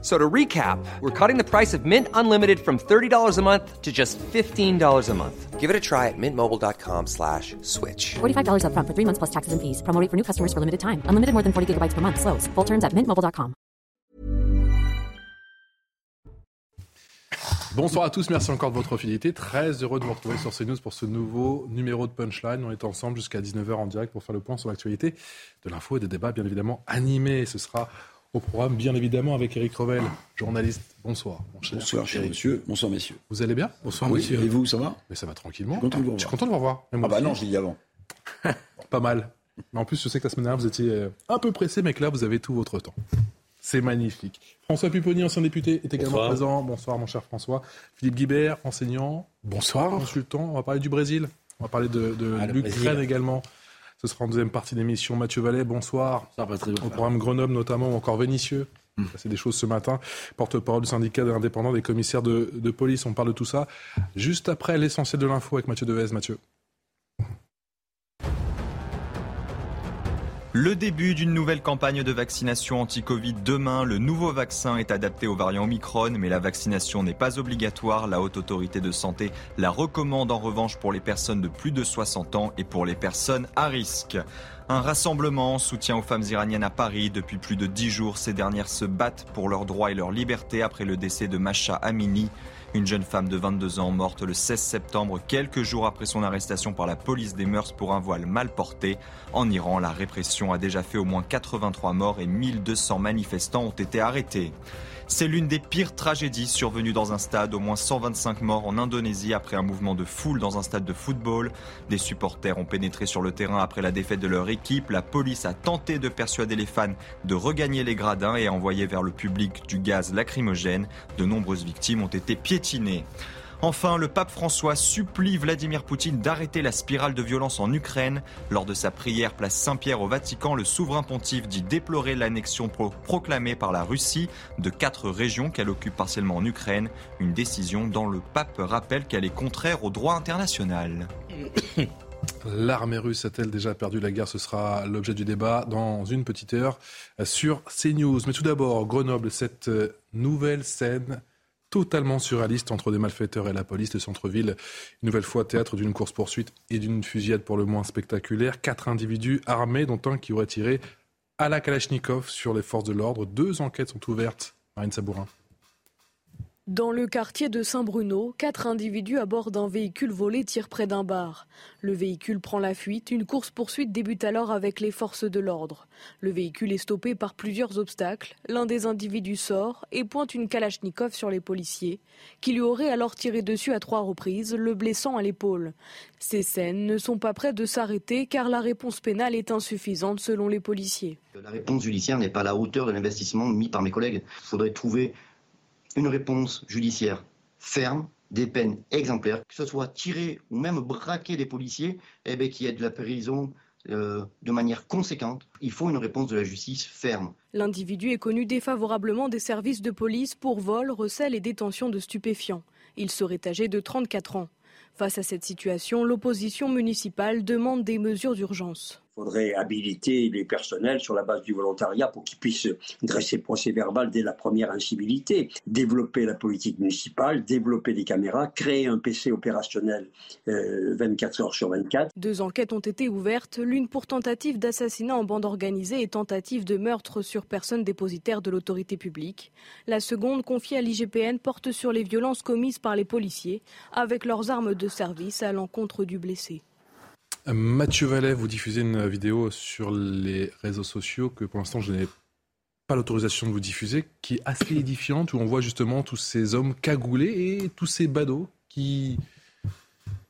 So to recap, we're cutting the price of Mint Unlimited from $30 a month to just $15 a month. Give it a try at mintmobile.com slash switch. $45 upfront for three months plus taxes and fees. Promo rate for new customers for limited time. Unlimited more than 40 gigabytes per month. Slows. Full terms at mintmobile.com. Bonsoir à tous, merci encore de votre fidélité. Très heureux de vous retrouver sur CNews pour ce nouveau numéro de Punchline. On est ensemble jusqu'à 19h en direct pour faire le point sur l'actualité de l'info et des débats bien évidemment animés. Ce sera au programme, bien évidemment, avec Eric Revel, journaliste. Bonsoir, mon cher. Bonsoir, cher monsieur. Bonsoir, messieurs. Vous allez bien? Bonsoir, monsieur. Et vous, ça va? Mais ça va tranquillement. Je suis content de vous revoir. Je suis content de vous revoir. Ah bah non, je l'ai dit avant. Pas mal. Mais en plus, je sais que la semaine dernière, vous étiez euh, un peu pressé, mais que là, vous avez tout votre temps. C'est magnifique. François Pupponi, ancien député, est également présent. Bonsoir, mon cher François. Philippe Guibert, enseignant. Bonsoir. Consultant. On va parler du Brésil. On va parler de, de ah, l'Ukraine également. Ce sera en deuxième partie d'émission. Mathieu Vallet, bonsoir. bonsoir Au programme Grenoble notamment, ou encore Vénitieux. Hmm. C'est des choses ce matin. Porte-parole du syndicat indépendant des commissaires de, de, police. On parle de tout ça juste après l'essentiel de l'info avec Mathieu Devez. Mathieu. Le début d'une nouvelle campagne de vaccination anti-Covid demain. Le nouveau vaccin est adapté au variant Omicron, mais la vaccination n'est pas obligatoire. La Haute Autorité de Santé la recommande en revanche pour les personnes de plus de 60 ans et pour les personnes à risque. Un rassemblement en soutien aux femmes iraniennes à Paris. Depuis plus de dix jours, ces dernières se battent pour leurs droits et leur liberté après le décès de Masha Amini. Une jeune femme de 22 ans morte le 16 septembre, quelques jours après son arrestation par la police des mœurs pour un voile mal porté. En Iran, la répression a déjà fait au moins 83 morts et 1200 manifestants ont été arrêtés. C'est l'une des pires tragédies survenues dans un stade. Au moins 125 morts en Indonésie après un mouvement de foule dans un stade de football. Des supporters ont pénétré sur le terrain après la défaite de leur équipe. La police a tenté de persuader les fans de regagner les gradins et a envoyé vers le public du gaz lacrymogène. De nombreuses victimes ont été piétinées. Enfin, le pape François supplie Vladimir Poutine d'arrêter la spirale de violence en Ukraine. Lors de sa prière place Saint-Pierre au Vatican, le souverain pontife dit déplorer l'annexion proclamée par la Russie de quatre régions qu'elle occupe partiellement en Ukraine. Une décision dont le pape rappelle qu'elle est contraire au droit international. L'armée russe a-t-elle déjà perdu la guerre? Ce sera l'objet du débat dans une petite heure sur CNews. Mais tout d'abord, Grenoble, cette nouvelle scène totalement surréaliste entre des malfaiteurs et la police. Le centre-ville, une nouvelle fois théâtre d'une course-poursuite et d'une fusillade pour le moins spectaculaire. Quatre individus armés, dont un qui aurait tiré à la Kalachnikov sur les forces de l'ordre. Deux enquêtes sont ouvertes. Marine Sabourin. Dans le quartier de Saint-Bruno, quatre individus à bord d'un véhicule volé tirent près d'un bar. Le véhicule prend la fuite. Une course-poursuite débute alors avec les forces de l'ordre. Le véhicule est stoppé par plusieurs obstacles. L'un des individus sort et pointe une kalachnikov sur les policiers, qui lui auraient alors tiré dessus à trois reprises, le blessant à l'épaule. Ces scènes ne sont pas prêtes de s'arrêter car la réponse pénale est insuffisante selon les policiers. La réponse judiciaire n'est pas à la hauteur de l'investissement mis par mes collègues. Il faudrait trouver une réponse judiciaire ferme, des peines exemplaires, que ce soit tirer ou même braquer des policiers, eh bien, qui ait de la prison euh, de manière conséquente. Il faut une réponse de la justice ferme. L'individu est connu défavorablement des services de police pour vol, recel et détention de stupéfiants. Il serait âgé de 34 ans. Face à cette situation, l'opposition municipale demande des mesures d'urgence. Il faudrait habiliter les personnels sur la base du volontariat pour qu'ils puissent dresser procès verbal dès la première incivilité, développer la politique municipale, développer des caméras, créer un PC opérationnel 24 euh, heures sur 24. Deux enquêtes ont été ouvertes, l'une pour tentative d'assassinat en bande organisée et tentative de meurtre sur personne dépositaire de l'autorité publique. La seconde, confiée à l'IGPN, porte sur les violences commises par les policiers avec leurs armes de service à l'encontre du blessé. Mathieu Vallet, vous diffusez une vidéo sur les réseaux sociaux que pour l'instant je n'ai pas l'autorisation de vous diffuser, qui est assez édifiante, où on voit justement tous ces hommes cagoulés et tous ces badauds qui,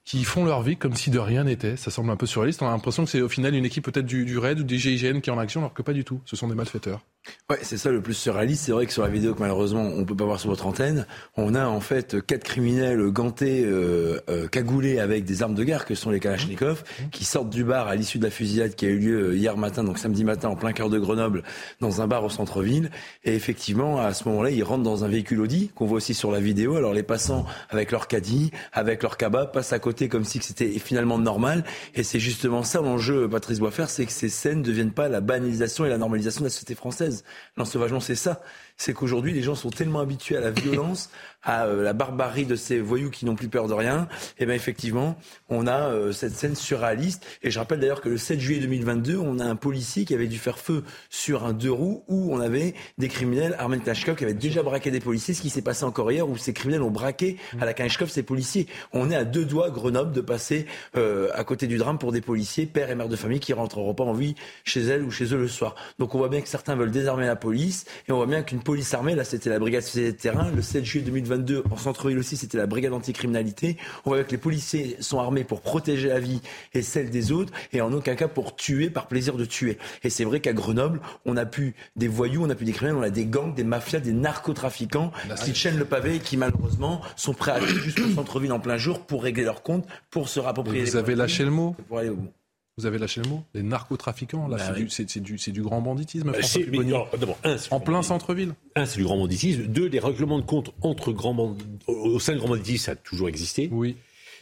qui font leur vie comme si de rien n'était. Ça semble un peu surréaliste. On a l'impression que c'est au final une équipe peut-être du, du RAID ou des GIGN qui est en action, alors que pas du tout. Ce sont des malfaiteurs. Ouais, c'est ça le plus surréaliste. C'est vrai que sur la vidéo que malheureusement on peut pas voir sur votre antenne, on a en fait quatre criminels gantés, euh, euh, cagoulés avec des armes de guerre que sont les Kalachnikov, qui sortent du bar à l'issue de la fusillade qui a eu lieu hier matin, donc samedi matin en plein cœur de Grenoble, dans un bar au centre-ville. Et effectivement, à ce moment-là, ils rentrent dans un véhicule Audi qu'on voit aussi sur la vidéo. Alors les passants avec leur caddie, avec leur cabas, passent à côté comme si c'était finalement normal. Et c'est justement ça l'enjeu, Patrice Boisfer, c'est que ces scènes ne deviennent pas la banalisation et la normalisation de la société française. L'ensauvagement, c'est ça. C'est qu'aujourd'hui, les gens sont tellement habitués à la violence, à euh, la barbarie de ces voyous qui n'ont plus peur de rien. Et bien effectivement, on a euh, cette scène surréaliste. Et je rappelle d'ailleurs que le 7 juillet 2022, on a un policier qui avait dû faire feu sur un deux roues où on avait des criminels, Armen Klashkov, qui avait déjà braqué des policiers. Ce qui s'est passé encore hier, où ces criminels ont braqué à la Klashkov ces policiers. On est à deux doigts, Grenoble, de passer euh, à côté du drame pour des policiers, pères et mères de famille qui rentreront pas en vie chez elles ou chez eux le soir. Donc on voit bien que certains veulent désarmer la police et on voit bien qu'une police armée, là c'était la brigade de terrain, le 7 juillet 2022 en centre-ville aussi c'était la brigade anticriminalité. On voit que les policiers sont armés pour protéger la vie et celle des autres et en aucun cas pour tuer par plaisir de tuer. Et c'est vrai qu'à Grenoble, on a pu des voyous, on a pu des criminels, on a des gangs, des mafias, des narcotrafiquants qui chaînent le pavé et qui malheureusement sont prêts à aller jusqu'au centre-ville en plein jour pour régler leurs comptes, pour se rapproprier. Vous avez lâché le mot pour aller au bout. Vous avez lâché le mot Les narcotrafiquants, là, Bah c'est oui. du, c'est- c'est du, c'est du grand banditisme. Bah, c'est- mais non, un, en plein centre-ville. Un, c'est du grand banditisme. Deux, les règlements de compte entre grands band- au au sein du grand banditisme, ça a toujours existé. Oui.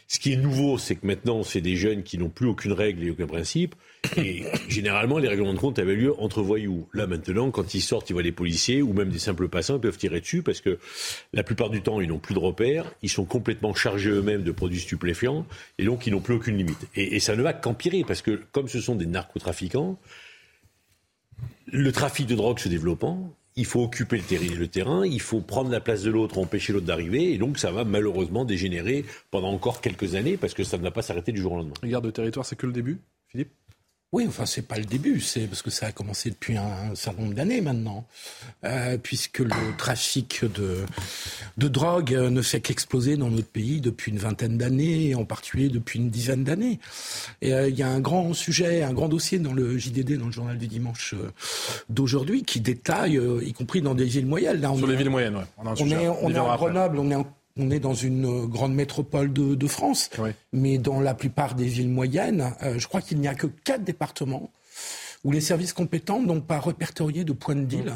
Ce qui est nouveau, c'est que maintenant, c'est des jeunes qui n'ont plus aucune règle et aucun principe. Et généralement, les règlements de compte avaient lieu entre voyous. Là, maintenant, quand ils sortent, ils voient les policiers ou même des simples passants, ils peuvent tirer dessus parce que la plupart du temps, ils n'ont plus de repères. Ils sont complètement chargés eux-mêmes de produits stupéfiants et donc ils n'ont plus aucune limite. Et, ça ne va qu'empirer parce que comme ce sont des narcotrafiquants, le trafic de drogue se développant, il faut occuper le, terrain, il faut prendre la place de l'autre, empêcher l'autre d'arriver, et donc ça va malheureusement dégénérer pendant encore quelques années parce que ça ne va pas s'arrêter du jour au lendemain. Regarde de territoire, c'est que le début, Philippe? Oui, enfin, c'est pas le début, c'est parce que ça a commencé depuis un, certain nombre d'années maintenant, Euh, puisque le trafic de, de drogue euh, ne fait qu'exploser dans notre pays depuis une vingtaine d'années, en particulier depuis une dizaine d'années. Et euh, il y a un grand sujet, un grand dossier dans le JDD, dans le journal du dimanche euh, d'aujourd'hui, qui détaille, y compris dans des villes moyennes. Là, on Sur est- les villes moyennes, ouais. On est, on y on est à. Grenoble, on est, en- on est dans une euh, grande métropole de, de France, Oui. mais dans la plupart des villes moyennes, euh, je crois qu'il n'y a que quatre départements où les services compétents n'ont pas répertorié de points de deal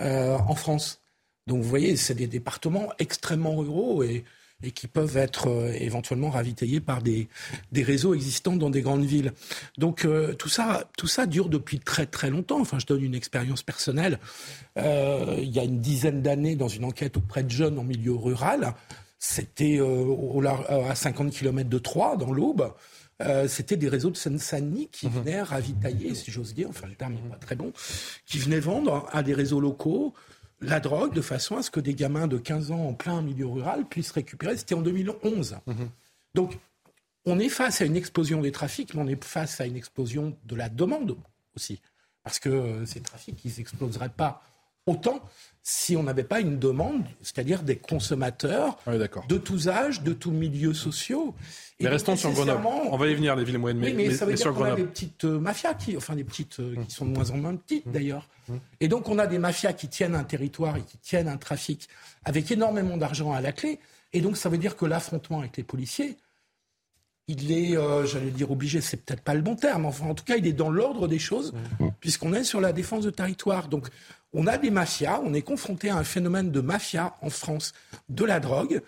euh, en France. Donc vous voyez, c'est des départements extrêmement ruraux et, et qui peuvent être euh, éventuellement ravitaillés par des, des réseaux existants dans des grandes villes. Donc euh, tout, ça, tout ça dure depuis très très longtemps. Enfin, je donne une expérience personnelle. Euh, il y a une dizaine d'années, dans une enquête auprès de jeunes en milieu rural, c'était à 50 km de Troyes, dans l'Aube. Euh, c'était des réseaux de Seine-Saint-Denis qui venaient ravitailler, si j'ose dire, enfin le terme n'est pas très bon, qui venaient vendre à des réseaux locaux la drogue de façon à ce que des gamins de 15 ans en plein milieu rural puissent récupérer. C'était en 2011. Donc, on est face à une explosion des trafics, mais on est face à une explosion de la demande aussi. Parce que euh, ces trafics, ils n'exploseraient pas autant si on n'avait pas une demande, c'est-à-dire des consommateurs Oui, de tous âges, de tous milieux sociaux. Et Mais restons sur Grenoble. On va y venir, les villes moyennes, mais, oui, mais, mais- ça veut mais dire qu'on a des petites euh, mafias, qui, enfin des petites euh, Mmh. qui sont de moins en moins petites d'ailleurs. Et donc on a des mafias qui tiennent un territoire et qui tiennent un trafic avec énormément d'argent à la clé. Et donc ça veut dire que l'affrontement avec les policiers, il est, euh, j'allais dire obligé, c'est peut-être pas le bon terme, enfin en tout cas il est dans l'ordre des choses, puisqu'on est sur la défense de territoire. Donc on a des mafias, on est confronté à un phénomène de mafia en France, de la drogue,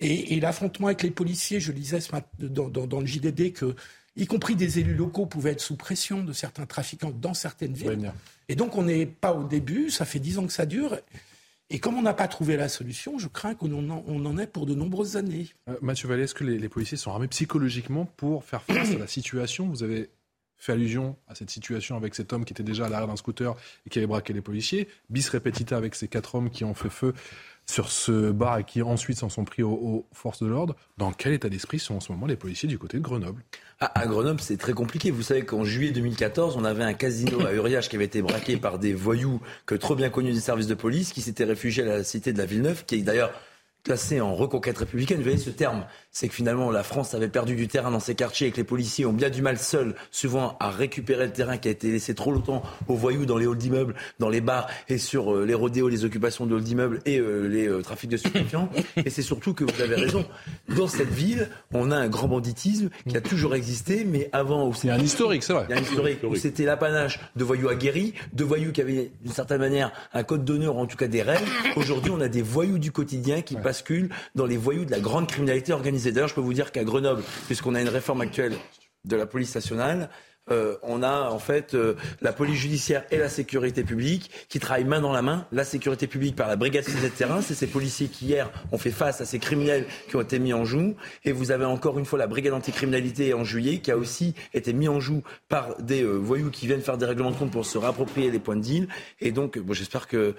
et, et l'affrontement avec les policiers, je lisais ce matin dans, dans- dans le JDD que, y compris des élus locaux pouvaient être sous pression de certains trafiquants dans certaines villes. Et donc on n'est pas au début, ça fait dix ans que ça dure. Et comme on n'a pas trouvé la solution, je crains qu'on en, on en ait pour de nombreuses années. Euh, Mathieu Vallée, est-ce que les, les policiers sont armés psychologiquement pour faire face à la situation? Vous avez fait allusion à cette situation avec cet homme qui était déjà à l'arrière d'un scooter et qui avait braqué les policiers. Bis repetita avec ces quatre hommes qui ont fait feu sur ce bar et qui ensuite s'en sont pris aux, forces de l'ordre. Dans quel état d'esprit sont en ce moment les policiers du côté de Grenoble? Ah, à Grenoble, c'est très compliqué. Vous savez qu'en juillet 2014, on avait un casino à Uriage qui avait été braqué par des voyous que trop bien connus des services de police, qui s'étaient réfugiés à la cité de la Villeneuve, qui est d'ailleurs classé en reconquête républicaine. Vous voyez ce terme, c'est que finalement la France avait perdu du terrain dans ses quartiers et que les policiers ont bien du mal seuls, souvent, à récupérer le terrain qui a été laissé trop longtemps aux voyous dans les halls d'immeubles, dans les bars et sur euh, les rodéos, les occupations de halls d'immeubles et euh, les euh, trafics de stupéfiants. et c'est surtout que vous avez raison. Dans cette ville, on a un grand banditisme qui a toujours existé, mais avant où Il y a un historique, c'est vrai. il y a un historique où c'était l'apanage de voyous aguerris, de voyous qui avaient d'une certaine manière un code d'honneur, en tout cas des règles. Aujourd'hui, on a des voyous du quotidien qui dans les voyous de la grande criminalité organisée. D'ailleurs, je peux vous dire qu'à Grenoble, puisqu'on a une réforme actuelle de la police nationale, euh, on a en fait euh, la police judiciaire et la sécurité publique qui travaillent main dans la main. La sécurité publique par la brigade de terrain, c'est ces policiers qui hier ont fait face à ces criminels qui ont été mis en joue. Et vous avez encore une fois la brigade anticriminalité en juillet qui a aussi été mis en joue par des euh, voyous qui viennent faire des règlements de compte pour se réapproprier les points de deal. Et donc, bon, j'espère que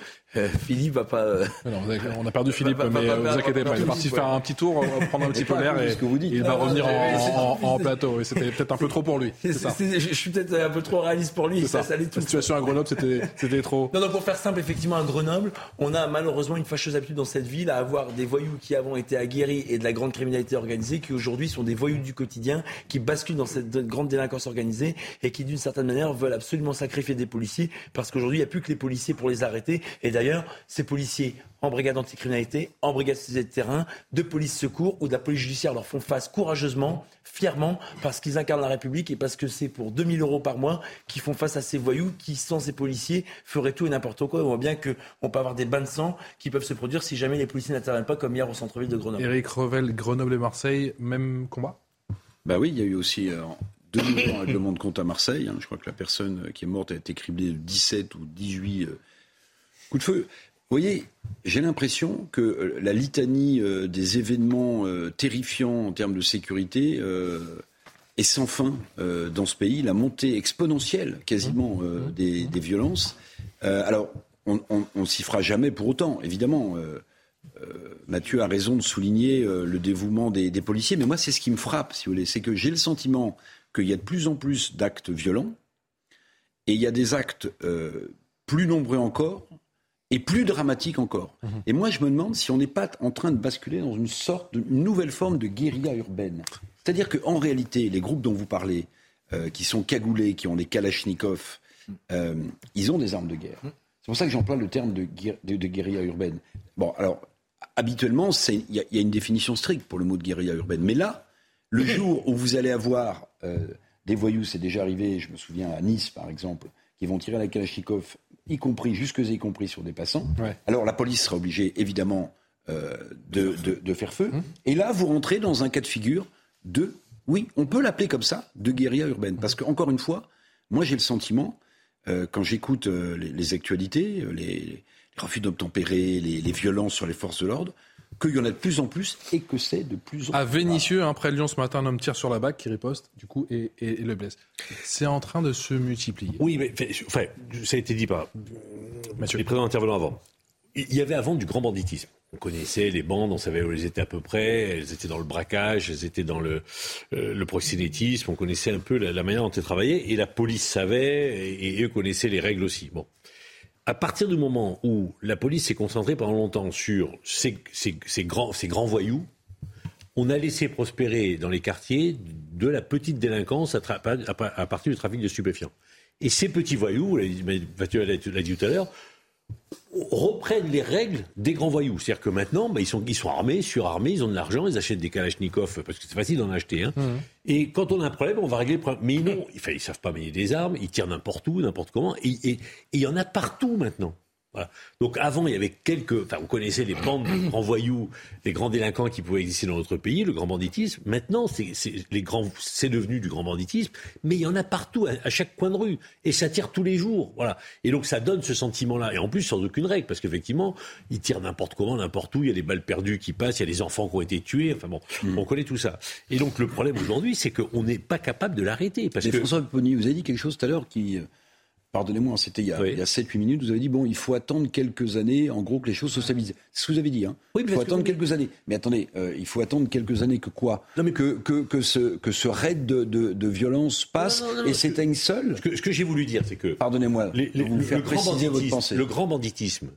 Philippe va pas. on, a, perdu Philippe, Va mais va vous inquiétez pas. Il est parti faire un petit tour, prendre un petit peu l'air et vous dites. il va revenir en, en- en plateau. Et c'était peut-être un peu trop pour lui. C'est- ça. Je suis peut-être un peu trop réaliste pour lui. Ça, ça. La situation à Grenoble, c'était c'était trop. Non, non, pour faire simple, effectivement, à Grenoble, on a malheureusement une fâcheuse habitude dans cette ville à avoir des voyous qui avant étaient aguerris et de la grande criminalité organisée, qui aujourd'hui sont des voyous du quotidien, qui basculent dans cette grande délinquance organisée et qui, d'une certaine manière, veulent absolument sacrifier des policiers parce qu'aujourd'hui, il n'y a plus que les policiers pour les arrêter. Et d'ailleurs, ces policiers en brigade anticriminalité, en brigade de terrain, de police secours ou de la police judiciaire leur font face courageusement, fièrement, parce qu'ils incarnent la République et parce que c'est pour 2000 euros par mois qu'ils font face à ces voyous qui, sans ces policiers, feraient tout et n'importe quoi. On voit bien qu'on peut avoir des bains de sang qui peuvent se produire si jamais les policiers n'interviennent pas, comme hier au centre-ville de Grenoble. Eric Revel, Grenoble et Marseille, même combat? Bah oui, il y a eu aussi euh, deux nouveaux règlements de compte à Marseille. hein. Je crois que la personne qui est morte a été criblée de 17 ou 18 euh, coups de feu. Vous voyez, j'ai l'impression que euh, la litanie euh, des événements euh, terrifiants en termes de sécurité euh, est sans fin dans ce pays. La montée exponentielle, quasiment, euh, des, des violences. Alors, on ne s'y fera jamais pour autant, évidemment. Mathieu a raison de souligner le dévouement des, des policiers, mais moi, c'est ce qui me frappe, si vous voulez. C'est que j'ai le sentiment qu'il y a de plus en plus d'actes violents, et il y a des actes plus nombreux encore, et plus dramatiques encore. Et moi, je me demande si on n'est pas en train de basculer dans une sorte, de, une nouvelle forme de guérilla urbaine. C'est-à-dire qu'en réalité, les groupes dont vous parlez, euh, qui sont cagoulés, qui ont des kalachnikovs, euh, ils ont des armes de guerre. C'est pour ça que j'emploie le terme de, guer- de- de guérilla urbaine. Bon, alors, habituellement, c'est- il y, a- il y a une définition stricte pour le mot de guérilla urbaine. Mais là, le jour où vous allez avoir euh, des voyous, c'est déjà arrivé, je me souviens à Nice par exemple, qui vont tirer la Kalachnikov, y compris, jusque y compris sur des passants, Ouais. alors la police sera obligée évidemment euh, de, de- de faire feu. Et là, vous rentrez dans un cas de figure de, oui, on peut l'appeler comme ça, de guérilla urbaine. Parce que, encore une fois, moi j'ai le sentiment, euh, quand j'écoute euh, les, les actualités, les, les refus d'obtempérer, les, les violences sur les forces de l'ordre, qu'il y en a de plus en plus et que c'est de plus en À plus. Vénissieux, hein, près de Lyon ce matin, un homme tire sur la bague qui riposte, du coup, et, et- et le blesse. C'est en train de se multiplier. Oui, mais enfin, ça a été dit par Mathieu. les précédents intervenants avant. Il y avait avant du grand banditisme. On connaissait les bandes, on savait où elles étaient à peu près. Elles étaient dans le braquage, elles étaient dans le, euh, le proxénétisme. On connaissait un peu la, la manière dont elles travaillaient. Et la police savait, et, et eux connaissaient les règles aussi. Bon. À partir du moment où la police s'est concentrée pendant longtemps sur ces, grands, voyous, on a laissé prospérer dans les quartiers de la petite délinquance à, partir du trafic de stupéfiants. Et ces petits voyous, Mathieu l'a l'a dit tout à l'heure, reprennent les règles des grands voyous. C'est-à-dire que maintenant, bah, ils, sont, ils sont armés, surarmés, ils ont de l'argent, ils achètent des kalachnikovs, parce que c'est facile d'en acheter. hein. Et quand on a un problème, on va régler le problème. Mais non, ils savent pas manier des armes, ils tirent n'importe où, n'importe comment, et il y en a partout maintenant. Voilà. Donc avant, il y avait quelques, enfin, on connaissait les bandes de grands voyous, les grands délinquants qui pouvaient exister dans notre pays, le grand banditisme. Maintenant, c'est c'est- les grands, c'est devenu du grand banditisme, mais il y en a partout, à, à chaque coin de rue, et ça tire tous les jours, voilà. Et donc ça donne ce sentiment-là, et en plus sans aucune règle, parce qu'effectivement, ils tirent n'importe comment, n'importe où. Il y a des balles perdues qui passent, il y a des enfants qui ont été tués. Enfin bon, on connaît tout ça. Et donc le problème aujourd'hui, c'est qu'on n'est pas capable de l'arrêter, parce Mais que François Pony, vous avez dit quelque chose tout à l'heure qui, euh, pardonnez-moi, c'était il y a, Oui. a 7-8 minutes, vous avez dit, bon, il faut attendre quelques années, en gros, que les choses se stabilisent. C'est ce que vous avez dit, hein Oui, Il faut attendre quelques années. Mais attendez, euh, il faut attendre quelques années que quoi? Non, mais- que, que, que, ce, que ce raid de, de, de violence passe Non, non, non, et s'éteigne seul? ce que, j'ai voulu dire, c'est que Pardonnez-moi, Les- les- vous le, faire grand préciser votre pensée. le grand banditisme,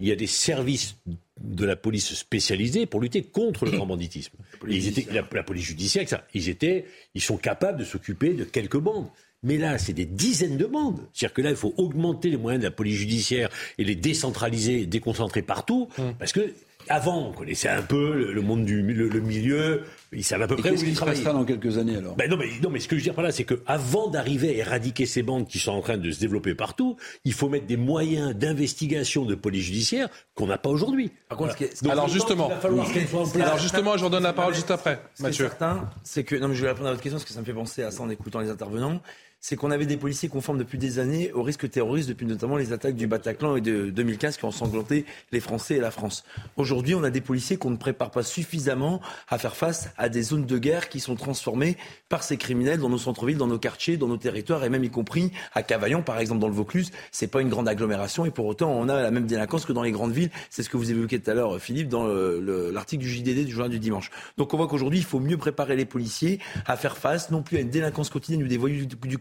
il y a des services de la police spécialisée pour lutter contre le grand banditisme. Et ils étaient, la, la police judiciaire, ça, ils étaient, ils sont capables de s'occuper de quelques bandes. Mais là, c'est des dizaines de bandes. C'est-à-dire que là, il faut augmenter les moyens de la police judiciaire et les décentraliser, déconcentrer partout, parce que avant, on connaissait un peu le, le monde du le, le milieu, ils savaient à peu Et près où qu'est-ce ils qui se travaillaient. passera dans quelques années alors? Ben non, mais, non, mais ce que je veux dire par là, c'est que avant d'arriver à éradiquer ces bandes qui sont en train de se développer partout, il faut mettre des moyens d'investigation de police judiciaire qu'on n'a pas aujourd'hui. Par contre, ce qui est- Donc, Alors justement, va falloir qu'elles soient en place. alors justement, je vous redonne la parole juste après, Ce qui est Mathieu. certain, c'est que non, mais je vais répondre à votre question parce que ça me fait penser à ça en écoutant les intervenants. C'est qu'on avait des policiers conformes depuis des années au risque terroriste, depuis notamment les attaques du Bataclan et de 2015 qui ont sanglanté les Français et la France. Aujourd'hui, on a des policiers qu'on ne prépare pas suffisamment à faire face à des zones de guerre qui sont transformées par ces criminels dans nos centres-villes, dans nos quartiers, dans nos territoires et même y compris à Cavaillon, par exemple dans le Vaucluse. C'est pas une grande agglomération et pour autant on a la même délinquance que dans les grandes villes. C'est ce que vous évoquiez tout à l'heure, Philippe, dans le- le- l'article du JDD du journal du dimanche. Donc on voit qu'aujourd'hui il faut mieux préparer les policiers à faire face non plus à une délinquance quotidienne ou des voyous du, du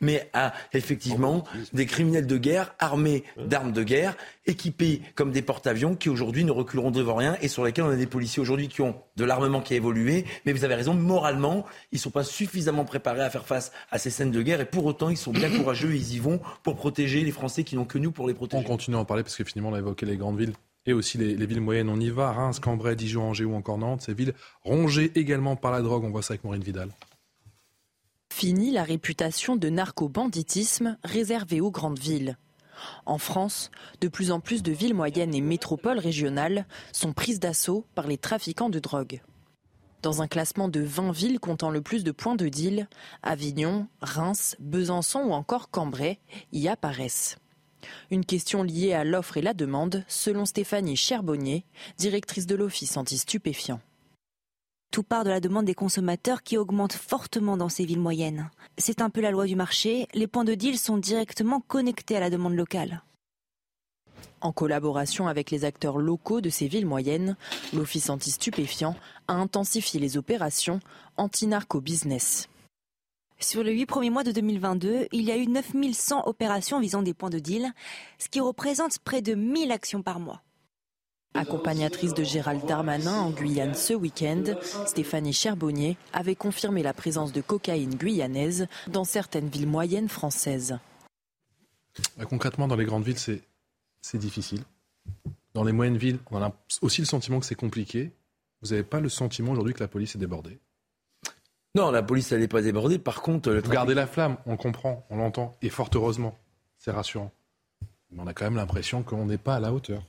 mais à effectivement des criminels de guerre armés d'armes de guerre, équipés comme des porte-avions qui aujourd'hui ne reculeront devant rien et sur lesquels on a des policiers aujourd'hui qui ont de l'armement qui a évolué. Mais vous avez raison, moralement, ils sont pas suffisamment préparés à faire face à ces scènes de guerre et pour autant ils sont bien courageux et ils y vont pour protéger les Français qui n'ont que nous pour les On protéger. continue à en parler parce que finalement, on a évoqué les grandes villes et aussi les, les villes moyennes. On y va, Reims, Cambrai, Dijon, Angers ou encore Nantes. Ces villes rongées également par la drogue. On voit ça avec Maureen Vidal. Fini la réputation de narco-banditisme réservée aux grandes villes. En France, de plus en plus de villes moyennes et métropoles régionales sont prises d'assaut par les trafiquants de drogue. Dans un classement de 20 villes comptant le plus de points de deal, Avignon, Reims, Besançon ou encore Cambrai y apparaissent. Une question liée à l'offre et la demande, selon Stéphanie Cherbonnier, directrice de l'Office anti-stupéfiants. Tout part de la demande des consommateurs qui augmente fortement dans ces villes moyennes. C'est un peu la loi du marché, les points de deal sont directement connectés à la demande locale. En collaboration avec les acteurs locaux de ces villes moyennes, l'Office anti-stupéfiants a intensifié les opérations anti-narco-business. Sur les huit premiers mois de 2022, il y a eu 9100 opérations visant des points de deal, ce qui représente près de 1000 actions par mois. Accompagnatrice de Gérald Darmanin en Guyane ce week-end, Stéphanie Cherbonnier avait confirmé la présence de cocaïne guyanaise dans certaines villes moyennes françaises. Bah, concrètement, dans les grandes villes, c'est difficile. Dans les moyennes villes, on a aussi le sentiment que c'est compliqué. Vous n'avez pas le sentiment aujourd'hui que la police est débordée? Non, la police elle n'est pas débordée. Par contre, le Vous gardez la flamme, on comprend, on l'entend, et fort heureusement, c'est rassurant. Mais on a quand même l'impression qu'on n'est pas à la hauteur.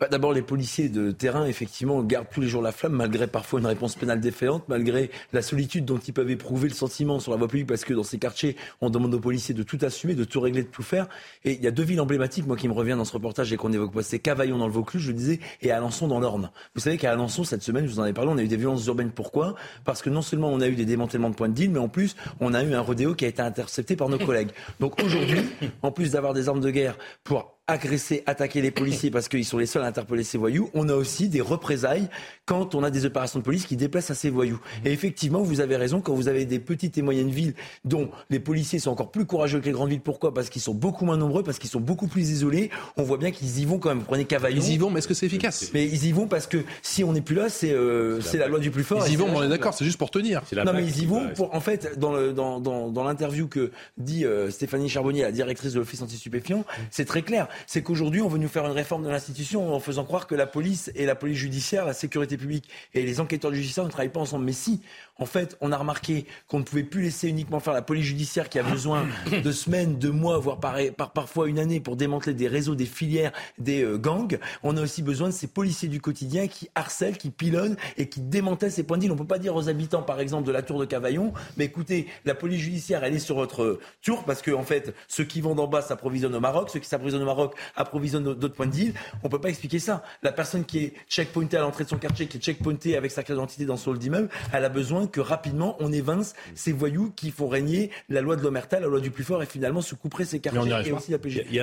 Bah, D'abord, les policiers de terrain, effectivement, gardent tous les jours la flamme, malgré parfois une réponse pénale défaillante, malgré la solitude dont ils peuvent éprouver le sentiment sur la voie publique, parce que dans ces quartiers, on demande aux policiers de tout assumer, de tout régler, de tout faire. Et il y a deux villes emblématiques, moi, qui me reviennent dans ce reportage et qu'on évoque pas. C'est Cavaillon dans le Vaucluse, je le disais, et Alençon dans l'Orne. Vous savez qu'à Alençon, cette semaine, je vous en ai parlé, on a eu des violences urbaines. Pourquoi? Parce que non seulement on a eu des démantèlements de points de deal, mais en plus, on a eu un rodéo qui a été intercepté par nos collègues. Donc aujourd'hui, en plus d'avoir des armes de guerre pour agresser, attaquer les policiers parce qu'ils sont les seuls à interpeller ces voyous, on a aussi des représailles quand on a des opérations de police qui déplacent à ces voyous. Et effectivement, vous avez raison, quand vous avez des petites et moyennes villes dont les policiers sont encore plus courageux que les grandes villes, pourquoi? Parce qu'ils sont beaucoup moins nombreux, parce qu'ils sont beaucoup plus isolés, on voit bien qu'ils y vont quand même. Prenez Cavaillon. Ils y vont, mais est-ce que c'est efficace? Mais ils y vont parce que si on n'est plus là, c'est euh, c'est la loi du plus fort. Ils y vont, on la- est d'accord, c'est juste pour tenir. non, mais ils y vont pour, en fait, dans le, dans, dans, dans l'interview que dit euh, Stéphanie Charbonnier, la directrice de l'Office anti-stupéfiant, c'est très clair. C'est qu'aujourd'hui, on veut nous faire une réforme de l'institution en faisant croire que la police et la police judiciaire, la sécurité publique et les enquêteurs judiciaires ne travaillent pas ensemble. Mais si, en fait, on a remarqué qu'on ne pouvait plus laisser uniquement faire la police judiciaire qui a besoin de semaines, de mois, voire par, par- parfois une année pour démanteler des réseaux, des filières, des euh, gangs. On a aussi besoin de ces policiers du quotidien qui harcèlent, qui pilonnent et qui démantèlent ces points de deal. On peut pas dire aux habitants, par exemple, de la tour de Cavaillon, mais écoutez, la police judiciaire, elle est sur votre euh, tour parce que, en fait, ceux qui vont d'en bas s'approvisionnent au Maroc, ceux qui s'approvisionnent au Maroc approvisionnent d'autres points de deal. On peut pas expliquer ça. La personne qui est checkpointée à l'entrée de son quartier, qui est checkpointée avec sa carte d'identité dans son hall d'immeuble, elle a besoin que rapidement on évince ces voyous qui font régner la loi de l'omerta, la loi du plus fort et finalement se couperait ces quartiers et aussi la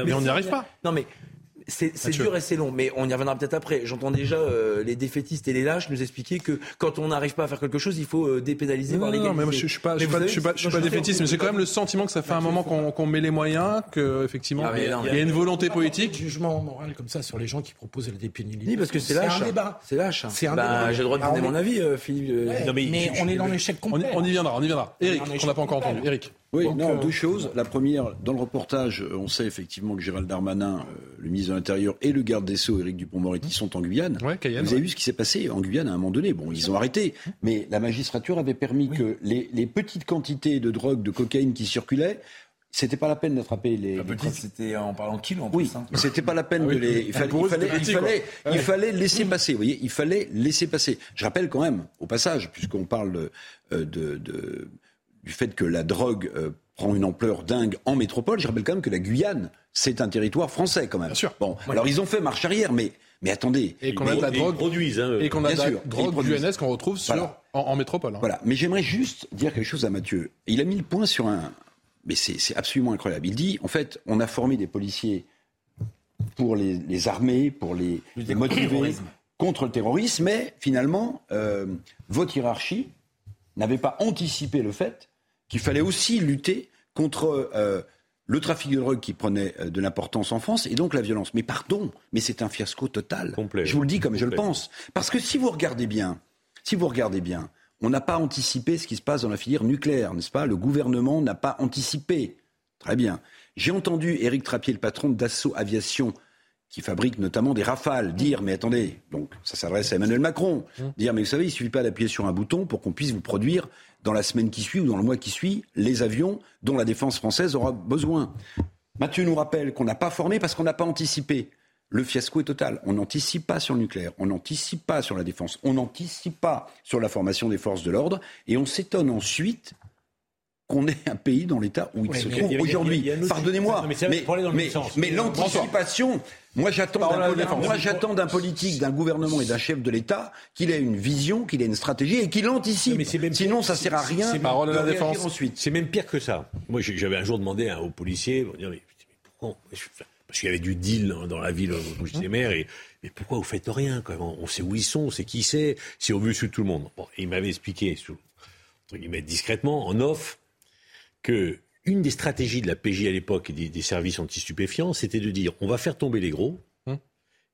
mais on n'y arrive pas. Non mais C'est c'est dur et c'est long, mais on y reviendra peut-être après. J'entends déjà euh, les défaitistes et les lâches nous expliquer que quand on n'arrive pas à faire quelque chose, il faut euh, dépénaliser, Non, voire non, mais moi, je, je suis pas, je suis vous pas, savez, je suis pas, je suis moi, pas je défaitiste, mais j'ai quand même le sentiment que ça fait un moment qu'on qu'on met les moyens, que effectivement, Ah, mais non, il y a une volonté de politique. jugement moral comme ça sur les gens qui proposent la dépénalisation. Oui, parce que c'est lâche. un débat. C'est lâche. C'est un Bah, débat. J'ai le droit de Alors, donner on mon avis, euh, Philippe. Non, mais on est dans l'échec On y, complet. on y viendra, on y viendra. Eric, qu'on n'a pas encore entendu. là. Eric. Oui, Donc, non, euh, deux choses. La première, dans le reportage, euh, on sait effectivement que Gérald Darmanin, euh, le ministre de l'Intérieur et le garde des Sceaux, Éric Dupond-Moretti, sont en Guyane. Ouais, Cayenne, Vous ouais. avez vu ce qui s'est passé en Guyane à un moment donné. Bon, ils ont arrêté, mais la magistrature avait permis que les, les petites quantités de drogue, de cocaïne qui circulaient, c'était pas la peine d'attraper les. La les petite, c'était en parlant de kilos en oui, plus. hein. c'était pas la peine Ah oui. de les. Il fallait, Pour eux, il fallait, c'était il petit, fallait, quoi. il fallait laisser passer. Vous voyez, il fallait laisser passer. Je rappelle quand même, au passage, puisqu'on parle de, de- du fait que la drogue euh, prend une ampleur dingue en métropole, je rappelle quand même que la Guyane, c'est un territoire français quand même. Bien sûr. Bon, alors ils ont fait marche arrière, mais mais attendez. Et qu'on a de la drogue, produisent. Hein, et qu'on a de la drogue guyanaise qu'on retrouve sur, Voilà. en, en métropole. hein. Voilà. Mais j'aimerais juste dire quelque chose à Mathieu. Il a mis le point sur un. Mais c'est absolument incroyable. Il dit, en fait, on a formé des policiers pour les, les armer, pour les, motiver terrorisme. contre le terrorisme, mais finalement, euh, votre hiérarchie n'avait pas anticipé le fait qu'il fallait aussi lutter contre euh, le trafic de drogue qui prenait euh, de l'importance en France et donc la violence. Mais pardon, mais c'est un fiasco total. Complet. Je vous le dis comme je le pense. Parce que si vous regardez bien, si vous regardez bien, on n'a pas anticipé ce qui se passe dans la filière nucléaire, n'est-ce pas? Le gouvernement n'a pas anticipé. Très bien. J'ai entendu Éric Trappier, le patron de Dassault Aviation, qui fabrique notamment des rafales, dire mais attendez, donc ça s'adresse à Emmanuel Macron, dire mais vous savez, il suffit pas d'appuyer sur un bouton pour qu'on puisse vous produire dans la semaine qui suit ou dans le mois qui suit les avions dont la défense française aura besoin. Mathieu nous rappelle qu'on n'a pas formé parce qu'on n'a pas anticipé. Le fiasco est total. On n'anticipe pas sur le nucléaire, on n'anticipe pas sur la défense, on n'anticipe pas sur la formation des forces de l'ordre, et on s'étonne ensuite qu'on ait un pays dans l'état où il Ouais, se trouve aujourd'hui. Pardonnez-moi, mais mais, mais- mais l'anticipation, moi j'attends d'un politique, d'un gouvernement et d'un chef de l'État qu'il ait une vision, qu'il ait une stratégie et qu'il anticipe. Non, mais Sinon, ça sert à rien c'est- de Parole à la défense. ensuite. C'est même pire que ça. Moi, j'avais un jour demandé à- aux policiers, dit, mais, pourquoi Parce qu'il y avait du deal dans- la ville où j'étais maire, et mais pourquoi vous faites rien quand même On sait où ils sont, on sait qui c'est, c'est au vu de tout le monde. Bon, il m'avait expliqué, sous, entre guillemets, discrètement, en off, que une des stratégies de la PJ à l'époque et des, des services anti-stupéfiants, c'était de dire on va faire tomber les gros Hum.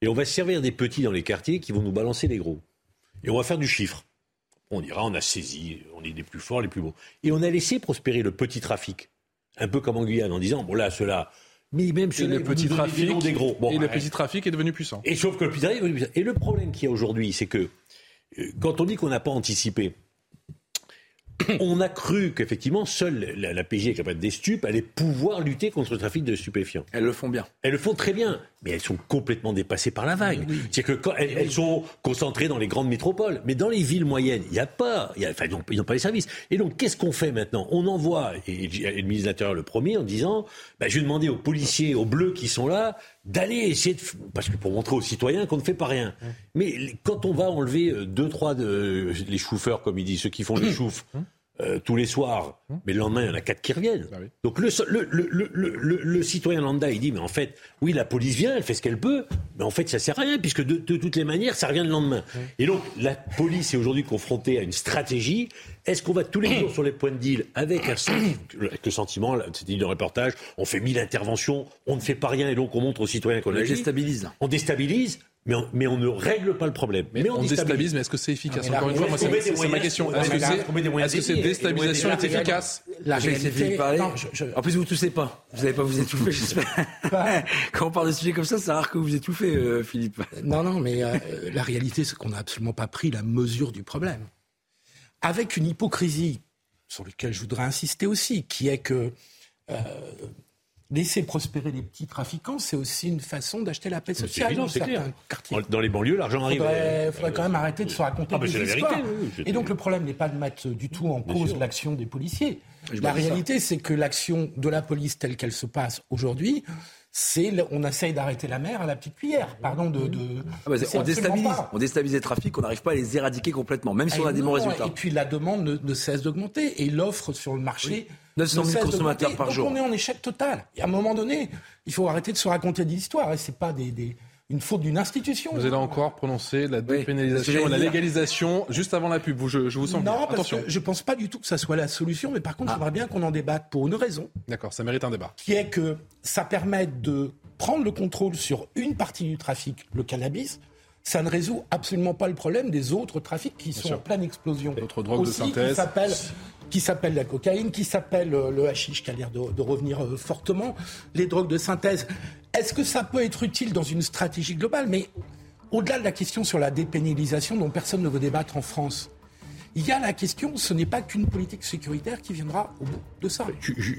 et on va se servir des petits dans les quartiers qui vont nous balancer les gros. Et on va faire du chiffre. On dira on a saisi, on est des plus forts, les plus beaux. Et on a laissé prospérer le petit trafic, un peu comme en Guyane, en disant bon là, ceux-là, mais même Et ceux-là, le petit trafic, des gros. Bon, et le petit trafic est devenu puissant. Et sauf que le petit trafic est devenu puissant. Et le problème qu'il y a aujourd'hui, c'est que euh, quand on dit qu'on n'a pas anticipé, on a cru qu'effectivement, seule la, la PJ, capable des stupes, allait pouvoir lutter contre le trafic de stupéfiants. Elles le font bien. Elles le font très bien, mais elles sont complètement dépassées par la vague. C'est que quand elles, elles sont concentrées dans les grandes métropoles, mais dans les villes moyennes, il n'y a pas, il y a, enfin, ils n'ont- ils n'ont pas les services. Et donc, qu'est-ce qu'on fait maintenant? On envoie, et, et le ministre de l'Intérieur le premier, en disant, bah, je vais demander aux policiers, aux bleus qui sont là, d'aller essayer de, parce que pour montrer aux citoyens qu'on ne fait pas rien. Mais les- quand on va enlever euh, deux, trois de les chauffeurs, comme il dit, ceux qui font les chouffes. Euh, tous les soirs, mais le lendemain, il y en a quatre qui reviennent. Ah oui. Donc le, le, le, le, le, le citoyen lambda, il dit, mais en fait, oui, la police vient, elle fait ce qu'elle peut, mais en fait, ça sert à rien, puisque de, de toutes les manières, ça revient le lendemain. Et donc, la police est aujourd'hui confrontée à une stratégie. Est-ce qu'on va tous les jours sur les points de deal avec, un senti- avec le sentiment, là, c'était dit dans le reportage, on fait mille interventions, on ne fait pas rien, et donc on montre aux citoyens qu'on On a les déstabilise. On déstabilise, mais on, mais on ne règle pas le problème. Mais, on déstabilise, mais est-ce que c'est efficace Encore une fois, moi, c'est ma question. on Est-ce que c'est cette déstabilisation est efficace La réalité, Philippe parler. non, je- je- En plus, vous toussez pas. Vous n'allez pas vous étouffer, j'espère. Quand on parle de sujets comme ça, c'est rare que vous étouffez, euh, Philippe. Non, non, mais euh, la réalité, c'est qu'on n'a absolument pas pris la mesure du problème. Avec une hypocrisie sur laquelle je voudrais insister aussi, qui est que euh, laisser prospérer les petits trafiquants, c'est aussi une façon d'acheter la paix sociale évident, dans certains quartiers. Dans les banlieues, l'argent Il arrive. faudrait, euh, faudrait quand même arrêter de se raconter Ah, bah, des la histoires. vérité, oui, Et donc le problème n'est pas de mettre du tout en Bien cause l'action des policiers. Je La réalité, c'est que l'action de la police telle qu'elle se passe aujourd'hui, c'est on essaye d'arrêter la mer à la petite cuillère. Pardon de. de Ah bah, on déstabilise, on déstabilise les trafics, on n'arrive pas à les éradiquer complètement, même si on a des bons résultats. Et puis la demande ne, ne cesse d'augmenter et l'offre sur le marché. 900 000 ne cesse consommateurs par Donc jour. On est en échec total. Et à un moment donné, il faut arrêter de se raconter des histoires. Et c'est pas des, des- une faute d'une institution. Vous allez encore prononcer la dépénalisation et la légalisation juste avant la pub. Vous, je, je vous sens Non, bien. parce Attention. que je pense pas du tout que ça soit la solution. Mais par Ah. contre, j'aimerais bien qu'on en débatte pour une raison. D'accord, ça mérite un débat. qui est que ça permet de prendre le contrôle sur une partie du trafic, le cannabis. Ça ne résout absolument pas le problème des autres trafics qui sont sûr. en pleine explosion. D'autres drogues de synthèse. Qui s'appelle la cocaïne, qui s'appelle euh, le hashish, qui a l'air de, de revenir euh, fortement, les drogues de synthèse. Est-ce que ça peut être utile dans une stratégie globale? Mais au-delà de la question sur la dépénalisation dont personne ne veut débattre en France, il y a la question, ce n'est pas qu'une politique sécuritaire qui viendra au bout de ça.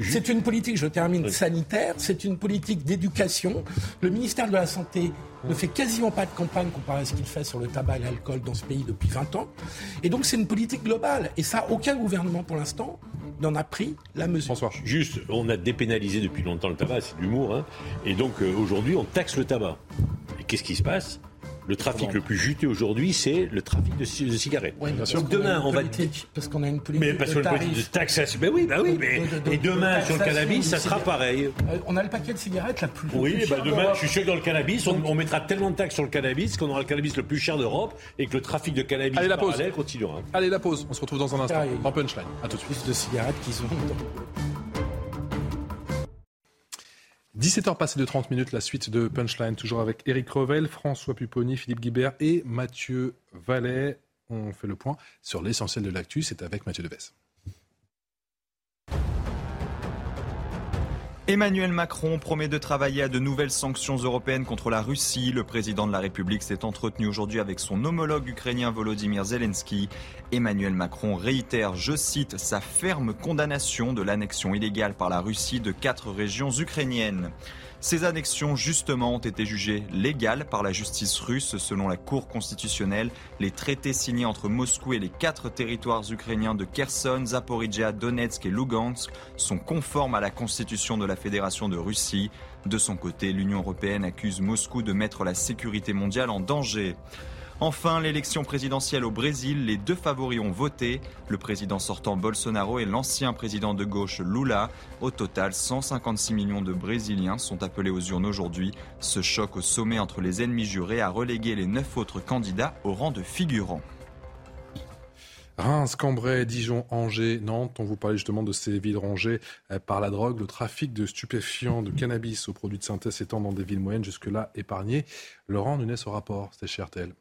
C'est une politique, je termine, sanitaire, c'est une politique d'éducation. Le ministère de la Santé ne fait quasiment pas de campagne comparé à ce qu'il fait sur le tabac et l'alcool dans ce pays depuis 20 ans. Et donc c'est une politique globale. Et ça, aucun gouvernement pour l'instant n'en a pris la mesure. François. Juste, on a dépénalisé depuis longtemps le tabac, c'est de l'humour, hein. et donc euh, aujourd'hui on taxe le tabac. Et qu'est-ce qui se passe? Le trafic le plus juteux aujourd'hui, c'est le trafic de, ci- de cigarettes. Ouais, qu'on a demain, on va parce qu'on a une politique mais parce de que le politique de taxation, ben oui, ben oui, mais De- de- de- et demain de sur le cannabis, ça sera pareil. Euh, on a le paquet de cigarettes la plus. Oui, le plus ben cher demain, je suis sûr que dans le cannabis, on, on mettra tellement de taxes sur le cannabis qu'on aura le cannabis le plus cher d'Europe et que le trafic de cannabis Allez, la pause. parallèle continuera. Allez, la pause. On se retrouve dans un instant. Ah, oui. Dans Punchline. À tout de suite. De cigarettes qu'ils ont. 17h passées de 30 minutes, la suite de Punchline, toujours avec Eric Revel, François Pupponi, Philippe Guibert et Mathieu Vallet. On fait le point sur l'essentiel de l'actu, c'est avec Mathieu Deves. Emmanuel Macron promet de travailler à de nouvelles sanctions européennes contre la Russie. Le président de la République s'est entretenu aujourd'hui avec son homologue ukrainien Volodymyr Zelensky. Emmanuel Macron réitère, je cite, sa ferme condamnation de l'annexion illégale par la Russie de quatre régions ukrainiennes. Ces annexions, justement, ont été jugées légales par la justice russe selon la Cour constitutionnelle. Les traités signés entre Moscou et les quatre territoires ukrainiens de Kherson, Zaporizhia, Donetsk et Lugansk sont conformes à la constitution de la Fédération de Russie. De son côté, l'Union européenne accuse Moscou de mettre la sécurité mondiale en danger. Enfin, l'élection présidentielle au Brésil, les deux favoris ont voté, le président sortant Bolsonaro et l'ancien président de gauche Lula. Au total, 156 millions de Brésiliens sont appelés aux urnes aujourd'hui. Ce choc au sommet entre les ennemis jurés a relégué les neuf autres candidats au rang de figurants. Reims, Cambrai, Dijon, Angers, Nantes. On vous parlait justement de ces villes rongées euh, par la drogue. Le trafic de stupéfiants, de cannabis aux produits de synthèse étant dans des villes moyennes jusque-là épargnées. Laurent Nunes au rapport, c'était chez RTL.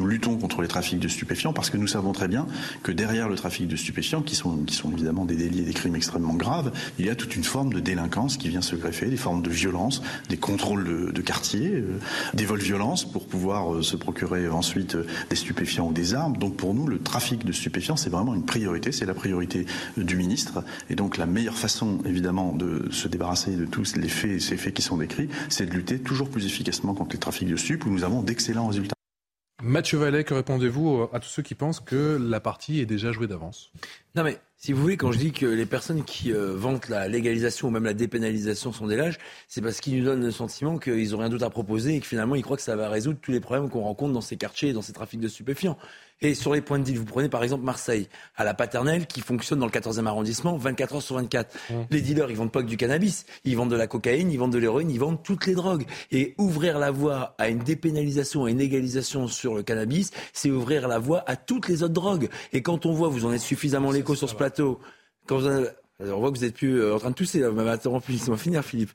Nous luttons contre les trafics de stupéfiants parce que nous savons très bien que derrière le trafic de stupéfiants, qui sont, évidemment des délits et des crimes extrêmement graves, il y a toute une forme de délinquance qui vient se greffer, des formes de violence, des contrôles de, de quartier, euh, des vols violences pour pouvoir euh, se procurer ensuite euh, des stupéfiants ou des armes. Donc pour nous, le trafic de stupéfiants, c'est vraiment une priorité, c'est la priorité du ministre. Et donc la meilleure façon, évidemment, de se débarrasser de tous les faits et ces faits qui sont décrits, c'est de lutter toujours plus efficacement contre les trafics de stupes où nous avons d'excellents résultats. Mathieu Vallet, que répondez-vous à tous ceux qui pensent que la partie est déjà jouée d'avance? Non mais si vous voulez, quand je dis que les personnes qui euh, vantent la légalisation ou même la dépénalisation sont des lâches, c'est parce qu'ils nous donnent le sentiment qu'ils ont rien d'autre à proposer et que finalement ils croient que ça va résoudre tous les problèmes qu'on rencontre dans ces quartiers et dans ces trafics de stupéfiants. Et sur les points de deal, vous prenez par exemple Marseille, à la paternelle, qui fonctionne dans le 14e arrondissement 24 heures sur 24. Les dealers, ils vendent pas que du cannabis, ils vendent de la cocaïne, ils vendent de l'héroïne, ils vendent toutes les drogues. Et ouvrir la voie à une dépénalisation et une légalisation sur le cannabis, c'est ouvrir la voie à toutes les autres drogues. Et quand on voit, vous en êtes suffisamment l'écho sur ce plateau, quand vous en- alors, on voit que vous êtes plus euh, en train de tousser, là, m'avez interrompu, laissez-moi finir, Philippe.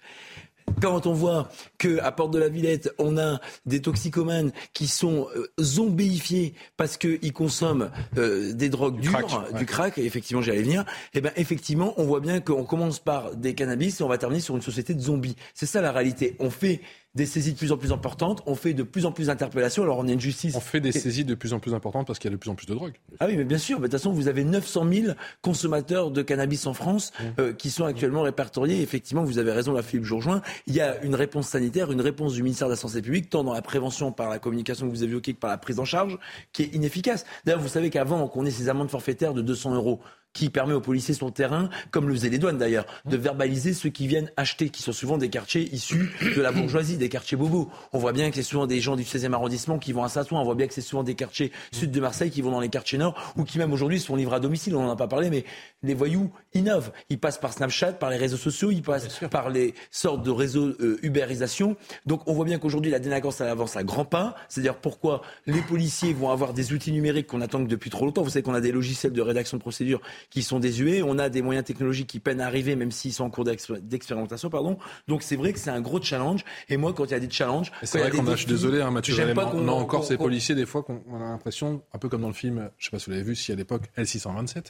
Quand on voit que à Porte de la Villette, on a des toxicomanes qui sont euh, zombéifiés parce qu'ils consomment euh, des drogues dures, crack, ouais. du crack, et effectivement j'y allais venir, et ben effectivement on voit bien qu'on commence par des cannabis et on va terminer sur une société de zombies. C'est ça la réalité. On fait des saisies de plus en plus importantes, on fait de plus en plus d'interpellations, alors on a une justice... On fait des saisies de plus en plus importantes parce qu'il y a de plus en plus de drogue. Ah oui, mais bien sûr. De toute façon, vous avez 900 000 consommateurs de cannabis en France Mmh. euh, qui sont actuellement répertoriés. Effectivement, vous avez raison, la Philippe Jourjoin. Il y a une réponse sanitaire, une réponse du ministère de la Santé publique, tant dans la prévention par la communication que vous évoquez que par la prise en charge, qui est inefficace. D'ailleurs, vous savez qu'avant qu'on ait ces amendes forfaitaires de 200 euros, qui permet aux policiers sur le terrain, comme le faisaient les douanes d'ailleurs, de verbaliser ceux qui viennent acheter, qui sont souvent des quartiers issus de la bourgeoisie, des quartiers bobos. On voit bien que c'est souvent des gens du 16e arrondissement qui vont à Saint-Ouen, on voit bien que c'est souvent des quartiers sud de Marseille qui vont dans les quartiers nord, ou qui même aujourd'hui sont livrés à domicile, on n'en a pas parlé, mais les voyous innovent. Ils passent par Snapchat, par les réseaux sociaux, ils passent par les sortes de réseaux euh, ubérisation. Donc on voit bien qu'aujourd'hui la délinquance elle avance à grands pas. C'est-à-dire pourquoi les policiers vont avoir des outils numériques qu'on attend que depuis trop longtemps. Vous savez qu'on a des logiciels de rédaction de procédure qui sont désuets, on a des moyens technologiques qui peinent à arriver, même s'ils sont en cours d'expé- d'expérimentation, pardon. Donc c'est vrai que c'est un gros challenge. Et moi, quand il y a des challenges, C'est a vrai qu'on a, je suis désolé, hein, Mathieu, j'aime pas on a encore ces policiers, des fois, qu'on on a l'impression, un peu comme dans le film, je sais pas si vous l'avez vu, si à l'époque, L627, ça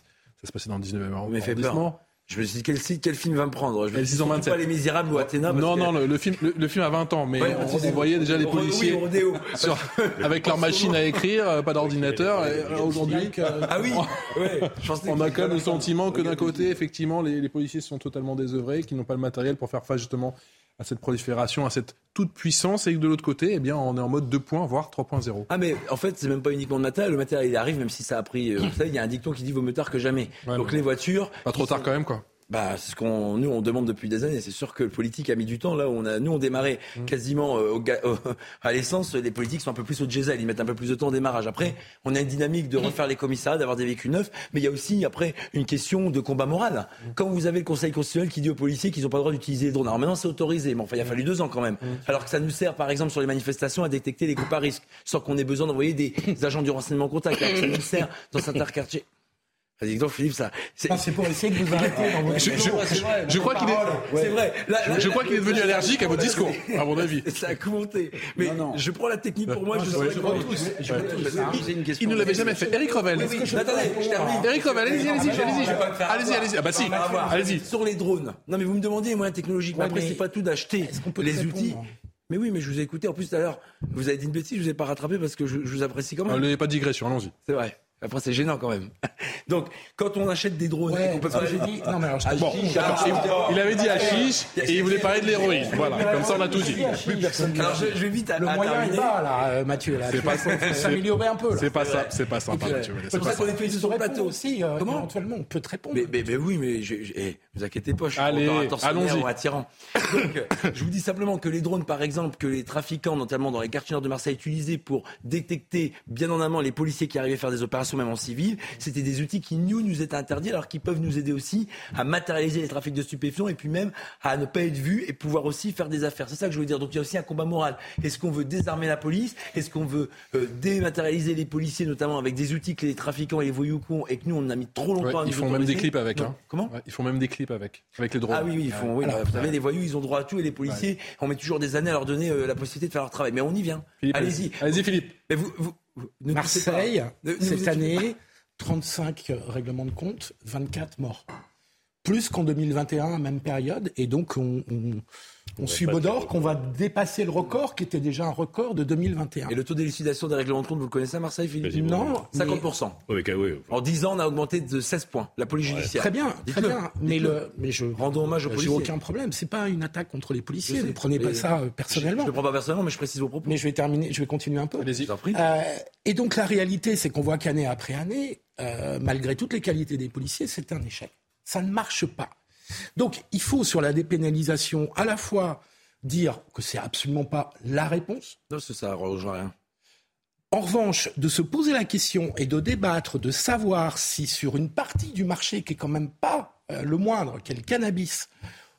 se passait dans le 19e Vous m'avez fait arrondissement. Je me suis dit, quel, film va me prendre? Je me suis dit, 627. surtout pas Les Misérables ou Athéna? Non, que- non, le, le film, le, le film a 20 ans, mais Ouais, on, on voyait déjà les policiers sur- avec leur machine à écrire, euh, pas d'ordinateur. et, euh, Aujourd'hui, Ah oui, ouais, on a quand même le sentiment que d'un côté, effectivement, les, les policiers sont totalement désœuvrés, qu'ils n'ont pas le matériel pour faire face justement à cette prolifération, à cette toute puissance, et que de l'autre côté, eh bien, on est en mode 2 points, voire 3.0. Ah mais en fait c'est même pas uniquement le matériel, le matériel il arrive même si ça a pris, euh, vous savez il y a un dicton qui dit vaut mieux tard que jamais. Ouais, Donc les voitures, Pas trop tard quand même, quoi. Bah c'est ce qu'on nous on demande depuis des années. C'est sûr que le politique a mis du temps là. où On a nous on démarrait Mm. quasiment euh, au à l'essence. Les politiques sont un peu plus au diesel, ils mettent un peu plus de temps au démarrage. Après on a une dynamique de refaire les commissariats, d'avoir des véhicules neufs, mais il y a aussi après une question de combat moral. Mm. Quand vous avez le Conseil constitutionnel qui dit aux policiers qu'ils n'ont pas le droit d'utiliser les drones, alors maintenant c'est autorisé, mais enfin il a fallu deux ans quand même. Mm. Alors que ça nous sert par exemple sur les manifestations à détecter les groupes à risque, sans qu'on ait besoin d'envoyer des agents du renseignement contact. Alors que ça nous sert dans certains quartiers. Vas-y, donc Philippe, ça. C'est pour essayer de vous arrêter dans votre Je, je- discours. je crois qu'il est, C'est vrai. Je crois qu'il est devenu allergique à votre discours, à mon avis. Ça a commenté. Mais je prends la technique pour moi, je sais je. Je. Ah, question. Il ne l'avait jamais fait. Eric Revel. Oui, oui, attendez, je termine. Eric Revel, allez-y, allez-y, allez-y. Je vais pas me faire Allez-y, allez-y. Ah bah si, allez-y. Sur les drones. Non, mais vous me demandez les moyens technologiques. Mais après, c'est pas tout d'acheter les outils. Mais oui, mais je vous ai écouté. En plus, tout à l'heure, vous avez dit une bêtise, je vous ai pas rattrapé parce que je, vous apprécie quand même. Allez, pas de digression, allons-y. C'est vrai. Après, c'est gênant quand même. Donc, quand on achète des drones, Ouais, qu'on peut pas. dit- non, mais alors, je Ah, bon, ah, il, avait dit Hachiche et il voulait parler de l'héroïne. Voilà, comme ça on a tout dit. Alors, je, je vais vite à, Le à moyen est bas, là, euh, Mathieu. Là. C'est pas ça. faut s'améliorer un peu. C'est pas ça, c'est pas sympa, Mathieu. Vallet, C'est pour ça qu'on est tous sur le plateau. aussi. euh, Comment éventuellement, on peut te répondre. Mais, oui, mais eh, vous inquiétez pas, je suis Allez, allons-y. ou un tyran. Donc, je vous dis simplement que les drones, par exemple, que les trafiquants, notamment dans les quartiers nord de Marseille, utilisaient pour détecter bien en amont les policiers qui arrivaient faire des opérations, même en civil, c'était des outils qui, nous, nous étaient interdits, alors qu'ils peuvent nous aider aussi à matérialiser les trafics de stupéfiants et puis même à ne pas être vus et pouvoir aussi faire des affaires. C'est ça que je veux dire. Donc, il y a aussi un combat moral. Est-ce qu'on veut désarmer la police? Est-ce qu'on veut euh, dématérialiser les policiers, notamment avec des outils que les trafiquants et les voyous et que nous, on a mis trop longtemps Ouais, à nous ils font même des clips avec. Hein. Comment? Ouais, Ils font même des clips avec, avec les drones. ah oui, oui, ils font. Oui, bah, vous savez, les voyous, ils ont droit à tout et les policiers, on met toujours des années à leur donner euh, la possibilité de faire leur travail. Mais on y vient. Philippe, Allez-y. Allez-y, Philippe. Mais vous, vous- vous- ne touchez pas. Marseille, Ne- ne vous cette année, 35 règlements de compte, 24 morts. Plus qu'en 2021, même période. Et donc, on, on, on subodore qu'on va dépasser le record qui était déjà un record de 2021. Et le taux d'élucidation des règlements de compte, vous le connaissez à Marseille, Philippe Non, mais- 50%. Ouais, mais, ouais, En 10 ans, on a augmenté de 16 points, la police judiciaire. Très bien, très bien. Mais, le, mais je Rendons hommage aux j'ai policiers. aucun problème. C'est pas une attaque contre les policiers. Je Ne prenez pas ça euh, Je personnellement. ne le prends pas personnellement, mais je précise vos propos. Mais je vais terminer, je vais continuer un peu. Allez-y. Je. Euh, et donc la réalité, c'est qu'on voit qu'année après année, euh, malgré toutes les qualités des policiers, c'est un échec. Ça ne marche pas. Donc il faut sur la dépénalisation à la fois dire que c'est absolument pas la réponse. Non, ça, ça rejoint rien. En revanche, de se poser la question et de débattre, de savoir si sur une partie du marché qui est quand même pas euh, le moindre, qui est le cannabis,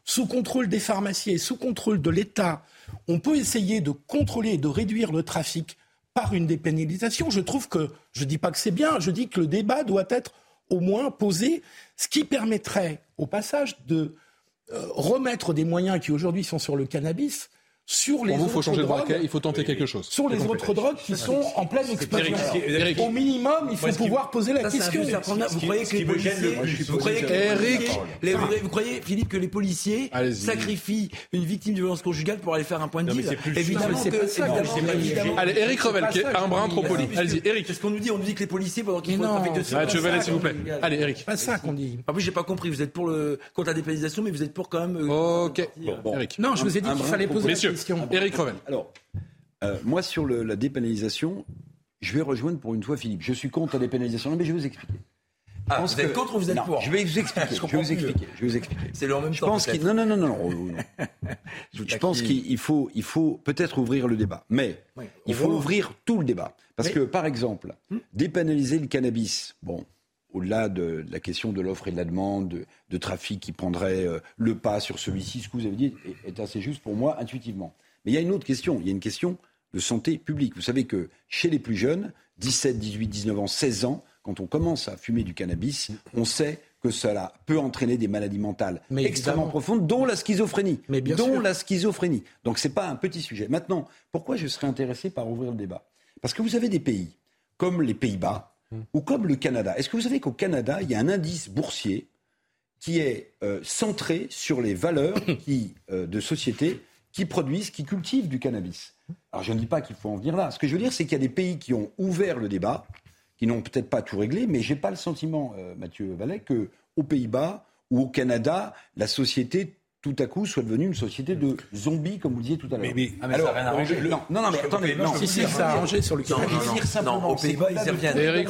sous contrôle des pharmacies et sous contrôle de l'État, on peut essayer de contrôler et de réduire le trafic par une dépénalisation. Je trouve que, je dis pas que c'est bien, je dis que le débat doit être au moins posé, ce qui permettrait au passage de euh, remettre des moyens qui aujourd'hui sont sur le cannabis sur les Pour vous, il autres faut changer de drogues, braquet, il faut tenter quelque chose. sur les autres drogues qui sont en pleine explosion. Eric. Au minimum, il faut pouvoir poser la Ça, question. Vous croyez que les policiers, vous croyez que les Eric. policiers- les- vous, vous croyez, Philippe, que les policiers sacrifient une victime de violence conjugale pour aller faire un point de deal Évidemment que. Allez, Eric Revel, qui est un brin trop poli. Allez-y, Eric. C'est ce qu'on nous dit. On nous dit que les policiers, pendant qu'ils font le non. trafic de Ah, cigarettes, Vallet, ça, s'il vous plaît. Allez, Eric. C'est pas ça qu'on dit. En plus, j'ai pas compris. Vous êtes pour le contre la dépénalisation, mais vous êtes pour quand même. euh, Ok. bon. Eric. Non, je vous ai dit qu'il fallait poser question. Eric Revel. Alors, euh, moi, sur le- la dépénalisation, je vais rejoindre pour une fois Philippe. Je suis contre la dépénalisation, mais je vais vous expliquer. Ah, pense vous êtes que- contre ou vous êtes Non, pour Je vais vous expliquer. Je je vais comprends vous expliquer. Je vais vous expliquer. C'est le en même Je temps, pense non non non non. non, non. Je pense qu'il faut, il faut peut-être ouvrir le débat. Mais Oui, il faut ouvrir tout le débat. Parce Oui. que, par exemple, dépénaliser le cannabis, bon, au-delà de, la question de l'offre et de la demande, de, de trafic qui prendrait euh, le pas sur celui-ci, ce que vous avez dit est, est assez juste pour moi intuitivement. Mais il y a une autre question. Il y a une question de santé publique. Vous savez que chez les plus jeunes, 17, 18, 19 ans, 16 ans, quand on commence à fumer du cannabis, on sait que cela peut entraîner des maladies mentales Mais extrêmement évidemment. profondes, dont la schizophrénie. Mais bien dont sûr. la schizophrénie. Donc c'est pas un petit sujet. Maintenant, pourquoi je serais intéressé par ouvrir le débat? Parce que vous avez des pays comme les Pays-Bas ou comme le Canada. Est-ce que vous savez qu'au Canada, il y a un indice boursier qui est euh, centré sur les valeurs qui, euh, de sociétés qui produisent, qui cultivent du cannabis? Alors je ne dis pas qu'il faut en venir là. Ce que je veux dire, c'est qu'il y a des pays qui ont ouvert le débat, qui n'ont peut-être pas tout réglé, mais j'ai pas le sentiment, euh, Mathieu Vallet, que aux Pays-Bas ou au Canada, la société tout à coup soit devenue une société de zombies, comme vous le disiez tout à l'heure. Mais- mais- Ah, mais ça a rien arrangé. non, non, non, mais attendez, non, Si, si, ça a arrangé sur le Non, cannabis. non, non. dire simplement, Non, aux Pays-Bas, ils reviennent. Eric.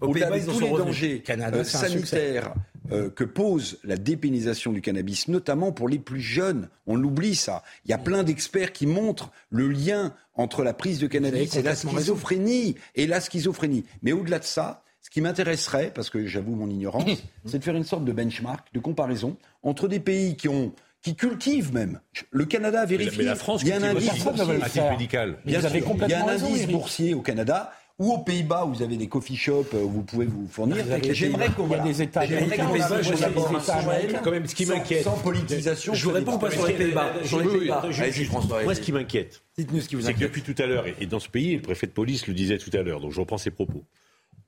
Aux Pays-Bas, ils tous les dangers Canada, euh, sanitaires euh, que pose la dépénalisation du cannabis, notamment pour les plus jeunes. On l'oublie ça. Il y a plein d'experts qui montrent le lien entre la prise de cannabis et la schizophrénie. Et la schizophrénie. Mais au-delà de ça, ce qui m'intéresserait, parce que j'avoue mon ignorance, c'est de faire une sorte de benchmark, de comparaison entre des pays qui ont qui cultivent même. Le Canada a Mais la, vérifié. mais la France, il y a un cultive indice Bien vous avez complètement il y a un raison, indice Eric. boursier au Canada ou aux Pays-Bas, où vous avez des coffee shops euh, où vous pouvez vous fournir. J'aimerais des- qu'on il y a voilà. des États J'aimerais américains. Quand même, ce qui m'inquiète. Sans politisation. Je vous réponds pas sur les. Pays-Bas. Sur les Pays-Bas. Moi, ce qui m'inquiète, Dites-nous ce qui vous c'est que inquiète. depuis tout à l'heure, et- et dans ce pays, le préfet de police le disait tout à l'heure, donc je reprends ses propos,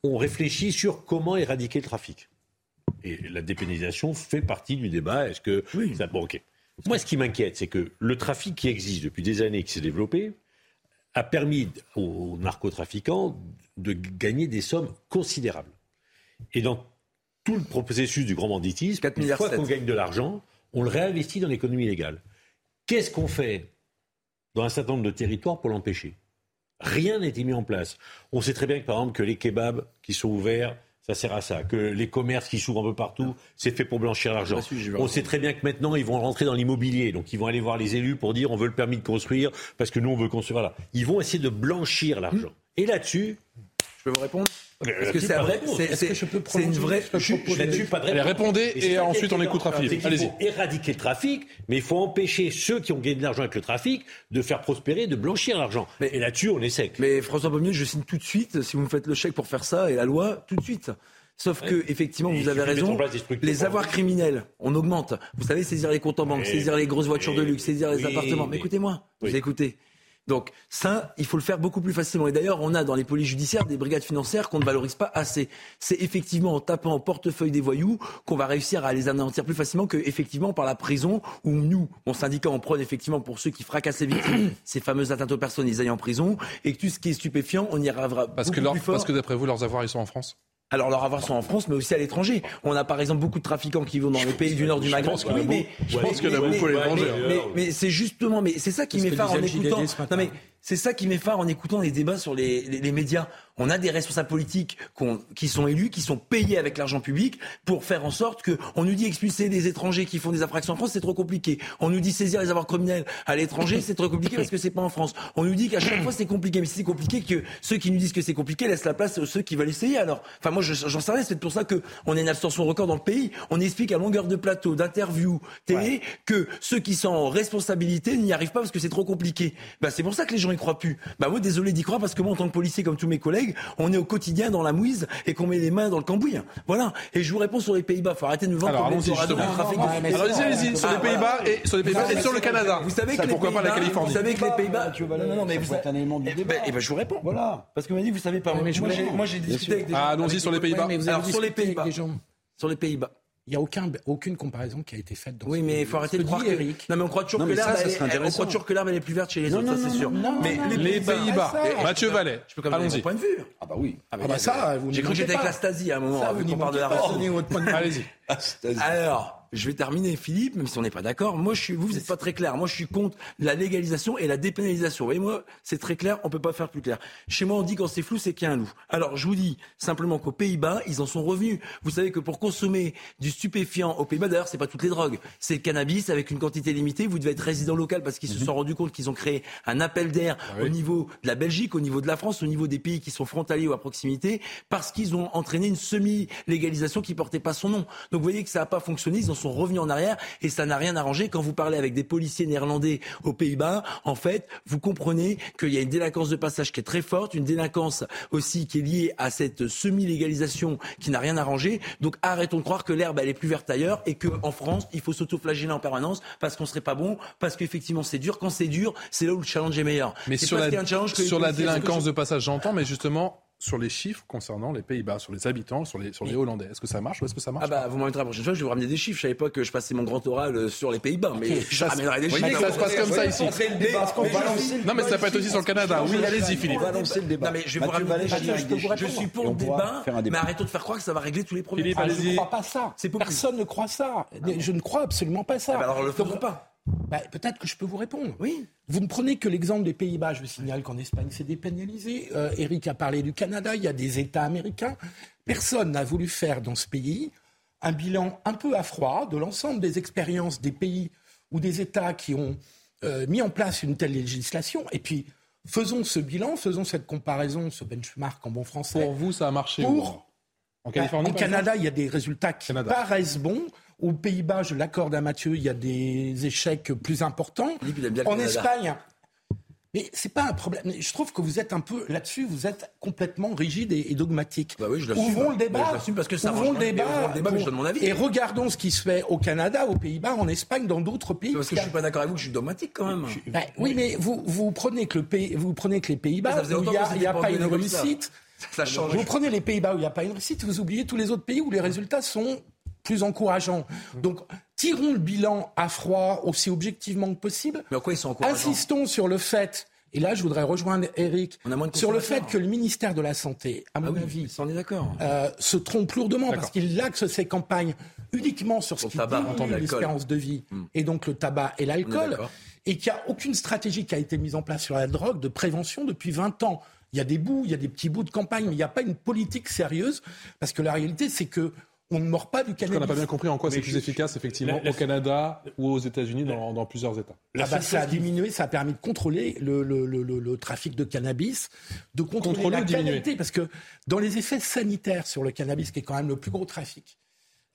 on réfléchit sur comment éradiquer le trafic. Et la dépénalisation fait partie du débat. Est-ce que ça, bon, ok. Moi, ce qui m'inquiète, c'est que le trafic qui existe depuis des années, qui s'est développé, a permis aux narcotrafiquants de gagner des sommes considérables. Et dans tout le processus du grand banditisme, 4 une fois qu'on gagne de l'argent, on le réinvestit dans l'économie légale. Qu'est-ce qu'on fait dans un certain nombre de territoires pour l'empêcher? Rien n'a été mis en place. On sait très bien que, par exemple, que les kebabs qui sont ouverts, ça sert à ça. Que les commerces qui s'ouvrent un peu partout, c'est fait pour blanchir l'argent. Là-dessus, j'ai vu On sait très bien que maintenant, ils vont rentrer dans l'immobilier. Donc, ils vont aller voir les élus pour dire on veut le permis de construire parce que nous, on veut construire là. Ils vont essayer de blanchir l'argent. Et là-dessus. Je peux vous répondre? Est-ce que là-dessus, c'est vrai. C'est que je une vraie. que je propose Là-dessus, pas de Allez, réponse. répondez Et ensuite on évident. écoute Rafik. C'est qu'il Allez-y. faut éradiquer le trafic, mais il faut empêcher ceux qui ont gagné de l'argent avec le trafic de faire prospérer, de blanchir l'argent. Et là-dessus, on est sec. Mais François Pommier, je signe tout de suite si vous me faites le chèque pour faire ça et la loi tout de suite. Sauf que effectivement, Et vous avez raison. Les avoirs criminels, on augmente. Vous savez, saisir les comptes en banque, saisir les grosses voitures de luxe, saisir les oui, appartements. Mais mais- écoutez-moi, Oui. vous écoutez. Donc ça, il faut le faire beaucoup plus facilement. Et d'ailleurs, on a dans les polices judiciaires des brigades financières qu'on ne valorise pas assez. C'est effectivement en tapant au portefeuille des voyous qu'on va réussir à les anéantir plus facilement que effectivement par la prison où nous, mon syndicat, on prône effectivement pour ceux qui fracassent les victimes, ces fameuses atteintes aux personnes, ils aillent en prison, et que tout ce qui est stupéfiant, on y arrivera Parce que, beaucoup leur- plus fort. parce que d'après vous, leurs avoirs, ils sont en France? Alors leurs avoirs sont en France, mais aussi à l'étranger. On a par exemple beaucoup de trafiquants qui vont dans les pays du nord du je Maghreb. Oui, mais-. Je pense qu'il y en a mais- beaucoup à mais- mais- c'est justement, mais c'est ça qui que m'effare en écoutant. Non mais c'est ça qui m'effare en écoutant les débats sur les, les- les médias. On a des responsables politiques qui sont élus, qui sont payés avec l'argent public pour faire en sorte que on nous dit expulser des étrangers qui font des infractions en France, c'est trop compliqué. On nous dit saisir les avoirs criminels à l'étranger, c'est trop compliqué parce que c'est pas en France. On nous dit qu'à chaque fois c'est compliqué, mais si c'est compliqué que ceux qui nous disent que c'est compliqué laissent la place à ceux qui veulent essayer. Alors, enfin moi je- j'en sais rien. C'est pour ça que on a une abstention record dans le pays. On explique à longueur de plateau, d'interviews, télé, que ceux qui sont en responsabilité n'y arrivent pas parce que c'est trop compliqué. Bah, c'est pour ça que les gens y croient plus. Bah, moi, désolé d'y croire parce que moi, en tant que policier, comme tous mes collègues, on est au quotidien dans la mouise et qu'on met les mains dans le cambouis. Voilà. Et je vous réponds sur les Pays-Bas. Faut arrêter de nous vendre Alors, comme allons-y, des trafic. Alors, allez-y, allez-y, sur les Ah, Pays-Bas et sur les Pays-Bas et sur le Canada. Vous savez que les pourquoi pas la Pays-Bas- Californie Vous savez que les Pays-Bas. Mathieu Vallet, Non, non, mais vous être un élément du Eh débat. ben, eh ben, je vous réponds. Voilà. Parce que m'a dit, vous savez pas. Moi, vous j'ai, j'ai discuté avec des gens. Ah, allons-y sur les Pays-Bas. vous Alors, sur les Pays-Bas. Sur les Pays-Bas. Il n'y a aucun, aucune comparaison qui a été faite dans Oui, ce mais il faut arrêter de croire que. Eric. Non, mais on croit toujours Non, que l'herbe, ça elle, est- on intéressant. croit toujours que l'herbe, elle est plus verte chez les Non, autres, non, ça, c'est non, sûr. non, non, mais non, les Les Pays-Bas. Mathieu Vallet. Je peux quand même mon point de vue. Ah bah oui. Ah, Ah bah ça, vous J'ai cru que j'étais avec la Stasi à un moment, Ça, vu vous n'y qu'on parle de la. Allez-y. Alors, je vais terminer, Philippe, même si on n'est pas d'accord. Moi, je suis, vous, vous n'êtes pas très clair. Moi, je suis contre la légalisation et la dépénalisation. Vous voyez, moi, c'est très clair, on peut pas faire plus clair. Chez moi, on dit quand c'est flou, c'est qu'il y a un loup. Alors, je vous dis simplement qu'aux Pays-Bas, ils en sont revenus. Vous savez que pour consommer du stupéfiant aux Pays-Bas, d'ailleurs, c'est pas toutes les drogues. C'est le cannabis avec une quantité limitée. Vous devez être résident local parce qu'ils se sont rendus compte qu'ils ont créé un appel d'air au niveau de la Belgique, au niveau de la France, au niveau des pays qui sont frontaliers ou à proximité, parce qu'ils ont entraîné une semi-légalisation qui portait pas son nom. Donc, vous voyez que ça n'a pas fonctionné. Ils sont revenus en arrière et ça n'a rien arrangé. Quand vous parlez avec des policiers néerlandais aux Pays-Bas, en fait, vous comprenez qu'il y a une délinquance de passage qui est très forte, une délinquance aussi qui est liée à cette semi-légalisation qui n'a rien arrangé. Donc arrêtons de croire que l'herbe elle est plus verte ailleurs et qu'en France il faut s'autoflageller en permanence parce qu'on serait pas bon, parce qu'effectivement c'est dur. Quand c'est dur, c'est là où le challenge est meilleur. Mais sur la, sur la délinquance de passage, j'entends, mais justement, sur les chiffres concernant les Pays-Bas, sur les habitants, sur les, sur les Hollandais, est-ce que ça marche ou est-ce que ça marche Ah bah vous m'en mettrez la prochaine fois, je vais vous ramener des chiffres. Je savais pas que je passais mon grand oral euh, sur les Pays-Bas, mais je ça se- ramènerai des Vous chiffres. ça se passe comme ça ici. Je Non, mais ça peut être aussi sur le Canada. Oui, allez-y, Philippe. On va lancer le débat. Non, mais je vais vous ramener je Je suis pour le débat, mais arrêtons de faire croire que ça va régler tous les problèmes. Ah, je ne crois pas ça. Personne ne croit ça. Je ne crois absolument pas ça. Ah bah alors, le faisons pas. Bah, Peut-être que je peux vous répondre. Oui. Vous ne prenez que l'exemple des Pays-Bas. Je signale qu'en Espagne, c'est dépénalisé. Euh, Eric a parlé du Canada. Il y a des États américains. Personne n'a voulu faire dans ce pays un bilan un peu à froid de l'ensemble des expériences des pays ou des États qui ont euh, mis en place une telle législation. Et puis, faisons ce bilan, faisons cette comparaison, ce benchmark en bon français. Pour vous, ça a marché Pour- où En Californie en par Canada, il y a des résultats qui Canada. paraissent bons. Aux Pays-Bas, je l'accorde à Mathieu, il y a des échecs plus importants. En. Espagne, mais c'est pas un problème. Je trouve que vous êtes un peu là-dessus, vous êtes complètement rigide et, et dogmatique. Bah oui, je ouvrons le débat. je parce que ça ouvrons le débat. ouvrons le débat, mais je donne mon avis. Et regardons ce qui se fait au Canada, aux Pays-Bas, en Espagne, dans d'autres pays. Parce que je suis pas d'accord avec vous, que je suis dogmatique quand même. Ben, oui, mais vous, vous prenez que le pays, vous prenez que les Pays-Bas où il n'y a, y a pas une réussite. Ça change. Vous prenez les Pays-Bas où il n'y a pas une réussite, vous oubliez tous les autres pays où les résultats sont plus encourageants. Donc, tirons le bilan à froid aussi objectivement que possible. Mais en quoi ils sont encourageants Insistons sur le fait, et là je voudrais rejoindre Eric, sur le fait que le ministère de la Santé, à mon Ah oui, avis, on est d'accord. euh, se trompe lourdement parce qu'il axe ses campagnes uniquement sur ce qui diminue l'espérance de vie et donc le tabac et l'alcool et qu'il n'y a aucune stratégie qui a été mise en place sur la drogue de prévention depuis 20 ans. Il y a des bouts, il y a des petits bouts de campagne, mais il n'y a pas une politique sérieuse parce que la réalité c'est que on ne mord pas du Parce cannabis. n'a pas bien compris en quoi c'est plus je- efficace, effectivement, la- la- au Canada ou aux États-Unis, dans, dans plusieurs États. Ah bah, ça a diminué, ça a permis de contrôler le, le- le- le- le trafic de cannabis, de contrôler Contrôler la qualité, parce que dans les effets sanitaires sur le cannabis, qui est quand même le plus gros trafic,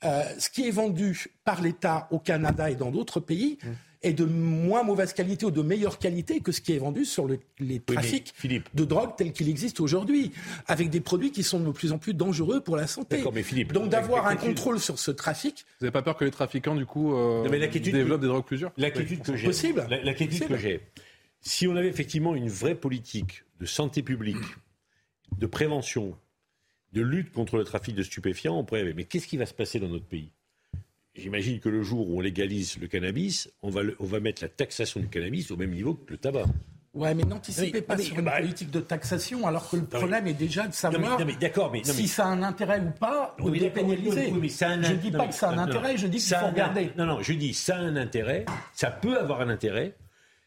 euh, ce qui est vendu par l'État au Canada et dans d'autres pays Mmh. Est de moins mauvaise qualité ou de meilleure qualité que ce qui est vendu sur le- les trafics Philippe. de drogue tels qu'il existe aujourd'hui, avec des produits qui sont de plus en plus dangereux pour la santé. D'accord, mais Philippe, Donc d'avoir un contrôle sur ce trafic, Vous n'avez pas peur que les trafiquants, du coup, euh, Non, mais l'inquiétude développent que- des drogues plus dures? L'inquiétude que j'ai. Possible. L'inquiétude que j'ai. Si on avait effectivement une vraie politique de santé publique, de prévention, de lutte contre le trafic de stupéfiants, on pourrait. Mais qu'est-ce qui va se passer dans notre pays? J'imagine que le jour où on légalise le cannabis, on va, le- on va mettre la taxation du cannabis au même niveau que le tabac. Ouais, mais n'anticipez Oui, pas mais- sur une bah, politique de taxation, alors que le problème est déjà de savoir non, mais mais- si ça a un intérêt ou pas de dépénaliser. oui, oui, mais ça a un je ne dis pas que ça a un intérêt, je dis qu'il faut regarder. Non, non, je dis ça a un intérêt. Ça peut avoir un intérêt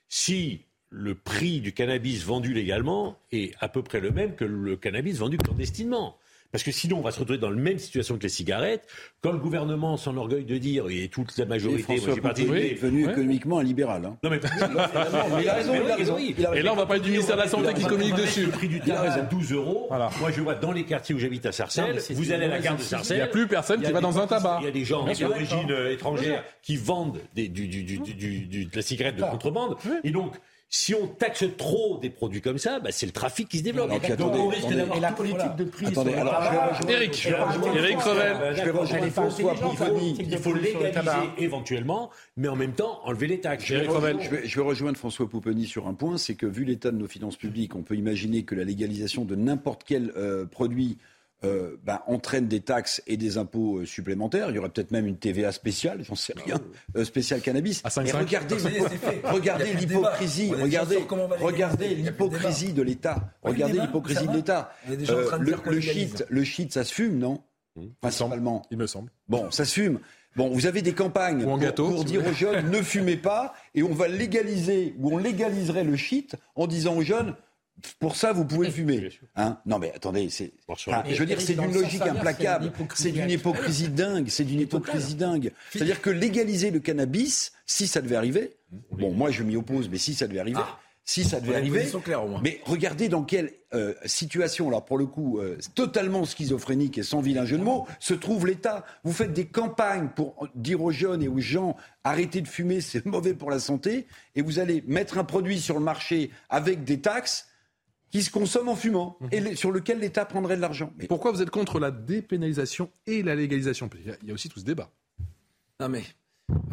si le prix du cannabis vendu légalement est à peu près le même que le cannabis vendu clandestinement. Parce que sinon, on va se retrouver dans la même situation que les cigarettes. Quand le gouvernement s'enorgueille de dire, et toute la majorité, moi j'ai participé. est devenu économiquement un libéral. hein. Non mais, il a raison, il a raison. Et là, on va parler du ministère de la Santé qui communique dessus. Le prix du tabac à 12 euros. Voilà. Moi, je vois dans les quartiers où j'habite à Sarcelles, vous allez à la gare de. Sarcelles. Il n'y a plus personne qui va dans un tabac. Il y a des gens d'origine euh, étrangère qui vendent du, de la cigarette de contrebande. Et donc, si on taxe trop des produits comme ça, bah, c'est le trafic qui se développe. Non, puis Donc, attendez, attendez. Et la politique voilà. de prix Attendez, alors, je vais rejoindre- Eric, Revel. Je vais François de Il faut légaliser éventuellement, mais en même temps enlever les taxes. Je vais, je vais rejoindre François Pouponi sur un point, c'est que vu l'état de nos finances publiques, on peut imaginer que la légalisation de n'importe quel euh, produit euh, ben, entraîne des taxes et des impôts euh, supplémentaires. Il y aurait peut-être même une TVA spéciale, j'en sais rien, euh, spéciale cannabis. À 5,5. Et regardez, l'hypocrisie, regardez, l'hypocrisie de l'État. Regardez l'hypocrisie de l'État. Le, shit, le shit, ça se fume, non? Principalement. Il me semble. Bon, ça se fume. Bon, vous avez des campagnes en pour, gâteau, pour si dire aux jeunes ne fumez pas et on va légaliser ou on légaliserait le shit en disant aux jeunes pour ça vous pouvez fumer. Hein non mais attendez, c'est je veux dire c'est d'une logique implacable, c'est d'une hypocrisie dingue, c'est d'une hypocrisie dingue. C'est-à-dire que légaliser le cannabis, si ça devait arriver, bon moi je m'y oppose, mais si ça devait arriver, si ça devait arriver, au moins. mais regardez dans quelle euh, situation, alors pour le coup, euh, totalement schizophrénique et sans vilain jeu de mots, se trouve l'État. Vous faites des campagnes pour dire aux jeunes et aux gens arrêtez de fumer, c'est mauvais pour la santé, et vous allez mettre un produit sur le marché avec des taxes qui se consomment en fumant et les- sur lequel l'État prendrait de l'argent. Mais Pourquoi vous êtes contre la dépénalisation et la légalisation? Parce Il y a aussi tout ce débat. Non mais.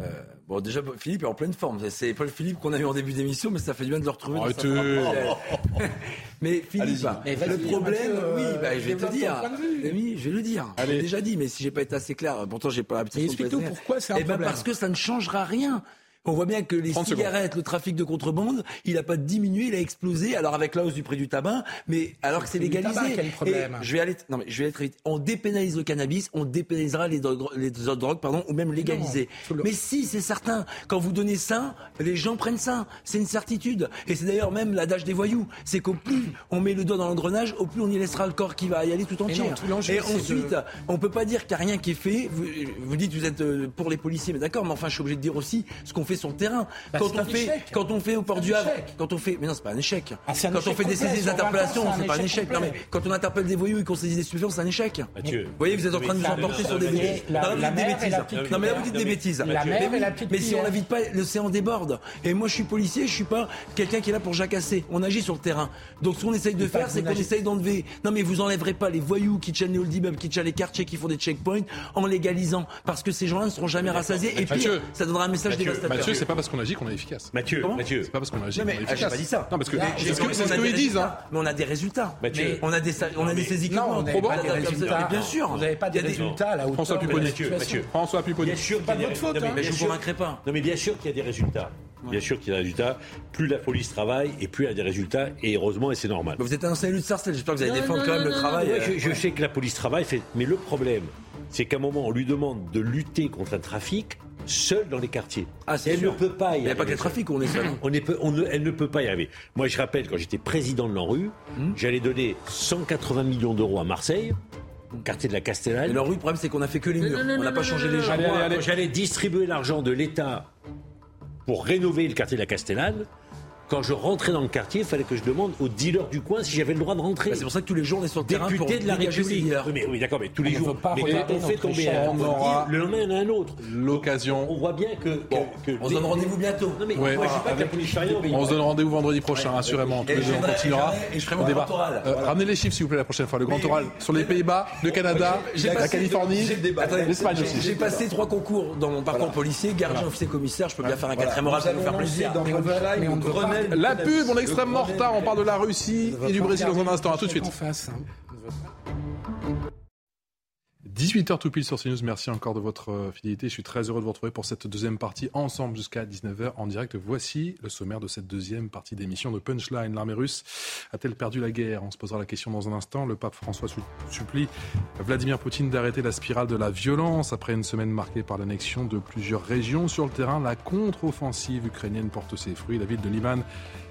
euh, bon, déjà, Philippe est en pleine forme. C'est Paul Philippe qu'on a eu en début d'émission, mais ça fait du bien de le retrouver. dans sa mais Philippe. Mais le problème, Mathieu, oui, euh, bah, je vais te dire. je vais le dire. J'ai déjà dit, mais si j'ai pas été assez clair, pourtant j'ai pas l'habitude. Explique-nous pourquoi c'est un Eh ben problème. parce que ça ne changera rien. On voit bien que les 30 cigarettes, le trafic de contrebande, il n'a pas diminué, il a explosé. Alors avec la hausse du prix du tabac, mais alors que c'est légalisé. tabac, quel problème Et je vais aller, non mais je vais aller très vite. On dépénalise le cannabis, on dépénalisera les, drogues- les autres drogues, pardon, ou même légaliser. Mais si, c'est certain. Quand vous donnez ça, les gens prennent ça. C'est une certitude. Et c'est d'ailleurs même l'adage des voyous. C'est qu'au plus on met le doigt dans l'engrenage, au plus on y laissera le corps qui va y aller tout entier. non, tout l'enjeu, Et ensuite, de- on peut pas dire qu'il n'y a rien qui est fait. Vous, vous dites vous êtes euh, pour les policiers, mais d'accord, mais enfin je suis obligé de dire aussi ce qu'on fait sur le terrain. Bah, quand on fait, quand on fait au port du Havre, quand on fait, mais non c'est pas un échec. Ah, un quand on fait des complet. saisies, des Sur 20 ans, interpellations, c'est pas un échec. Non mais quand on interpelle des voyous et qu'on saisit des stupéfiants, c'est un échec. Mathieu. Vous voyez, vous êtes en train de vous Mais emporter sur des bêtises. Non, là, vous la dites des mère et la bêtises. petite Non mais là vous dites des bêtises. La Mais si on n'invite pas, l'océan déborde. Et moi je suis policier, je suis pas quelqu'un qui est là pour jacasser. On agit sur le terrain. Donc ce qu'on essaye de faire, c'est qu'on essaye d'enlever. Non mais vous enlèverez pas les voyous qui tiennent les old qui tiennent les quartiers, qui font des checkpoints en légalisant. Parce que ces gens-là ne seront jamais rassasiés. Et puis ça donnera un message dévastateur. Mathieu, c'est pas parce qu'on agit qu'on est efficace. Mathieu, Comment Mathieu. C'est pas parce qu'on agit Non, qu'on mais est ah, efficace. j'ai pas dit ça. Non, parce que Là, c'est ce a qu'ils disent. Hein. Mais on a des résultats. Mathieu. On a des, on a des ces équipements. Non, on n'avait Trop pas bon. des résultats. Bien sûr. Vous n'avez pas a des- résultats à la hauteur François Pupponi. Mathieu. François Pupponi. Bien sûr pas a de votre faute, mais hein. Je vous sûr- convaincrai pas. Non, mais bien sûr qu'il y a des résultats. Bien sûr qu'il y a des résultats. Plus la police travaille et plus il y a des résultats. Et heureusement, et c'est normal. Vous êtes un salut de Sarcelles, j'espère que vous allez défendre quand même le travail. Ouais, euh, je, je sais que la police travaille, fait- mais le problème, c'est qu'à un moment, on lui demande de lutter contre un trafic seul dans les quartiers. Ah, c'est elle sûr. ne peut pas y Il n'y a pas que arriver. le trafic où on est seul. On ne- elle ne peut pas y arriver. Moi, je rappelle, quand j'étais président de l'ANRU, Hmm. j'allais donner 180 millions d'euros à Marseille, au quartier de la Et Castellane. leur rue, le problème, c'est qu'on a fait que les murs. On n'a pas changé les gens. J'allais distribuer l'argent de l'État pour rénover le quartier de la Castellane, quand je rentrais dans le quartier, il fallait que je demande aux dealers du coin si j'avais le droit de rentrer. Bah, C'est pour ça que tous les jours, on est sur le terrain pour de la République. Oui, mais, oui, d'accord, mais tous les On jours. pas mais on fait tomber un, On aura- le lendemain, il y en a un autre. L'occasion. On voit bien que. que- que On se donne rendez-vous bientôt. Non, mais Ouais. moi, je dis pas que la police fait rien, mais- On se donne rendez-vous vendredi prochain, assurément. Tous les deux, on continuera. et je ferai- mon débat. grand oral. Euh. Ramenez les chiffres, s'il vous plaît, la prochaine fois. Le grand oral sur les Pays-Bas, le Canada, la Californie, l'Espagne aussi. J'ai passé trois concours dans mon parcours policier, gardien, officier, commissaire. Je peux bien faire un quatrième oral pour vous faire plaisir. Mais on ne La pub, on est extrêmement en. On parle de la Russie et du Brésil dans un instant. À tout de suite. 18h tout pile sur CNews. Merci encore de votre euh, fidélité. Je suis très heureux de vous retrouver pour cette deuxième partie ensemble jusqu'à 19h en direct. Voici le sommaire de cette deuxième partie d'émission de Punchline. L'armée russe a-t-elle perdu la guerre? On se posera la question dans un instant. Le pape François su- supplie Vladimir Poutine d'arrêter la spirale de la violence après une semaine marquée par l'annexion de plusieurs régions. Sur le terrain, la contre-offensive ukrainienne porte ses fruits. La ville de Liman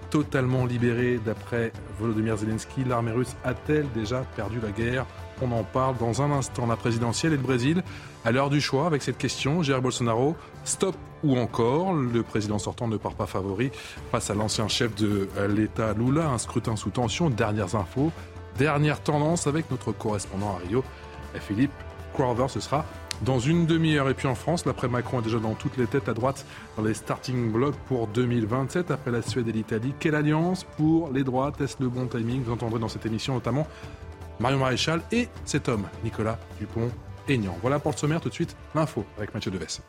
totalement libérée d'après Volodymyr Zelensky. L'armée russe a-t-elle déjà perdu la guerre? On en parle dans un instant. La présidentielle et le Brésil, à l'heure du choix, avec cette question, Jair Bolsonaro, stop ou encore? Le président sortant ne part pas favori face à l'ancien chef de l'État Lula, un scrutin sous tension. Dernières infos, dernière tendance avec notre correspondant à Rio, Philippe Crowther. Ce sera dans une demi-heure. Et puis en France, l'après-Macron est déjà dans toutes les têtes à droite dans les starting blocks pour 2027. Après la Suède et l'Italie, quelle alliance pour les droites? Est-ce le bon timing? Vous entendrez dans cette émission notamment Marion Maréchal et cet homme, Nicolas Dupont-Aignan. Voilà pour le sommaire, tout de suite, l'info avec Mathieu Deves.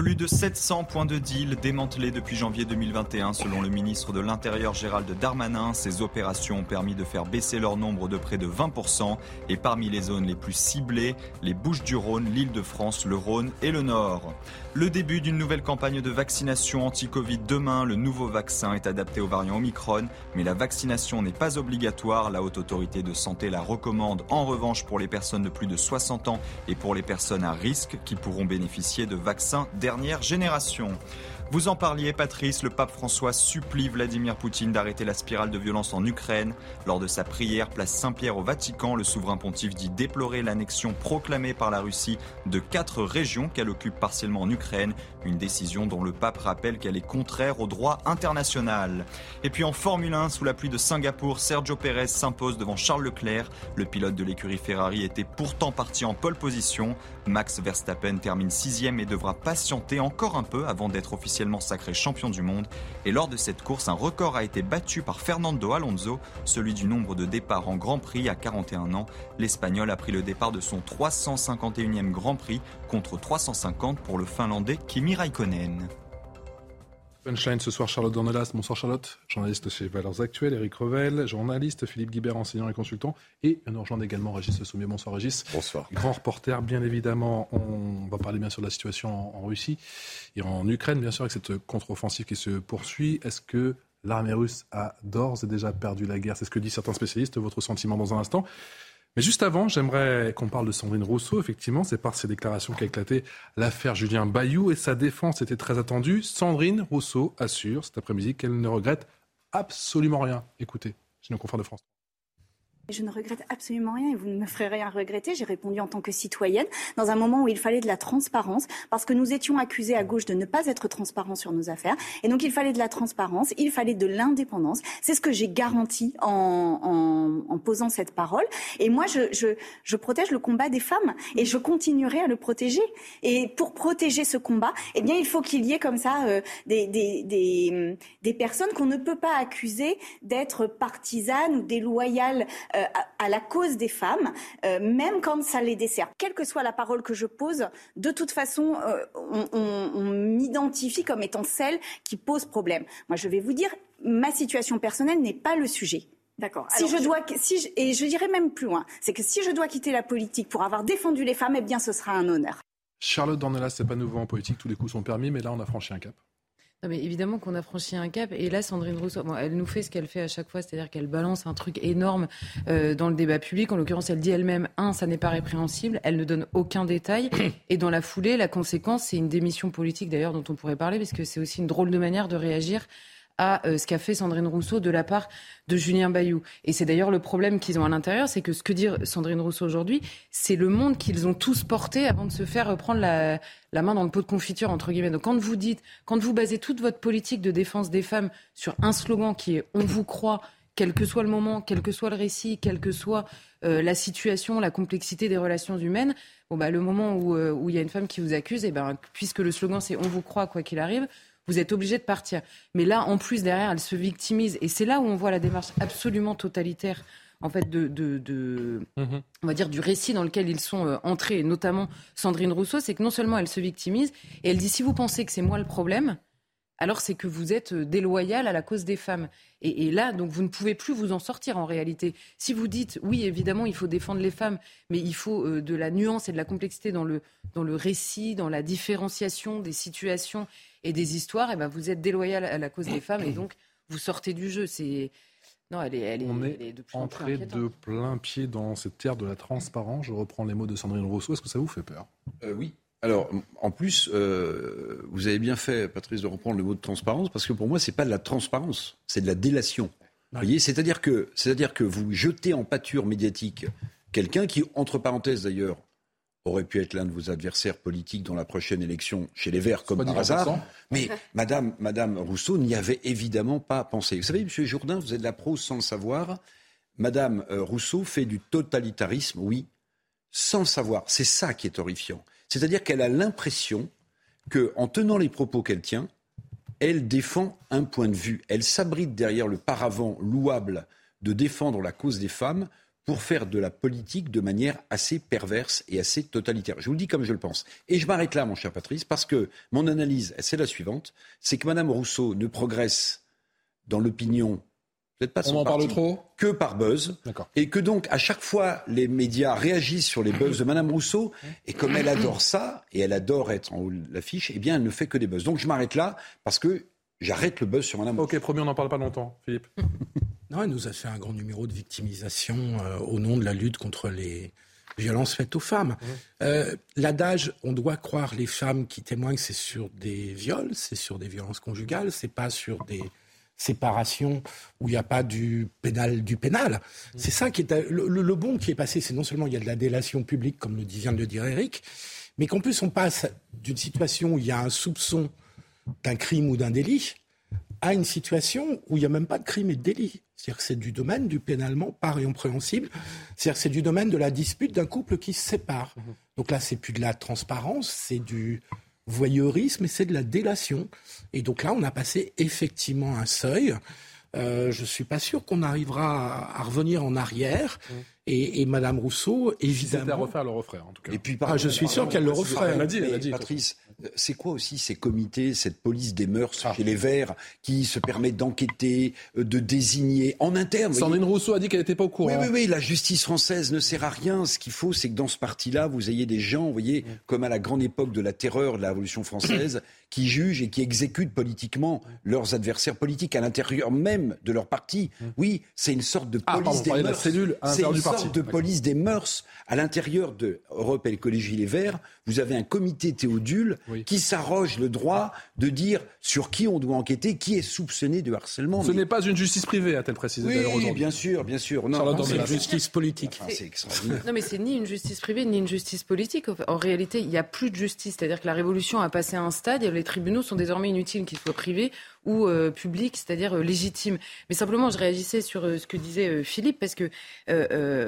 Plus de 700 points de deal démantelés depuis janvier 2021 selon le ministre de l'Intérieur Gérald Darmanin. Ces opérations ont permis de faire baisser leur nombre de près de 20% et parmi les zones les plus ciblées, les Bouches du Rhône, l'île de France, le Rhône et le Nord. Le début d'une nouvelle campagne de vaccination anti-Covid demain. Le nouveau vaccin est adapté au variant Omicron, mais la vaccination n'est pas obligatoire. La haute autorité de santé la recommande en revanche pour les personnes de plus de 60 ans et pour les personnes à risque qui pourront bénéficier de vaccins dernière génération. Vous en parliez, Patrice, le pape François supplie Vladimir Poutine d'arrêter la spirale de violence en Ukraine. Lors de sa prière place Saint-Pierre au Vatican, le souverain pontife dit déplorer l'annexion proclamée par la Russie de quatre régions qu'elle occupe partiellement en Ukraine, une décision dont le pape rappelle qu'elle est contraire au droit international. Et puis en Formule 1, sous la pluie de Singapour, Sergio Perez s'impose devant Charles Leclerc. Le pilote de l'écurie Ferrari était pourtant parti en pole position. Max Verstappen termine sixième et devra patienter encore un peu avant d'être officiellement sacré champion du monde. Et lors de cette course, un record a été battu par Fernando Alonso, celui du nombre de départs en Grand Prix à 41 ans. L'Espagnol a pris le départ de son 351e Grand Prix contre 350 pour le Finlandais Kimi Raikkonen. Punchline ce soir, Charlotte Dornelas. Bonsoir Charlotte, journaliste chez Valeurs Actuelles. Eric Revel, journaliste. Philippe Guibert, enseignant et consultant. Et nous rejoint également Régis Soumier. Bonsoir Régis. Bonsoir. Grand reporter, bien évidemment. On va parler bien sûr de la situation en Russie et en Ukraine, bien sûr, avec cette contre-offensive qui se poursuit. Est-ce que l'armée russe a d'ores et déjà perdu la guerre? C'est ce que disent certains spécialistes. Votre sentiment dans un instant. Mais juste avant, j'aimerais qu'on parle de Sandrine Rousseau. Effectivement, c'est par ses déclarations qu'a éclaté l'affaire Julien Bayou et sa défense était très attendue. Sandrine Rousseau assure cet après-midi qu'elle ne regrette absolument rien. Écoutez, chez nos confrères de France. Je ne regrette absolument rien et vous ne me ferez rien regretter. J'ai répondu en tant que citoyenne dans un moment où il fallait de la transparence parce que nous étions accusés à gauche de ne pas être transparents sur nos affaires. Et donc il fallait de la transparence, il fallait de l'indépendance. C'est ce que j'ai garanti en, posant cette parole. Et moi, je, protège le combat des femmes et je continuerai à le protéger. Et pour protéger ce combat, eh bien, il faut qu'il y ait comme ça euh, des, personnes qu'on ne peut pas accuser d'être partisanes ou déloyales. Euh, euh, à, la cause des femmes, euh, même quand ça les dessert. Quelle que soit la parole que je pose, de toute façon, euh, on, m'identifie comme étant celle qui pose problème. Moi, je vais vous dire, ma situation personnelle n'est pas le sujet. D'accord. Si je dois, si et je dirais même plus loin, c'est que si je dois quitter la politique pour avoir défendu les femmes, eh bien, ce sera un honneur. Charlotte Dornelas, c'est pas nouveau en politique, tous les coups sont permis, mais là, on a franchi un cap. Non, mais évidemment qu'on a franchi un cap. Et là, Sandrine Rousseau, elle nous fait ce qu'elle fait à chaque fois, c'est-à-dire qu'elle balance un truc énorme euh, dans le débat public. En l'occurrence, elle dit elle-même, un, ça n'est pas répréhensible. Elle ne donne aucun détail. Et dans la foulée, la conséquence, c'est une démission politique, d'ailleurs, dont on pourrait parler, parce que c'est aussi une drôle de manière de réagir à euh, ce qu'a fait Sandrine Rousseau de la part de Julien Bayou. Et c'est d'ailleurs le problème qu'ils ont à l'intérieur, c'est que ce que dit Sandrine Rousseau aujourd'hui, c'est le monde qu'ils ont tous porté avant de se faire reprendre la, main dans le pot de confiture, entre guillemets. Donc quand vous dites, quand vous basez toute votre politique de défense des femmes sur un slogan qui est on vous croit, quel que soit le moment, quel que soit le récit, quelle que soit euh, la situation, la complexité des relations humaines, bon bah, le moment où, euh, il y a une femme qui vous accuse, et eh ben, puisque le slogan c'est on vous croit quoi qu'il arrive, vous êtes obligé de partir. Mais là, en plus, derrière, elle se victimise. Et c'est là où on voit la démarche absolument totalitaire en fait de, de, mhm. on va dire du récit dans lequel ils sont euh, entrés, notamment Sandrine Rousseau, c'est que non seulement elle se victimise et elle dit si vous pensez que c'est moi le problème, alors c'est que vous êtes euh, déloyal à la cause des femmes. Et, là, donc vous ne pouvez plus vous en sortir en réalité. Si vous dites oui, évidemment, il faut défendre les femmes, mais il faut euh, de la nuance et de la complexité dans le, dans le récit, dans la différenciation des situations et des histoires, et ben vous êtes déloyal à la cause des femmes et donc vous sortez du jeu. C'est non, elle est, elle est, On est, de entré de plein pied dans cette terre de la transparence. Je reprends les mots de Sandrine Rousseau. Est-ce que ça vous fait peur? Euh, Oui. Alors, en plus, euh, vous avez bien fait, Patrice, de reprendre le mot de transparence, parce que pour moi, c'est pas de la transparence, c'est de la délation. Vous voyez, c'est-à-dire que, c'est-à-dire que vous jetez en pâture médiatique quelqu'un qui, entre parenthèses d'ailleurs, aurait pu être l'un de vos adversaires politiques dans la prochaine élection chez les Verts, comme par hasard. Mais Madame, Madame Rousseau n'y avait évidemment pas pensé. Vous savez, Monsieur Jourdain, vous êtes de la prose sans le savoir. Madame euh, Rousseau fait du totalitarisme, oui, sans le savoir. C'est ça qui est horrifiant. C'est-à-dire qu'elle a l'impression qu'en tenant les propos qu'elle tient, elle défend un point de vue. Elle s'abrite derrière le paravent louable de défendre la cause des femmes pour faire de la politique de manière assez perverse et assez totalitaire. Je vous le dis comme je le pense. Et je m'arrête là, mon cher Patrice, parce que mon analyse, c'est la suivante, c'est que Mme Rousseau ne progresse dans l'opinion pas On en parle trop? Que par buzz. Et que donc, à chaque fois, les médias réagissent sur les buzz de Madame Rousseau. Et comme elle adore ça, et elle adore être en haut de l'affiche, eh bien, elle ne fait que des buzz. Donc, je m'arrête là, parce que j'arrête le buzz sur Madame Ok, promis, on n'en parle pas longtemps. Philippe Non, elle nous a fait un grand numéro de victimisation euh, au nom de la lutte contre les violences faites aux femmes. Euh, l'adage, on doit croire les femmes qui témoignent, c'est sur des viols, c'est sur des violences conjugales, c'est pas sur des séparation où il n'y a pas du pénal du pénal. C'est ça qui est le, bon qui est passé, c'est non seulement il y a de la délation publique, comme le vient de le dire Eric, mais qu'en plus on passe d'une situation où il y a un soupçon d'un crime ou d'un délit à une situation où il n'y a même pas de crime et de délit. C'est-à-dire que c'est du domaine du pénalement pas récompréhensible. C'est-à-dire que c'est du domaine de la dispute d'un couple qui se sépare. Donc là, c'est plus de la transparence, c'est du voyeurisme et c'est de la délation. Et donc là, on a passé effectivement un seuil. Euh, je ne suis pas sûr qu'on arrivera à, revenir en arrière. Et, et Madame Rousseau, évidemment. Si à refaire, le referait, en tout cas. Et puis, ah, je suis sûr qu'elle le referait. Elle a dit, elle a dit. Patrice, c'est quoi aussi ces comités, cette police des mœurs ah. chez les Verts qui se permet d'enquêter, euh, de désigner en interne Sandrine Rousseau a dit qu'elle n'était pas au courant. Oui, oui, oui, la justice française ne sert à rien. Ce qu'il faut, c'est que dans ce parti-là, vous ayez des gens, vous voyez, comme à la grande époque de la terreur de la Révolution française, qui jugent et qui exécutent politiquement leurs adversaires politiques à l'intérieur même de leur parti. Oui, c'est une sorte de ah, police des mœurs. C'est une sorte de police des mœurs à l'intérieur de Europe et l'écologie Les Verts. Vous avez un comité Théodule qui s'arroge le droit de dire sur qui on doit enquêter, qui est soupçonné de harcèlement. Ce n'est pas une justice privée, a-t-elle précisé Oui, bien sûr, bien sûr. Non, c'est une justice politique. c'est extraordinaire. Non, mais c'est ni une justice privée ni une justice politique. En réalité, il n'y a plus de justice. C'est-à-dire que la révolution a passé à un stade et les tribunaux sont désormais inutiles, qu'ils soient privés ou euh, publics, c'est-à-dire euh, légitimes. Mais simplement, je réagissais sur euh, ce que disait Philippe, parce que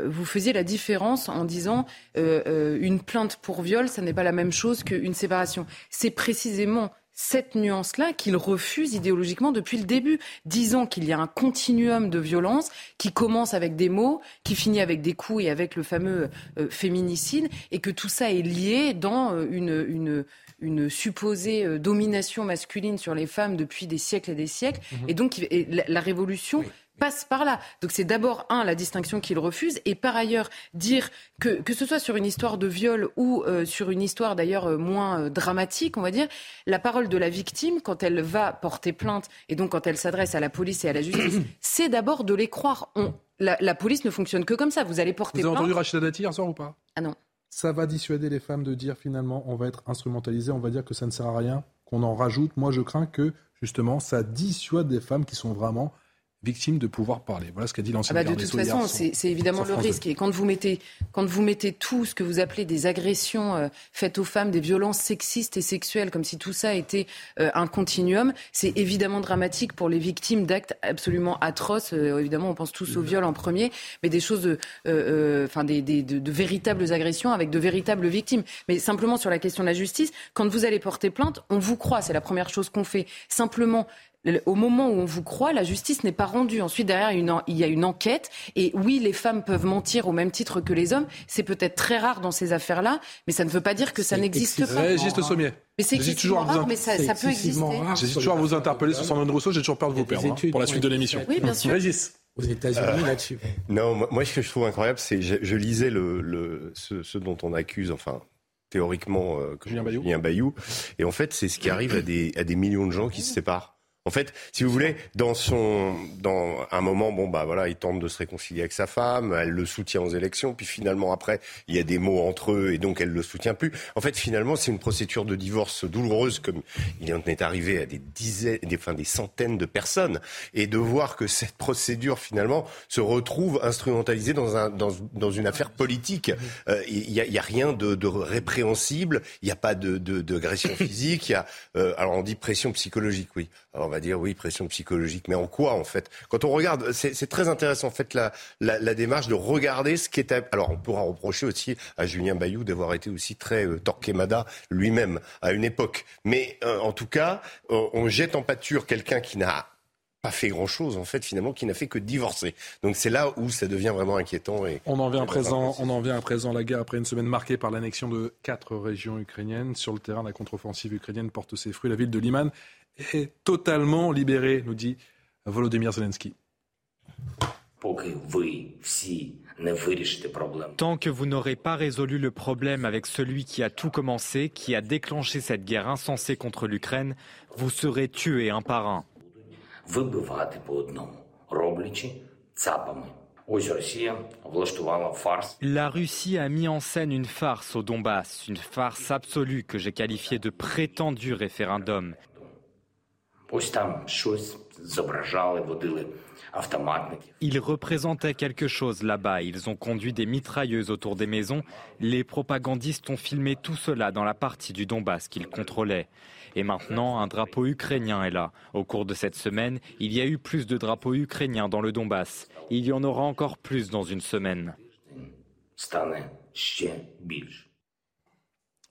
vous faisiez la différence en disant une plainte pour viol, ça n'est pas la même chose qu'une séparation. C'est précisément cette nuance-là qu'il refuse idéologiquement depuis le début, disant qu'il y a un continuum de violence qui commence avec des mots, qui finit avec des coups et avec le fameux féminicide, et que tout ça est lié dans une, une, une supposée euh, domination masculine sur les femmes depuis des siècles et des siècles. Mhm. Et donc, la, révolution. passe par là. Donc c'est d'abord, un, la distinction qu'il refuse, et par ailleurs, dire que, que ce soit sur une histoire de viol ou euh, sur une histoire d'ailleurs euh, moins dramatique, on va dire, la parole de la victime, quand elle va porter plainte, et donc quand elle s'adresse à la police et à la justice, c'est d'abord de les croire. On, la, police ne fonctionne que comme ça. Vous allez porter Vous avez entendu Rachida Dati hier soir ou pas? Ah non ça va dissuader les femmes de dire finalement on va être instrumentalisé, on va dire que ça ne sert à rien, qu'on en rajoute. Moi, je crains que justement ça dissuade des femmes qui sont vraiment victime de pouvoir parler. Voilà ce qu'a dit l'ancien ah bah De toute façon, c'est évidemment le risque. Et quand vous mettez, quand vous mettez tout ce que vous appelez des agressions euh, faites aux femmes, des violences sexistes et sexuelles, comme si tout ça était euh, un continuum, c'est évidemment dramatique pour les victimes d'actes absolument atroces. Euh, évidemment, on pense tous au viol en premier, mais des choses, de, enfin des, des, de, de, véritables agressions avec de véritables victimes. Mais simplement sur la question de la justice, quand vous allez porter plainte, on vous croit. C'est la première chose qu'on fait. Simplement, au moment où on vous croit, la justice n'est pas rendue. Ensuite, derrière, il y a une enquête. Et oui, les femmes peuvent mentir au même titre que les hommes. C'est peut-être très rare dans ces affaires-là, mais ça ne veut pas dire que ça n'existe pas. Régis Sommier. Mais c'est toujours rare, mais ça, peut exister. J'hésite toujours à vous interpeller sur Sandrine Rousseau. J'ai toujours peur de vous perdre hein, pour la suite de l'émission. Oui, bien sûr. Régis aux États-Unis là-dessus. Non, moi, ce que je trouve incroyable, c'est je, je lisais le, ce, dont on accuse, enfin théoriquement, euh, Julien, Bayou. Bayou, et en fait, c'est ce qui arrive à des, à des millions de gens qui se séparent. En fait, si vous voulez, dans son, dans un moment, bon bah voilà, il tente de se réconcilier avec sa femme, elle le soutient aux élections, puis finalement après, il y a des mots entre eux et donc elle le soutient plus. En fait, finalement, c'est une procédure de divorce douloureuse, comme il en est arrivé à des dizaines, des, enfin, des centaines de personnes, et de voir que cette procédure finalement se retrouve instrumentalisée dans un, dans, une affaire politique. Euh, il y, a, y, a, rien de, de répréhensible, il n'y a pas de, d'agression physique, il y a, euh, alors on dit pression psychologique, oui. Va dire oui, pression psychologique, mais en quoi en fait? Quand on regarde, c'est très intéressant en fait la, la, démarche de regarder ce qui est. Alors on pourra reprocher aussi à Julien Bayou d'avoir été aussi très euh, Torquemada lui-même à une époque, mais euh, en tout cas, euh, on jette en pâture quelqu'un qui n'a pas fait grand-chose, en fait, finalement, qui n'a fait que divorcer. Donc c'est là où ça devient vraiment inquiétant. Et on en vient à présent, on en vient à présent la guerre après une semaine marquée par l'annexion de quatre régions ukrainiennes. Sur le terrain, la contre-offensive ukrainienne porte ses fruits. La ville de Liman est totalement libérée, nous dit Volodymyr Zelensky. Tant que vous n'aurez pas résolu le problème avec celui qui a tout commencé, qui a déclenché cette guerre insensée contre l'Ukraine, vous serez tués un par un. La Russie a mis en scène une farce au Donbass, une farce absolue que j'ai qualifiée de prétendu référendum. Ils représentaient quelque chose là-bas. Ils ont conduit des mitrailleuses autour des maisons. Les propagandistes ont filmé tout cela dans la partie du Donbass qu'ils contrôlaient. Et maintenant, un drapeau ukrainien est là. Au cours de cette semaine, il y a eu plus de drapeaux ukrainiens dans le Donbass. Il y en aura encore plus dans une semaine.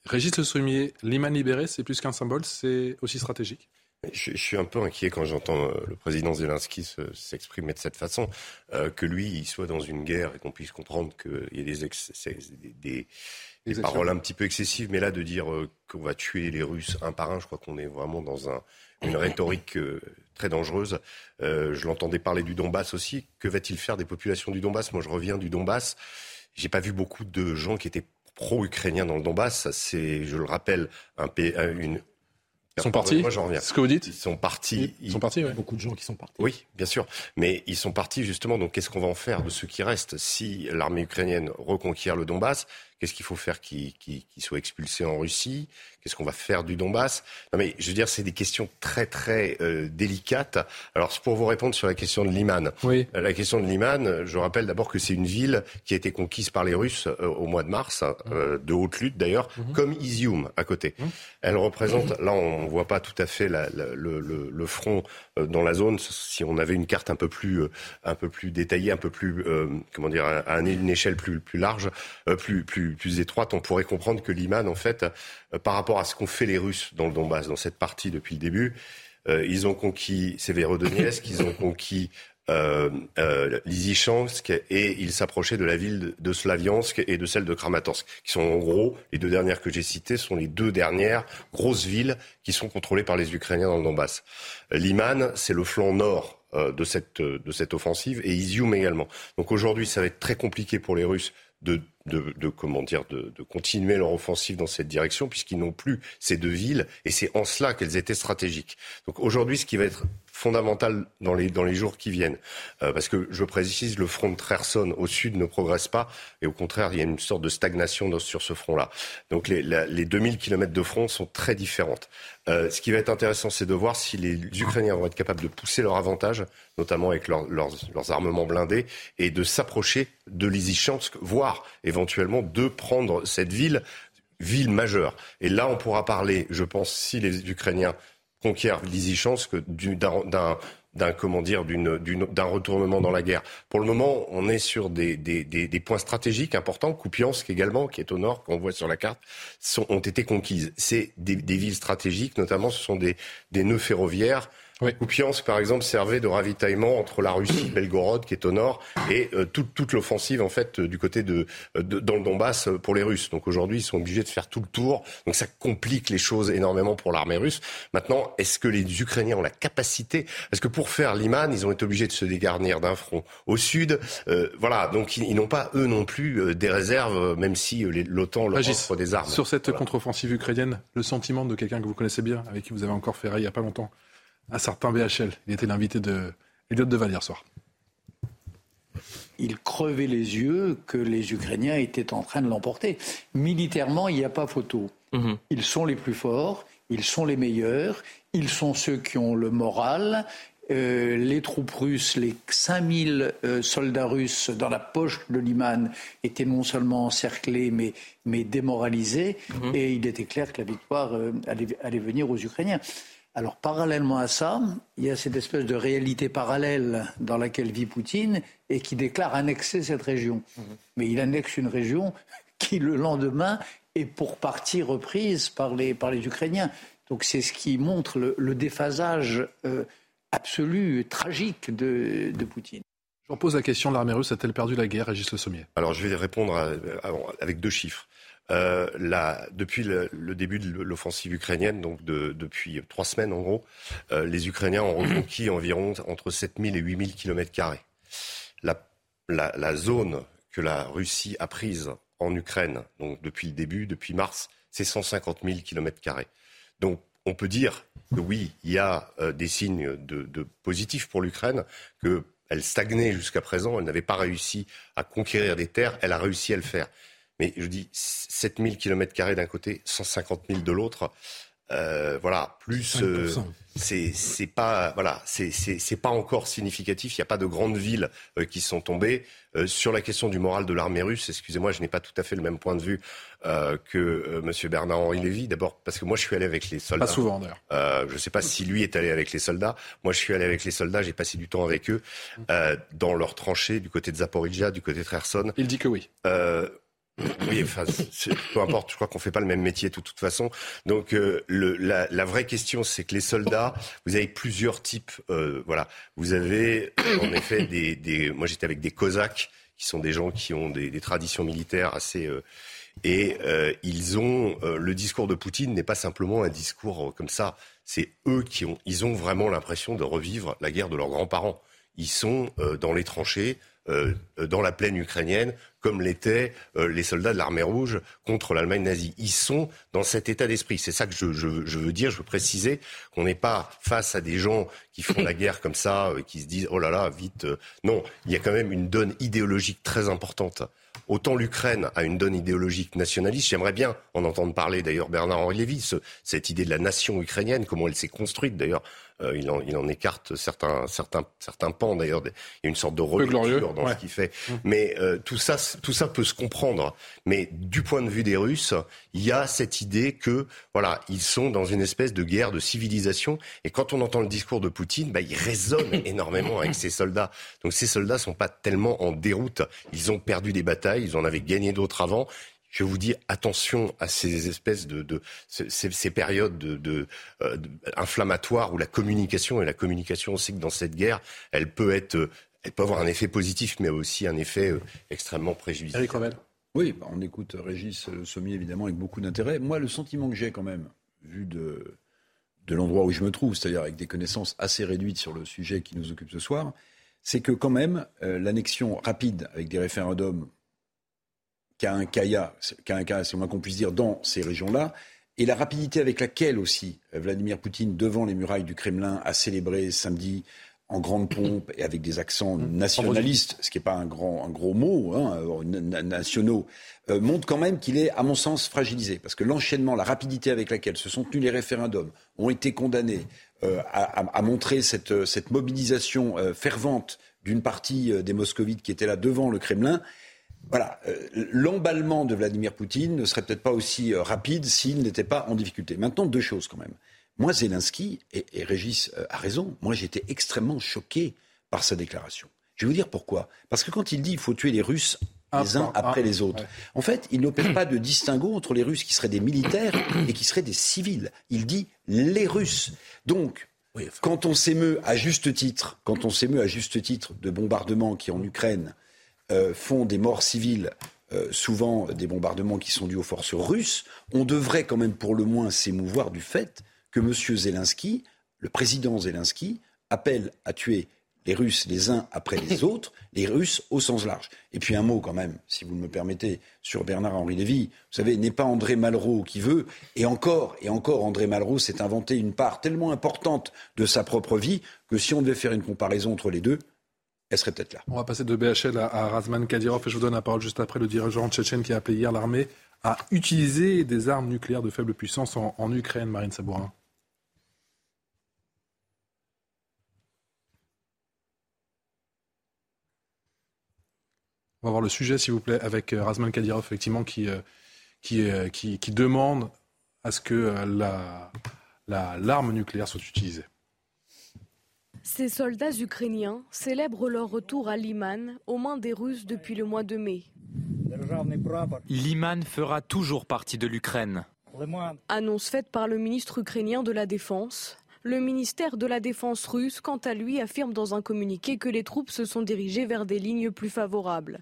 Régis Le Sommier, Liman libéré, c'est plus qu'un symbole, c'est aussi stratégique je, suis un peu inquiet quand j'entends euh, le président Zelensky s'exprimer de cette façon, euh, que lui, il soit dans une guerre et qu'on puisse comprendre qu'il y a des, des, des, paroles un petit peu excessives, mais là, de dire euh, qu'on va tuer les Russes un par un, je crois qu'on est vraiment dans un, une rhétorique très dangereuse. je l'entendais parler du Donbass aussi. Que va-t-il faire des populations du Donbass? Moi, je reviens du Donbass. J'ai pas vu beaucoup de gens qui étaient pro-ukrainiens dans le Donbass. C'est, je le rappelle, un, une, ils sont partis Moi, j'en reviens. ce que vous dites Ils sont partis. Ils sont partis, oui. Beaucoup de gens qui sont partis. Oui, bien sûr. Mais ils sont partis, justement. Donc, qu'est-ce qu'on va en faire de ceux qui restent Si l'armée ukrainienne reconquiert le Donbass, Qu'est-ce qu'il faut faire qu'ils soient expulsés en Russie? Qu'est-ce qu'on va faire du Donbass? Non mais je veux dire, c'est des questions très très euh, délicates. Alors pour vous répondre sur la question de Liman, oui. Euh, la question de Liman, je rappelle d'abord que c'est une ville qui a été conquise par les Russes euh, au mois de mars, de haute lutte d'ailleurs, mhm. comme Izium à côté. Mhm. Elle représente, là on voit pas tout à fait la, le, le, le, front dans la zone. Si on avait une carte un peu plus un peu plus détaillée, un peu plus comment dire, à une échelle plus plus large, plus plus plus, étroite, on pourrait comprendre que Liman, en fait, euh, par rapport à ce qu'ont fait les Russes dans le Donbass, dans cette partie depuis le début, euh, ils ont conquis Severodonetsk, ils ont conquis euh, euh, et ils s'approchaient de la ville de Slaviansk et de celle de Kramatorsk, qui sont en gros, les deux dernières que j'ai citées, sont les deux dernières grosses villes qui sont contrôlées par les Ukrainiens dans le Donbass. Liman, c'est le flanc nord de cette, de cette offensive et Izium également. Donc aujourd'hui, ça va être très compliqué pour les Russes de, comment dire, de, continuer leur offensive dans cette direction, puisqu'ils n'ont plus ces deux villes, et c'est en cela qu'elles étaient stratégiques. Donc aujourd'hui, ce qui va être fondamental dans les, dans les jours qui viennent, euh, parce que je précise, le front de Kherson au sud ne progresse pas, et au contraire, il y a une sorte de stagnation sur ce front-là. Donc les, les 2000 kilomètres de front sont très différentes. Euh, ce qui va être intéressant, c'est de voir si les Ukrainiens vont être capables de pousser leur avantage, notamment avec leurs, leurs armements blindés, et de s'approcher de Lysychansk, voire éventuellement de prendre cette ville, ville majeure. Et là, on pourra parler, je pense, si les Ukrainiens conquièrent Lysychansk, d'un d'un comment dire d'un retournement dans la guerre. Pour le moment, on est sur des, des, des, points stratégiques importants. Kupiansk également, qui est au nord, qu'on voit sur la carte, sont, ont été conquises. C'est des, villes stratégiques, notamment ce sont des, des nœuds ferroviaires oui. Kupiansk, par exemple, servait de ravitaillement entre la Russie, Belgorod, qui est au nord, et euh, toute, toute l'offensive, en fait, euh, du côté de, euh, de, dans le Donbass pour les Russes. Donc aujourd'hui, ils sont obligés de faire tout le tour. Donc ça complique les choses énormément pour l'armée russe. Maintenant, est-ce que les Ukrainiens ont la capacité? Parce que pour faire Liman, ils ont été obligés de se dégarnir d'un front au sud. voilà, donc ils, n'ont pas, eux non plus, des réserves, même si l'OTAN leur offre des armes. Sur cette contre-offensive ukrainienne, le sentiment de quelqu'un que vous connaissez bien, avec qui vous avez encore fait il n'y a pas longtemps, un certain VHL. Il était l'invité de Elliot Deval hier soir. Il crevait les yeux que les Ukrainiens étaient en train de l'emporter. Militairement, il n'y a pas photo. Mhm. Ils sont les plus forts, ils sont les meilleurs, ils sont ceux qui ont le moral. Euh, les troupes russes, les 5000 euh, soldats russes dans la poche de Liman étaient non seulement encerclés, mais, mais démoralisés. Mhm. Et il était clair que la victoire euh, allait, venir aux Ukrainiens. Alors parallèlement à ça, il y a cette espèce de réalité parallèle dans laquelle vit Poutine et qui déclare annexer cette région. Mhm. Mais il annexe une région qui le lendemain est pour partie reprise par les, par les Ukrainiens. Donc c'est ce qui montre le, déphasage euh, absolue, tragique de, Poutine. Je repose la question, l'armée russe a-t-elle perdu la guerre, Régis Le Sommier? Alors je vais répondre avec deux chiffres. Euh, depuis le, début de l'offensive ukrainienne, donc depuis trois semaines en gros, euh, les Ukrainiens ont reconquis environ entre 7000 et 8000 kilomètres carrés. La, zone que la Russie a prise en Ukraine, donc depuis le début, depuis mars, c'est 150 000 kilomètres carrés. Donc on peut dire que oui, il y a euh, des signes de, de positifs pour l'Ukraine, qu'elle stagnait jusqu'à présent, elle n'avait pas réussi à conquérir des terres, elle a réussi à le faire. Mais je dis 7000 km d'un côté, 150 000 de l'autre. Euh, voilà, plus euh, c'est pas voilà, c'est pas encore significatif. Il n'y a pas de grandes villes euh, qui sont tombées. sur la question du moral de l'armée russe, excusez-moi, je n'ai pas tout à fait le même point de vue que Monsieur Bernard Henri Lévy. D'abord parce que moi je suis allé avec les soldats. Pas souvent d'ailleurs. je ne sais pas si lui est allé avec les soldats. Moi je suis allé avec les soldats. J'ai passé du temps avec eux dans leurs tranchées du côté de Zaporizhia, du côté de Kherson. Il dit que oui. Oui, enfin, peu importe, je crois qu'on fait pas le même métier de toute façon. Donc euh, le, la, la, vraie question, c'est que les soldats, vous avez plusieurs types. Euh, voilà, vous avez en effet des, des moi j'étais avec des Cosaques, qui sont des gens qui ont des, des traditions militaires assez euh, et euh, ils ont le discours de Poutine n'est pas simplement un discours comme ça. C'est eux qui ont, ils ont vraiment l'impression de revivre la guerre de leurs grands-parents. Ils sont dans les tranchées, euh, dans la plaine ukrainienne, comme l'étaient euh, les soldats de l'armée rouge contre l'Allemagne nazie. Ils sont dans cet état d'esprit. C'est ça que je, veux dire, je veux préciser qu'on n'est pas face à des gens qui font la guerre comme ça, euh, qui se disent oh là là, vite. Non, il y a quand même une donne idéologique très importante. Autant l'Ukraine a une donne idéologique nationaliste, j'aimerais bien en entendre parler d'ailleurs Bernard-Henri cette idée de la nation ukrainienne, comment elle s'est construite d'ailleurs euh, il, en, il, en, écarte certains, certains, certains pans d'ailleurs. Il y a une sorte de rupture dans ce qu'il fait. Mmh. Mais euh, tout, ça, tout ça peut se comprendre. Mais du point de vue des Russes, il y a cette idée que voilà, ils sont dans une espèce de guerre de civilisation. Et quand on entend le discours de Poutine, bah, il résonne énormément avec ces soldats. Donc ces soldats sont pas tellement en déroute. Ils ont perdu des batailles, ils en avaient gagné d'autres avant je vous dis attention à ces espèces de, de ces, ces, périodes de, de, euh, inflammatoires où la communication et la communication, on sait que dans cette guerre, elle peut être, elle peut avoir un effet positif, mais aussi un effet euh, extrêmement préjudiciable. Eric Oui, bah, on écoute Régis Sommier évidemment avec beaucoup d'intérêt. Moi, le sentiment que j'ai quand même, vu de, de l'endroit où je me trouve, c'est-à-dire avec des connaissances assez réduites sur le sujet qui nous occupe ce soir, c'est que quand même euh, l'annexion rapide avec des référendums qu'a un Kaya, qu'a un c'est moins qu'on puisse dire, dans ces régions-là, et la rapidité avec laquelle aussi euh, Vladimir Poutine, devant les murailles du Kremlin, a célébré samedi en grande pompe et avec des accents mmh. nationalistes, ce qui n'est pas un, grand, un gros mot, hein, euh, nationaux, euh, montre quand même qu'il est, à mon sens, fragilisé. Parce que l'enchaînement, la rapidité avec laquelle se sont tenus les référendums, ont été condamnés, à, montrer cette, cette mobilisation fervente d'une partie des moscovites qui étaient là devant le Kremlin, voilà, euh, l'emballement de Vladimir Poutine ne serait peut-être pas aussi euh, rapide s'il n'était pas en difficulté. Maintenant, deux choses quand même. Moi, Zelensky, et, Régis euh, a raison, moi j'étais extrêmement choqué par sa déclaration. Je vais vous dire pourquoi. Parce que quand il dit qu'il faut tuer les Russes les uns après les autres. En fait, il n'opère pas de distinguo entre les Russes qui seraient des militaires et qui seraient des civils. Il dit les Russes. Donc, quand on s'émeut à juste titre, quand on s'émeut à juste titre de bombardements qui en Ukraine euh, font des morts civiles, euh, souvent des bombardements qui sont dus aux forces russes, on devrait quand même pour le moins s'émouvoir du fait que M. Zelensky, le président Zelensky, appelle à tuer les Russes les uns après les autres, les Russes au sens large. Et puis un mot quand même, si vous me permettez, sur Bernard-Henri Lévy. Vous savez, n'est pas André Malraux qui veut, et encore, et encore, André Malraux s'est inventé une part tellement importante de sa propre vie que si on devait faire une comparaison entre les deux, On va passer de BHL à, Razman Kadyrov et je vous donne la parole juste après le dirigeant tchétchène qui a appelé hier l'armée à utiliser des armes nucléaires de faible puissance en, Ukraine, Marine Sabourin. On va voir le sujet, s'il vous plaît, avec euh, Razman Kadyrov, effectivement, qui, euh, euh, qui, demande à ce que l'arme la, nucléaire soit utilisée. Ces soldats ukrainiens célèbrent leur retour à Liman aux mains des Russes depuis le mois de mai. Liman fera toujours partie de l'Ukraine. Annonce faite par le ministre ukrainien de la Défense. Le ministère de la Défense russe, quant à lui, affirme dans un communiqué que les troupes se sont dirigées vers des lignes plus favorables.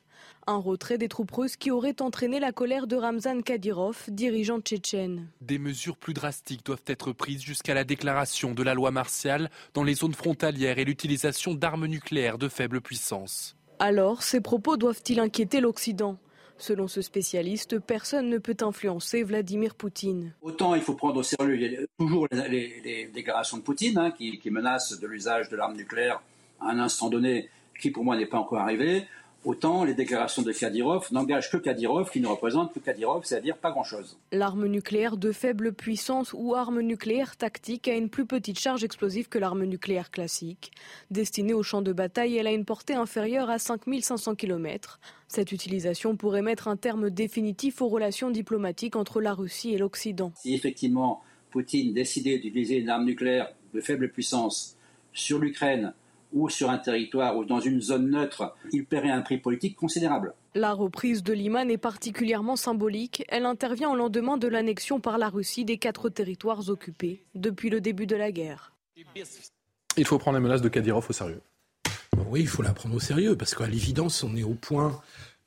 Un retrait des troupes russes qui aurait entraîné la colère de Ramzan Kadyrov, dirigeant tchétchène. Des mesures plus drastiques doivent être prises jusqu'à la déclaration de la loi martiale dans les zones frontalières et l'utilisation d'armes nucléaires de faible puissance. Alors, ces propos doivent-ils inquiéter l'Occident? Selon ce spécialiste, personne ne peut influencer Vladimir Poutine. Autant il faut prendre au sérieux il y a toujours les, déclarations de Poutine hein, qui, qui menacent de l'usage de l'arme nucléaire à un instant donné qui pour moi n'est pas encore arrivé. Autant les déclarations de Kadyrov n'engagent que Kadyrov, qui ne représente que Kadyrov, c'est-à-dire pas grand-chose. L'arme nucléaire de faible puissance ou arme nucléaire tactique a une plus petite charge explosive que l'arme nucléaire classique. Destinée au champ de bataille, elle a une portée inférieure à 5500 km. Cette utilisation pourrait mettre un terme définitif aux relations diplomatiques entre la Russie et l'Occident. Si effectivement Poutine décidait d'utiliser une arme nucléaire de faible puissance sur l'Ukraine ou sur un territoire ou dans une zone neutre, il paierait un prix politique considérable. La reprise de Liman est particulièrement symbolique. Elle intervient au lendemain de l'annexion par la Russie des quatre territoires occupés depuis le début de la guerre. Il faut prendre les menaces de Kadyrov au sérieux. Oui, il faut la prendre au sérieux, parce qu'à l'évidence, on est au point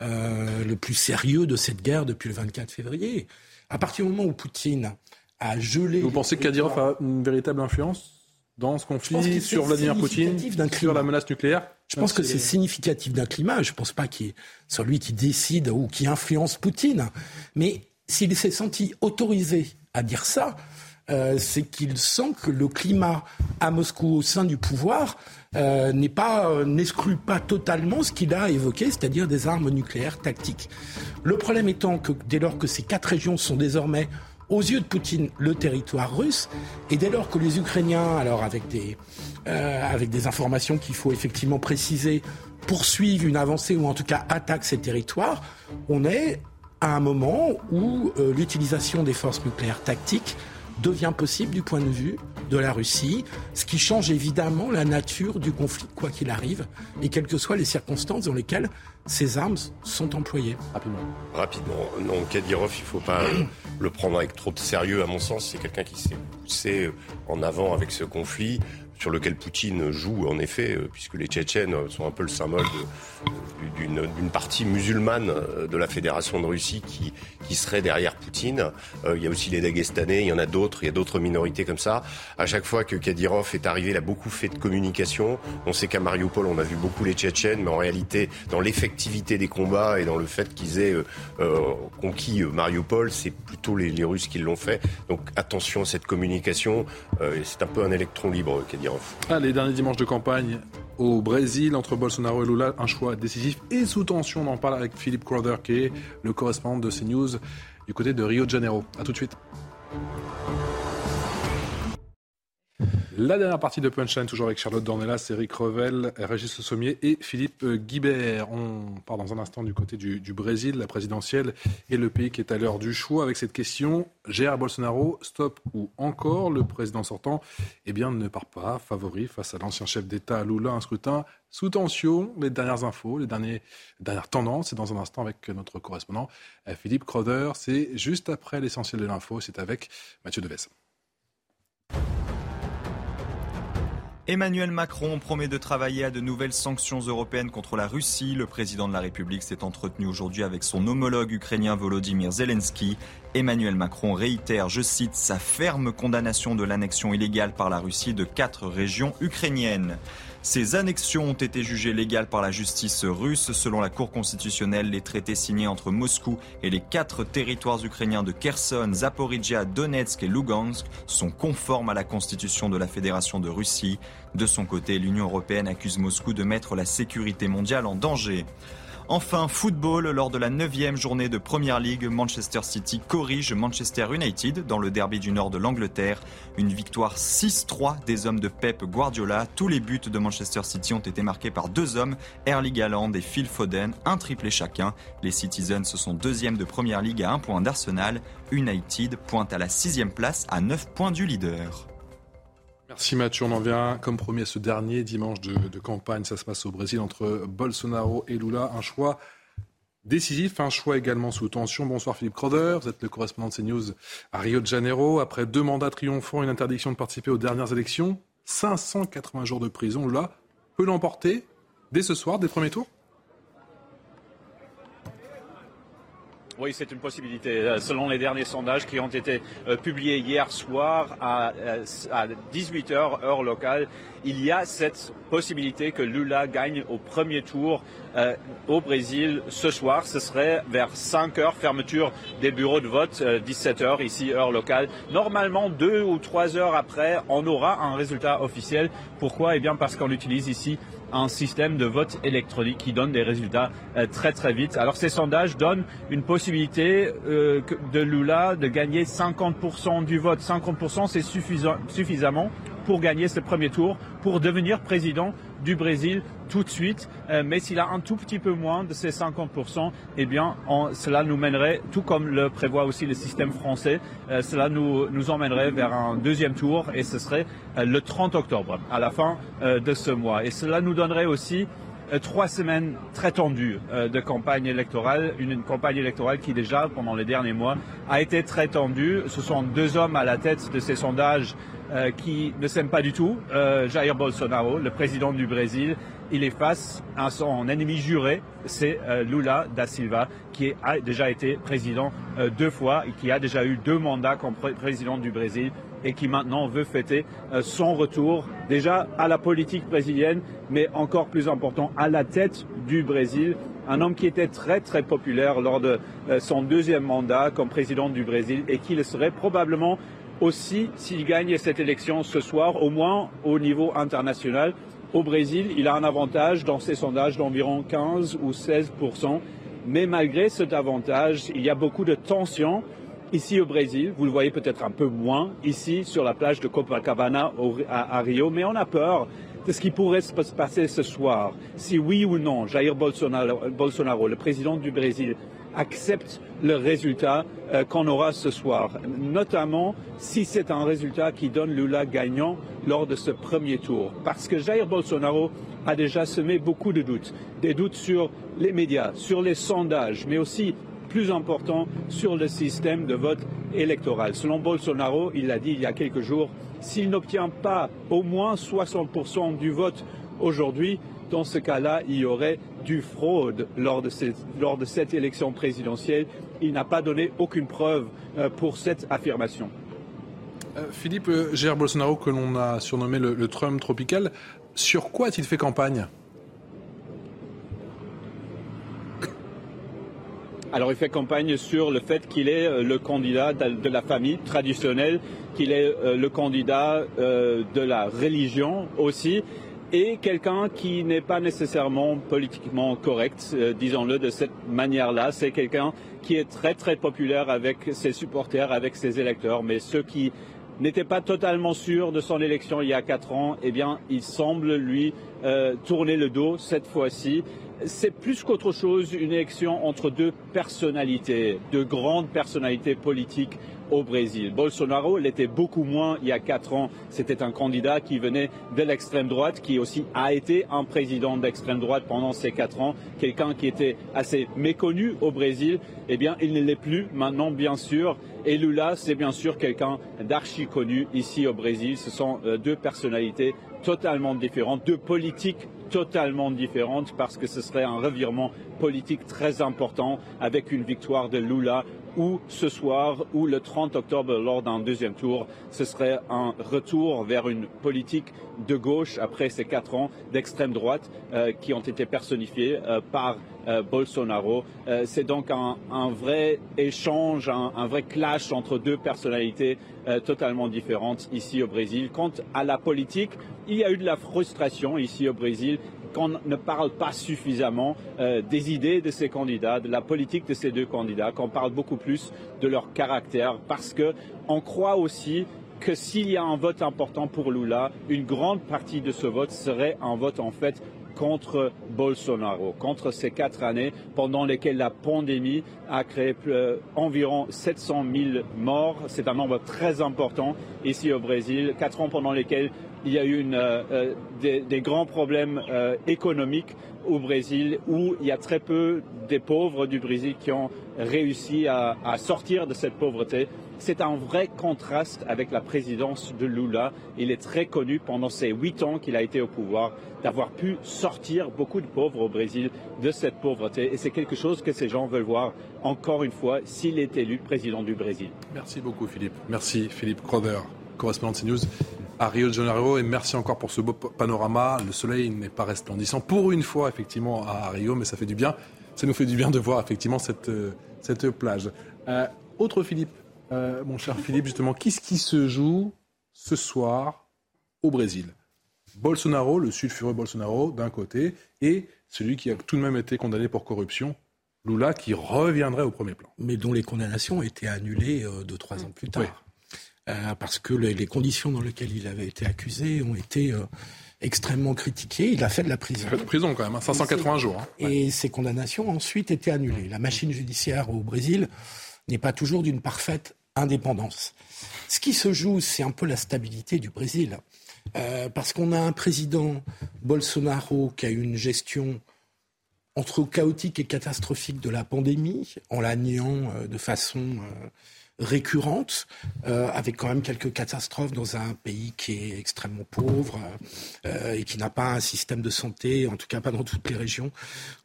euh, le plus sérieux de cette guerre depuis le 24 février. À partir du moment où Poutine a gelé... Vous pensez que Kadyrov a une véritable influence? Dans ce conflit sur Vladimir Poutine, sur la menace nucléaire Je pense que c'est significatif d'un climat. Je ne pense pas qu'il soit lui qui décide ou qui influence Poutine. Mais s'il s'est senti autorisé à dire ça, euh, c'est qu'il sent que le climat à Moscou au sein du pouvoir euh, n'est pas euh, n'exclut pas totalement ce qu'il a évoqué, c'est-à-dire des armes nucléaires tactiques. Le problème étant que dès lors que ces quatre régions sont désormais aux yeux de Poutine le territoire russe. Et dès lors que les Ukrainiens, alors avec des, euh, avec des informations qu'il faut effectivement préciser, poursuivent une avancée ou en tout cas attaquent ces territoires, on est à un moment où euh, l'utilisation des forces nucléaires tactiques devient possible du point de vue de la Russie, ce qui change évidemment la nature du conflit, quoi qu'il arrive, et quelles que soient les circonstances dans lesquelles ces armes sont employées. Rapidement. Rapidement. Non, Kadyrov, il ne faut pas le prendre avec trop de sérieux, à mon sens. C'est quelqu'un qui s'est poussé en avant avec ce conflit sur lequel Poutine joue en effet, euh, puisque les Tchétchènes sont un peu le symbole d'une partie musulmane euh, de la Fédération de Russie qui, qui serait derrière Poutine. Euh, il y a aussi les Dagestanais, il y en a d'autres, il y a d'autres minorités comme ça. À chaque fois que Kadyrov est arrivé, il a beaucoup fait de communication. On sait qu'à Mariupol, on a vu beaucoup les Tchétchènes, mais en réalité, dans l'effectivité des combats et dans le fait qu'ils aient conquis Mariupol, c'est plutôt les, les, Russes qui l'ont fait. Donc attention à cette communication. c'est un peu un électron libre, Kadyrov. Allez, dernier dimanche de campagne au Brésil entre Bolsonaro et Lula, un choix décisif et sous tension. On en parle avec Philippe Crowder, qui est le correspondant de CNews du côté de Rio de Janeiro. A tout de suite. La dernière partie de Punchline, toujours avec Charlotte Dornelas, Eric Revel, Régis Le et Philippe Guibert. On part dans un instant du côté du, Brésil, la présidentielle et le pays qui est à l'heure du choix avec cette question Gérard Bolsonaro, stop ou encore Le président sortant eh bien, ne part pas favori face à l'ancien chef d'État Lula, un scrutin sous tension. Les dernières infos, les, derniers, dernières tendances, c'est dans un instant avec notre correspondant Philippe Crowder. C'est juste après l'essentiel de l'info, c'est avec Mathieu Deves. Emmanuel Macron promet de travailler à de nouvelles sanctions européennes contre la Russie. Le président de la République s'est entretenu aujourd'hui avec son homologue ukrainien Volodymyr Zelensky. Emmanuel Macron réitère, je cite, sa ferme condamnation de l'annexion illégale par la Russie de quatre régions ukrainiennes. Ces annexions ont été jugées légales par la justice russe. Selon la Cour constitutionnelle, les traités signés entre Moscou et les quatre territoires ukrainiens de Kherson, Zaporizhia, Donetsk et Lugansk sont conformes à la constitution de la Fédération de Russie. De son côté, l'Union européenne accuse Moscou de mettre la sécurité mondiale en danger. Enfin, football, lors de la neuvième journée de Premier League, Manchester City corrige Manchester United dans le derby du nord de l'Angleterre. Une victoire 6-3 des hommes de Pep Guardiola. Tous les buts de Manchester City ont été marqués par deux hommes, Erling Haaland et Phil Foden, un triplé chacun. Les Citizens sont deuxièmes de Premier League à un point d'Arsenal. United pointe à la sixième place à 9 points du leader. Merci Mathieu. On en vient, comme promis, à ce dernier dimanche de, campagne. Ça se passe au Brésil entre Bolsonaro et Lula. Un choix décisif. Un choix également sous tension. Bonsoir Philippe Croder, vous êtes le correspondant de CNews à Rio de Janeiro. Après deux mandats triomphants, une interdiction de participer aux dernières élections, 580 jours de prison, là, peut l'emporter dès ce soir, des premiers tours Oui, c'est une possibilité. Euh, selon les derniers sondages qui ont été euh, publiés hier soir à, 18h euh, heure locale, il y a cette possibilité que Lula gagne au premier tour au Brésil ce soir. Ce serait vers 5 heures, fermeture des bureaux de vote, 17 h ici heure locale. Normalement, deux ou trois heures après, on aura un résultat officiel. Pourquoi? Eh bien parce qu'on utilise ici un système de vote électronique qui donne des résultats euh, très très vite. Alors ces sondages donnent une possibilité euh, de Lula de gagner 50% du vote. 50% c'est suffisamment pour gagner ce premier tour, pour devenir président du Brésil tout de suite. Euh, mais s'il a un tout petit peu moins de ces 50%, eh cela nous mènerait, tout comme le prévoit aussi le système français, euh, cela nous, nous emmènerait vers un deuxième tour et ce serait euh, le 30 octobre, à la fin de ce mois. Et cela nous donnerait aussi trois semaines très tendues de campagne électorale, une, campagne électorale qui déjà, pendant les derniers mois, a été très tendue. Ce sont deux hommes à la tête de ces sondages euh, qui ne s'aime pas du tout, euh, Jair Bolsonaro, le président du Brésil. Il est face à son ennemi juré, c'est euh, Lula da Silva, qui a déjà été président deux fois et qui a déjà eu deux mandats comme président du Brésil et qui maintenant veut fêter son retour déjà à la politique brésilienne, mais encore plus important, à la tête du Brésil. Un homme qui était très très populaire lors de son deuxième mandat comme président du Brésil et qui le serait probablement aussi s'il gagne cette élection ce soir, au moins au niveau international. Au Brésil, il a un avantage dans ses sondages d'environ 15 ou 16 mais malgré cet avantage, il y a beaucoup de tensions ici au Brésil. Vous le voyez peut-être un peu moins ici sur la plage de Copacabana à, Rio, mais on a peur de ce qui pourrait se passer ce soir. Si oui ou non, Jair Bolsonaro le président du Brésil, accepte le résultat euh, qu'on aura ce soir, notamment si c'est un résultat qui donne Lula gagnant lors de ce premier tour. Parce que Jair Bolsonaro a déjà semé beaucoup de doutes, des doutes sur les médias, sur les sondages, mais aussi plus important sur le système de vote électoral. Selon Bolsonaro, il l'a dit il y a quelques jours, s'il n'obtient pas au moins 60% du vote aujourd'hui, dans ce cas-là, il y aurait du fraude lors de, cette, élection présidentielle. Il n'a pas donné aucune preuve euh, pour cette affirmation. Euh, Philippe euh, Gérard Bolsonaro, que l'on a surnommé le, Trump tropical, sur quoi a-t-il fait campagne? Alors il fait campagne sur le fait qu'il est le candidat de la famille traditionnelle, qu'il est le candidat de la religion aussi, et quelqu'un qui n'est pas nécessairement politiquement correct, euh, disons-le de cette manière-là. C'est quelqu'un qui est très très populaire avec ses supporters, avec ses électeurs, mais ceux qui n'étaient pas totalement sûrs de son élection il y a quatre ans, eh bien, il semble lui euh, tourner le dos cette fois-ci. C'est plus qu'autre chose une élection entre deux personnalités, deux grandes personnalités politiques au Brésil. Bolsonaro l'était beaucoup moins il y a quatre ans. C'était un candidat qui venait de l'extrême droite, qui aussi a été un président d'extrême droite pendant ces quatre ans, quelqu'un qui était assez méconnu au Brésil. Eh bien, il ne l'est plus maintenant, bien sûr. Et Lula, c'est bien sûr quelqu'un d'archi connu ici au Brésil. Ce sont euh, deux personnalités totalement différentes, deux politiques totalement différentes parce que ce serait un revirement politique très important avec une victoire de Lula ou ce soir ou le 30 octobre lors d'un deuxième tour, ce serait un retour vers une politique de gauche après ces quatre ans d'extrême droite euh, qui ont été personnifiés euh, par Bolsonaro. C'est donc un, vrai échange, un, vrai clash entre deux personnalités totalement différentes ici au Brésil. Quant à la politique, il y a eu de la frustration ici au Brésil qu'on ne parle pas suffisamment euh, des idées de ces candidats, de la politique de ces deux candidats, qu'on parle beaucoup plus de leur caractère, parce qu'on croit aussi que s'il y a un vote important pour Lula, une grande partie de ce vote serait un vote en fait contre Bolsonaro, contre ces quatre années pendant lesquelles la pandémie a créé euh, environ 700 000 morts. C'est un nombre très important ici au Brésil. Quatre ans pendant lesquels il y a eu une, euh, des, grands problèmes euh, économiques au Brésil où il y a très peu des pauvres du Brésil qui ont réussi à sortir de cette pauvreté. C'est un vrai contraste avec la présidence de Lula. Il est très connu pendant ces huit ans qu'il a été au pouvoir d'avoir pu sortir beaucoup de pauvres au Brésil de cette pauvreté. Et c'est quelque chose que ces gens veulent voir encore une fois s'il est élu président du Brésil. Merci beaucoup Philippe. Merci Philippe Croder, correspondant de CNews à Rio de Janeiro. Et merci encore pour ce beau panorama. Le soleil n'est pas resplendissant pour une fois, effectivement, à Rio, mais ça fait du bien. Ça nous fait du bien de voir, effectivement, cette, euh, cette plage. Euh, autre Philippe, euh, mon cher Philippe, justement, qu'est-ce qui se joue ce soir au Brésil? Bolsonaro, le sulfureux Bolsonaro, d'un côté, et celui qui a tout de même été condamné pour corruption, Lula, qui reviendrait au premier plan. Mais dont les condamnations ont été annulées deux, trois ans plus tard. Euh, parce que les, conditions dans lesquelles il avait été accusé ont été euh, extrêmement critiquées. Il a fait de la prison. de prison quand même, 580 hein, jours. Hein. Et ses condamnations ont ensuite été annulées. La machine judiciaire au Brésil n'est pas toujours d'une parfaite indépendance. Ce qui se joue, c'est un peu la stabilité du Brésil. Euh, parce qu'on a un président, Bolsonaro, qui a une gestion entre chaotique et catastrophique de la pandémie, en la niant de façon récurrente, euh, avec quand même quelques catastrophes dans un pays qui est extrêmement pauvre euh, et qui n'a pas un système de santé, en tout cas pas dans toutes les régions,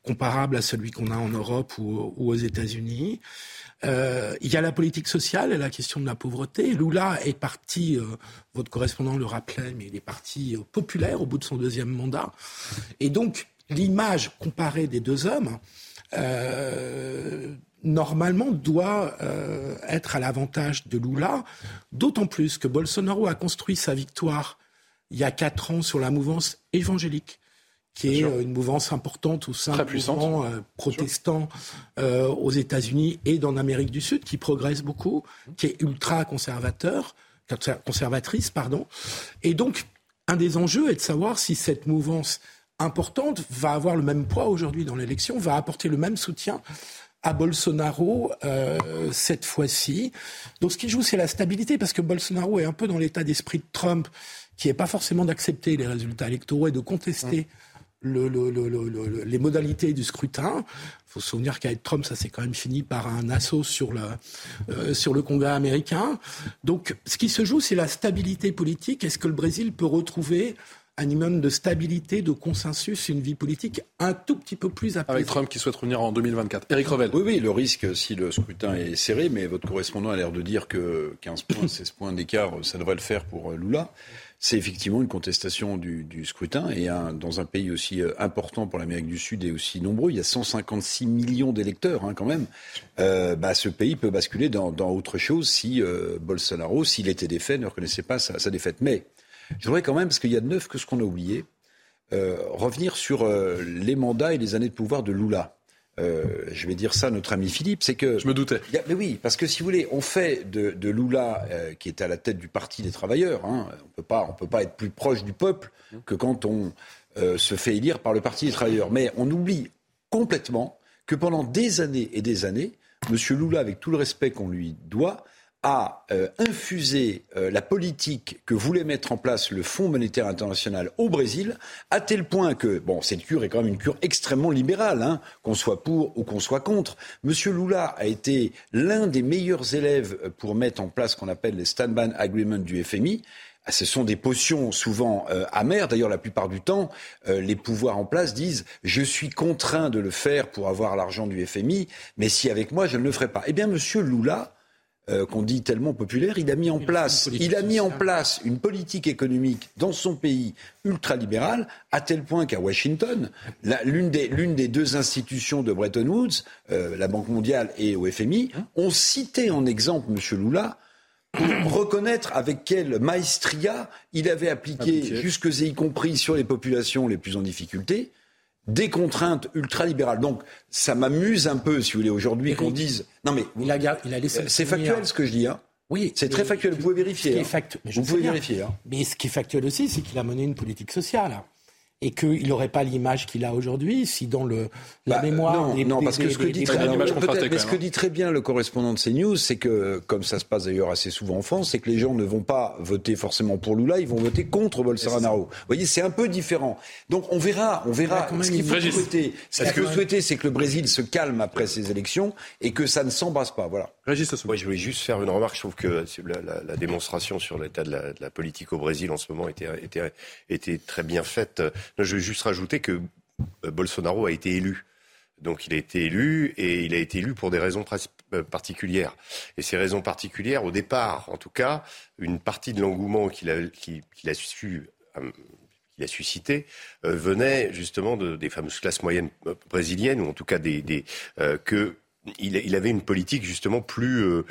comparable à celui qu'on a en Europe ou, aux États-Unis. Euh, il y a la politique sociale et la question de la pauvreté. Lula est parti, votre correspondant le rappelait, mais il est parti populaire au bout de son deuxième mandat. Et donc, l'image comparée des deux hommes normalement doit euh, être à l'avantage de Lula, d'autant plus que Bolsonaro a construit sa victoire il y a quatre ans sur la mouvance évangélique qui est euh, une mouvance importante au sein du mouvement euh, protestant aux États-Unis et dans l'Amérique du Sud, qui progresse beaucoup, qui est ultra conservateur, conservatrice, pardon. Et donc, un des enjeux est de savoir si cette mouvance importante va avoir le même poids aujourd'hui dans l'élection, va apporter le même soutien à Bolsonaro euh, cette fois-ci. Donc ce qui joue, c'est la stabilité, parce que Bolsonaro est un peu dans l'état d'esprit de Trump, qui n'est pas forcément d'accepter les résultats électoraux et de contester le, les modalités du scrutin. Il faut se souvenir qu'avec Trump, ça s'est quand même fini par un assaut sur le, euh, sur le Congrès américain. Donc ce qui se joue, c'est la stabilité politique. Est-ce que le Brésil peut retrouver un minimum de stabilité, de consensus, une vie politique un tout petit peu plus apaisée? Avec Trump qui souhaite revenir en 2024. Éric Revel. Oui, oui, le risque si le scrutin est serré, mais votre correspondant a l'air de dire que 15 points, 16 points d'écart, ça devrait le faire pour euh, Lula. C'est effectivement une contestation du, scrutin et un, dans un pays aussi euh, important pour l'Amérique du Sud et aussi nombreux, il y a 156 millions d'électeurs hein, quand même. Euh, bah, ce pays peut basculer dans, dans autre chose si euh, Bolsonaro, s'il était défait, ne reconnaissait pas sa, sa défaite. Mais je voudrais quand même, parce qu'il y a neuf que ce qu'on a oublié, euh, revenir sur les mandats et les années de pouvoir de Lula. Euh, je vais dire ça à notre ami Philippe, c'est que... Je me doutais. mais oui, parce que si vous voulez, on fait de, de Lula, qui est à la tête du Parti des travailleurs, hein, on peut pas, on peut pas être plus proche du peuple que quand on se fait élire par le Parti des travailleurs. Mais on oublie complètement que pendant des années et des années, M. Lula, avec tout le respect qu'on lui doit, a euh, infusé euh, la politique que voulait mettre en place le Fonds monétaire international au Brésil, à tel point que, bon, cette cure est quand même une cure extrêmement libérale, hein, qu'on soit pour ou qu'on soit contre. Monsieur Lula a été l'un des meilleurs élèves pour mettre en place ce qu'on appelle les stand-by agreements du FMI. Ah, ce sont des potions souvent euh, amères. D'ailleurs, la plupart du temps, les pouvoirs en place disent je suis contraint de le faire pour avoir l'argent du FMI, mais si avec moi je ne le ferai pas. Eh bien, Monsieur Lula euh, qu'on dit tellement populaire, il a mis en place, il a mis en place une politique économique dans son pays ultralibérale, à tel point qu'à Washington, l'une des, des, deux institutions de Bretton Woods, euh, la Banque mondiale et au FMI, ont cité en exemple M. Lula pour reconnaître avec quelle maestria il avait appliqué, jusque et y compris sur les populations les plus en difficulté, des contraintes ultralibérales. Donc, ça m'amuse un peu, si vous voulez, aujourd'hui qu'on dise. Non, mais. Il a, il a laissé. C'est factuel ce que je dis, hein. Oui. C'est très factuel. Vous pouvez vérifier. Hein. Vous pouvez vérifier. Hein. Mais ce qui est factuel aussi, c'est qu'il a mené une politique sociale. Et qu'il n'aurait pas l'image qu'il a aujourd'hui si dans le, la Bah, mémoire non, des, non, des- parce que des- ce que dit très, alors, mais ce que dit très bien le correspondant de CNews, c'est que, comme ça se passe d'ailleurs assez souvent en France, c'est que les gens ne vont pas voter forcément pour Lula, ils vont voter contre Bolsonaro. Vous voyez, c'est un peu différent. Donc on verra, on verra. Ce qu'il faut Régis. souhaiter, ce qu'il faut que- souhaiter, c'est que le Brésil se calme après ces élections et que ça ne s'embrasse pas. Voilà. Moi, je voulais juste faire une remarque. Je trouve que la, la- la démonstration sur l'état de la, de la politique au Brésil en ce moment était, était, était très bien faite. Je vais juste rajouter que euh, Bolsonaro a été élu. Donc il a été élu et il a été élu pour des raisons euh, particulières. Et ces raisons particulières, au départ, en tout cas, une partie de l'engouement qu'il a, euh, suscité venait justement de, des fameuses classes moyennes brésiliennes, ou en tout cas des, que il, avait une politique justement plus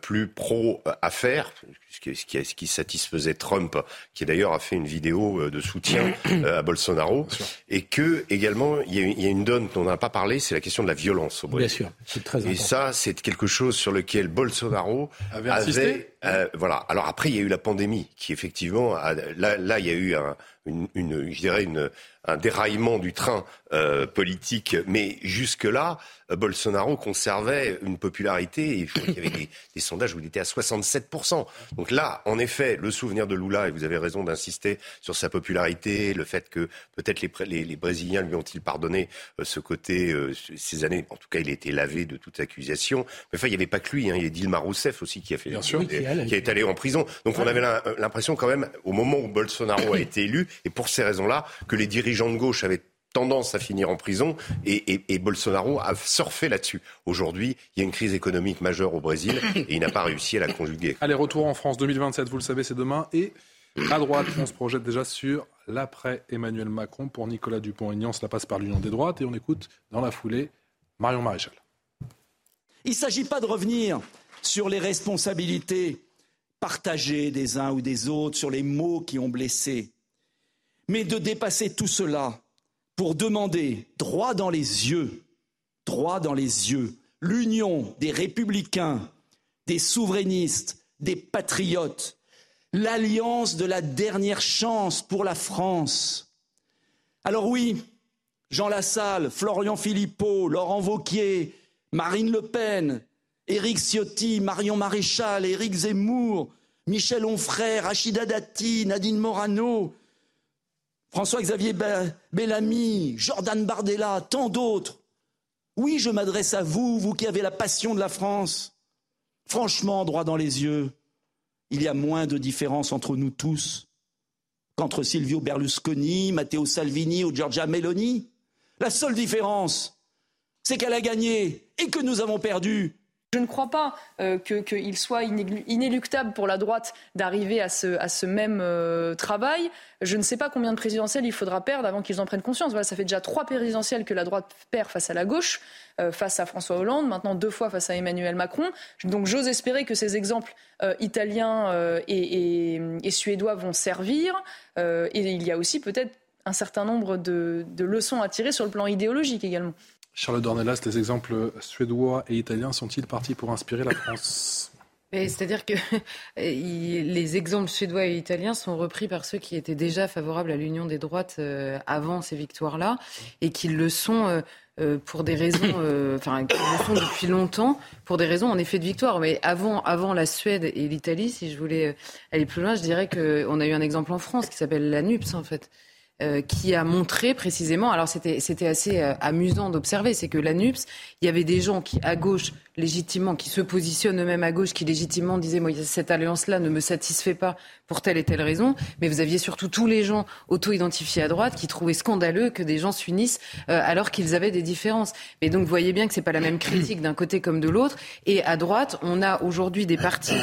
plus pro affaires, ce qui, ce qui- ce qui satisfaisait Trump, qui d'ailleurs a fait une vidéo euh, de soutien euh, à Bolsonaro, et que également il y, a, il y a une donne dont on n'a pas parlé, c'est la question de la violence au Bien Brésil. sûr, c'est très Et important. ça, c'est quelque chose sur lequel Bolsonaro Avait avait. insisté euh, voilà. Alors après, il y a eu la pandémie, qui effectivement, a- là, là, il y a eu un, une, une- je dirais une, un déraillement du train euh, politique, mais jusque là, euh, Bolsonaro conservait une popularité. Et qu'il y avait des, des sondages où il était à 67 Donc là, en effet, le souvenir de Lula, et vous avez raison d'insister sur sa popularité, le fait que peut-être les, Pré- les, les Brésiliens lui ont-ils pardonné euh, ce côté, euh, ces années. En tout cas, il a été lavé de toute accusation. Mais enfin, il n'y avait pas que lui. Hein, il y a Dilma Rousseff aussi qui a fait, Bien sûr. Oui, qui, est allé en prison. Donc on avait l'im- l'impression quand même, au moment où Bolsonaro a été élu, et pour ces raisons-là, que les dirigeants de gauche avaient tendance à finir en prison et, et- et Bolsonaro a surfé là-dessus. Aujourd'hui, il y a une crise économique majeure au Brésil et il n'a pas réussi à la conjuguer. Allez, retour en France 2027, vous le savez, c'est demain. Et à droite, on se projette déjà sur l'après Emmanuel Macron. Pour Nicolas Dupont-Aignan, cela passe par l'union des droites. Et on écoute dans la foulée Marion Maréchal. Il ne s'agit pas de revenir sur les responsabilités partagées des uns ou des autres, sur les mots qui ont blessé, mais de dépasser tout cela pour demander droit dans les yeux, droit dans les yeux, l'union des républicains, des souverainistes, des patriotes, l'alliance de la dernière chance pour la France. Alors oui, Jean Lassalle, Florian Philippot, Laurent Vauquier, Marine Le Pen, Éric Ciotti, Marion Maréchal, Éric Zemmour, Michel Onfray, Rachida Dati, Nadine Morano, François-Xavier Be- Bellamy, Jordan Bardella, tant d'autres. Oui, je m'adresse à vous, vous qui avez la passion de la France. Franchement, droit dans les yeux, il y a moins de différence entre nous tous qu'entre Silvio Berlusconi, Matteo Salvini ou Giorgia Meloni. La seule différence, c'est qu'elle a gagné et que nous avons perdu. Je ne crois pas euh, qu'il soit inélu- inéluctable pour la droite d'arriver à ce, à ce même euh, travail. Je ne sais pas combien de présidentielles il faudra perdre avant qu'ils en prennent conscience. Voilà, ça fait déjà trois présidentielles que la droite perd face à la gauche, euh, face à François Hollande, maintenant deux fois face à Emmanuel Macron. Donc j'ose espérer que ces exemples italiens et, suédois vont servir. Et il y a aussi peut-être un certain nombre de, de leçons à tirer sur le plan idéologique également. Charles Dornelas, les exemples suédois et italiens sont-ils partis pour inspirer la France C'est-à-dire que il- les exemples suédois et italiens sont repris par ceux qui étaient déjà favorables à l'union des droites euh, avant ces victoires-là et qui le sont euh, euh, pour des raisons, euh, enfin, qui le sont depuis longtemps pour des raisons en effet de victoire. Mais avant, avant la Suède et l'Italie, si je voulais euh, aller plus loin, je dirais qu'on a eu un exemple en France qui s'appelle la NUPS en fait. Euh, qui a montré précisément, alors c'était assez euh, amusant d'observer, c'est que la NUPS, il y avait des gens qui à gauche légitimement, qui se positionnent eux-mêmes à gauche, qui légitimement disaient moi cette alliance-là ne me satisfait pas pour telle et telle raison, mais vous aviez surtout tous les gens auto-identifiés à droite qui trouvaient scandaleux que des gens s'unissent euh, alors qu'ils avaient des différences. Mais donc vous voyez bien que c'est pas la même critique d'un côté comme de l'autre. Et à droite, on a aujourd'hui des partis.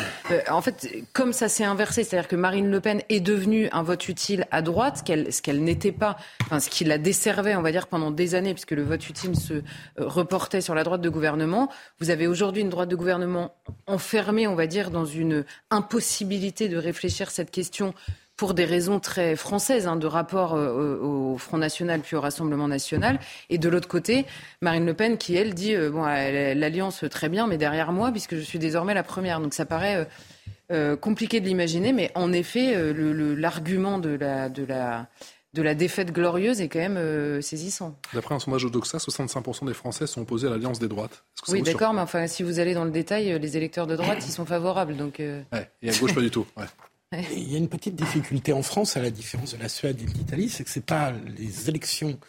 en fait, comme ça s'est inversé, c'est-à-dire que Marine Le Pen est devenue un vote utile à droite, qu'elle ce qu'elle n'était pas, ce qui la desservait, on va dire, pendant des années, puisque le vote utile se euh, reportait sur la droite de gouvernement. Vous avez aujourd'hui une droite de gouvernement enfermée, on va dire, dans une impossibilité de réfléchir cette question pour des raisons très françaises, hein, de rapport euh, au, Front National puis au Rassemblement National. Et de l'autre côté, Marine Le Pen qui, elle, dit, euh, bon, l'alliance très bien, mais derrière moi, puisque je suis désormais la première. Donc ça paraît compliqué de l'imaginer, mais en effet, l'argument de la... De la de la défaite glorieuse est quand même euh, saisissant. D'après un sondage Odoxa, 65% des Français sont opposés à l'alliance des droites. Oui, d'accord, mais enfin, si vous allez dans le détail, euh, les électeurs de droite, ils sont favorables. Donc, euh. et à gauche, pas du tout. Il y a une petite difficulté en France, à la différence de la Suède et de l'Italie, c'est que ce n'est pas les élections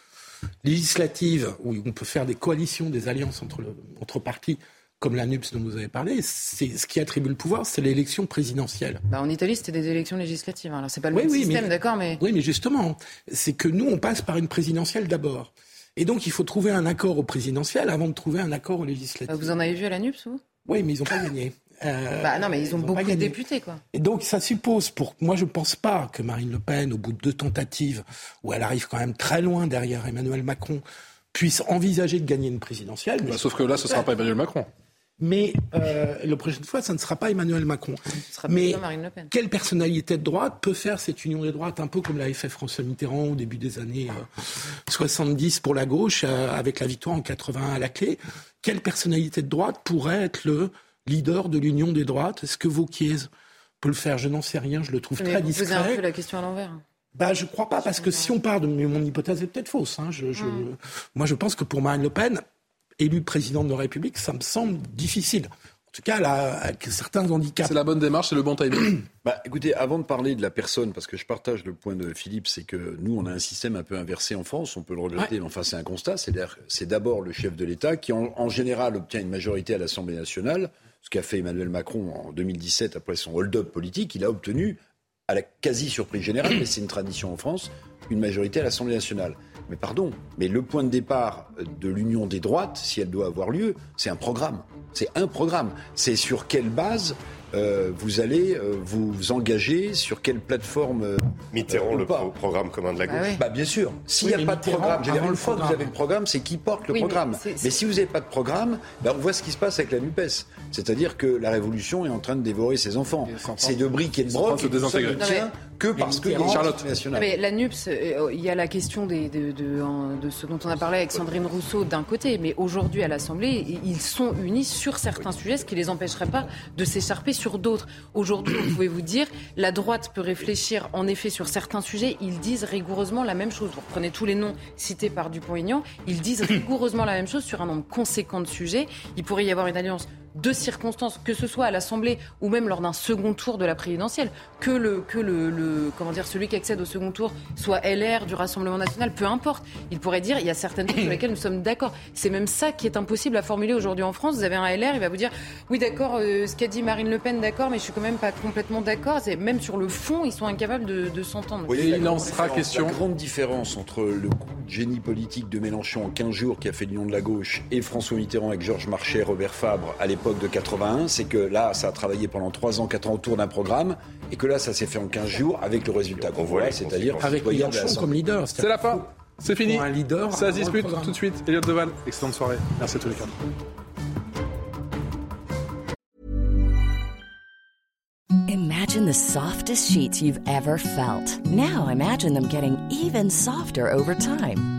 législatives où on peut faire des coalitions, des alliances entre, le, entre partis comme la NUPS dont vous avez parlé, c'est ce qui attribue le pouvoir, c'est l'élection présidentielle. Bah en Italie, c'était des élections législatives. Alors c'est pas le même système, d'accord, mais oui, mais justement, c'est que nous, on passe par une présidentielle d'abord, et donc il faut trouver un accord au présidentiel avant de trouver un accord au législatif. Bah, vous en avez vu à la NUPS, vous? Oui, mais ils n'ont pas gagné. Euh, bah non, mais ils ont, beaucoup de députés, quoi. Et donc, ça suppose, pour moi, je ne pense pas que Marine Le Pen, au bout de deux tentatives, où elle arrive quand même très loin derrière Emmanuel Macron, puisse envisager de gagner une présidentielle. Bah, sauf que là, ce ne sera pas Emmanuel Macron. Mais euh, la prochaine fois, ça ne sera pas Emmanuel Macron. Sera Mais Marine Le Pen. quelle personnalité de droite peut faire cette union des droites, un peu comme l'avait fait François Mitterrand au début des années 70 euh, pour la gauche, euh, avec la victoire en 81 à la clé? Quelle personnalité de droite pourrait être le leader de l'union des droites? Est-ce que Vauquiez peut le faire? Je n'en sais rien, je le trouve Mais très vous discret. posez un peu la question à l'envers. Bah, je crois pas, parce que si on part de mais mon hypothèse est peut-être fausse. Hein, je, je, Moi, je pense que pour Marine Le Pen, élue présidente de la République, ça me semble difficile. En tout cas, elle a certains handicaps. C'est la bonne démarche, c'est le bon timing. bah, écoutez, avant de parler de la personne, parce que je partage le point de Philippe, c'est que nous, on a un système un peu inversé en France, on peut le regretter, ouais. mais enfin, c'est un constat. C'est d'abord le chef de l'État qui, en, en, général, obtient une majorité à l'Assemblée nationale. Ce qu'a fait Emmanuel Macron en 2017 après son hold-up politique, il a obtenu, à la quasi-surprise générale, mais c'est une tradition en France, une majorité à l'Assemblée nationale. Mais pardon, mais le point de départ de l'union des droites, si elle doit avoir lieu, c'est un programme. C'est un programme. C'est sur quelle base euh, vous allez euh, vous engager sur quelle plateforme euh, Mitterrand, le pro programme commun de la gauche. Ah oui. Bah bien sûr. S'il n'y oui, a pas de programme, une fois que vous avez le programme, c'est qui porte le oui, programme. Mais, mais, si vous n'avez pas de programme, bah, on voit ce qui se passe avec la Nupes. C'est-à-dire que la révolution est en train de dévorer ses enfants. C'est de briques et de broc. Se désintégrer. Que parce que Charlotte. Mais la NUPS, euh, il y a la question des, de, de, de, ce dont on a parlé avec Sandrine Rousseau d'un côté, mais aujourd'hui à l'Assemblée, ils sont unis sur certains sujets, ce qui ne les empêcherait pas de s'écharper sur d'autres. Aujourd'hui, vous pouvez vous dire, la droite peut réfléchir en effet sur certains sujets, ils disent rigoureusement la même chose. Vous reprenez tous les noms cités par Dupont-Aignan, ils disent rigoureusement la même chose sur un nombre conséquent de sujets. Il pourrait y avoir une alliance de circonstances, que ce soit à l'Assemblée ou même lors d'un second tour de la présidentielle, que le que le, le, comment dire celui qui accède au second tour soit LR du Rassemblement national, peu importe. Il pourrait dire il y a certaines choses sur lesquelles nous sommes d'accord. C'est même ça qui est impossible à formuler aujourd'hui en France. Vous avez un LR, il va vous dire oui d'accord, euh, ce qu'a dit Marine Le Pen, d'accord, mais je suis quand même pas complètement d'accord. C'est même sur le fond, ils sont incapables de, de s'entendre. Oui, il lancera question. La grande différence entre le coup de génie politique de Mélenchon en 15 jours qui a fait l'union de la gauche et François Mitterrand avec Georges Marchais, Robert Fabre à l'époque de 81, c'est que là, ça a travaillé pendant 3 ans, 4 ans autour d'un programme, et que là, ça s'est fait en 15 jours avec le résultat qu'on voit, c'est-à-dire avec Mélenchon comme leader. C'est la fin. C'est fini. Un leader. Ça se dispute tout de suite. Elliot Deval, excellente soirée. Merci à tous les quatre. Imagine the softest sheets you've ever felt. Now imagine them getting even softer over time.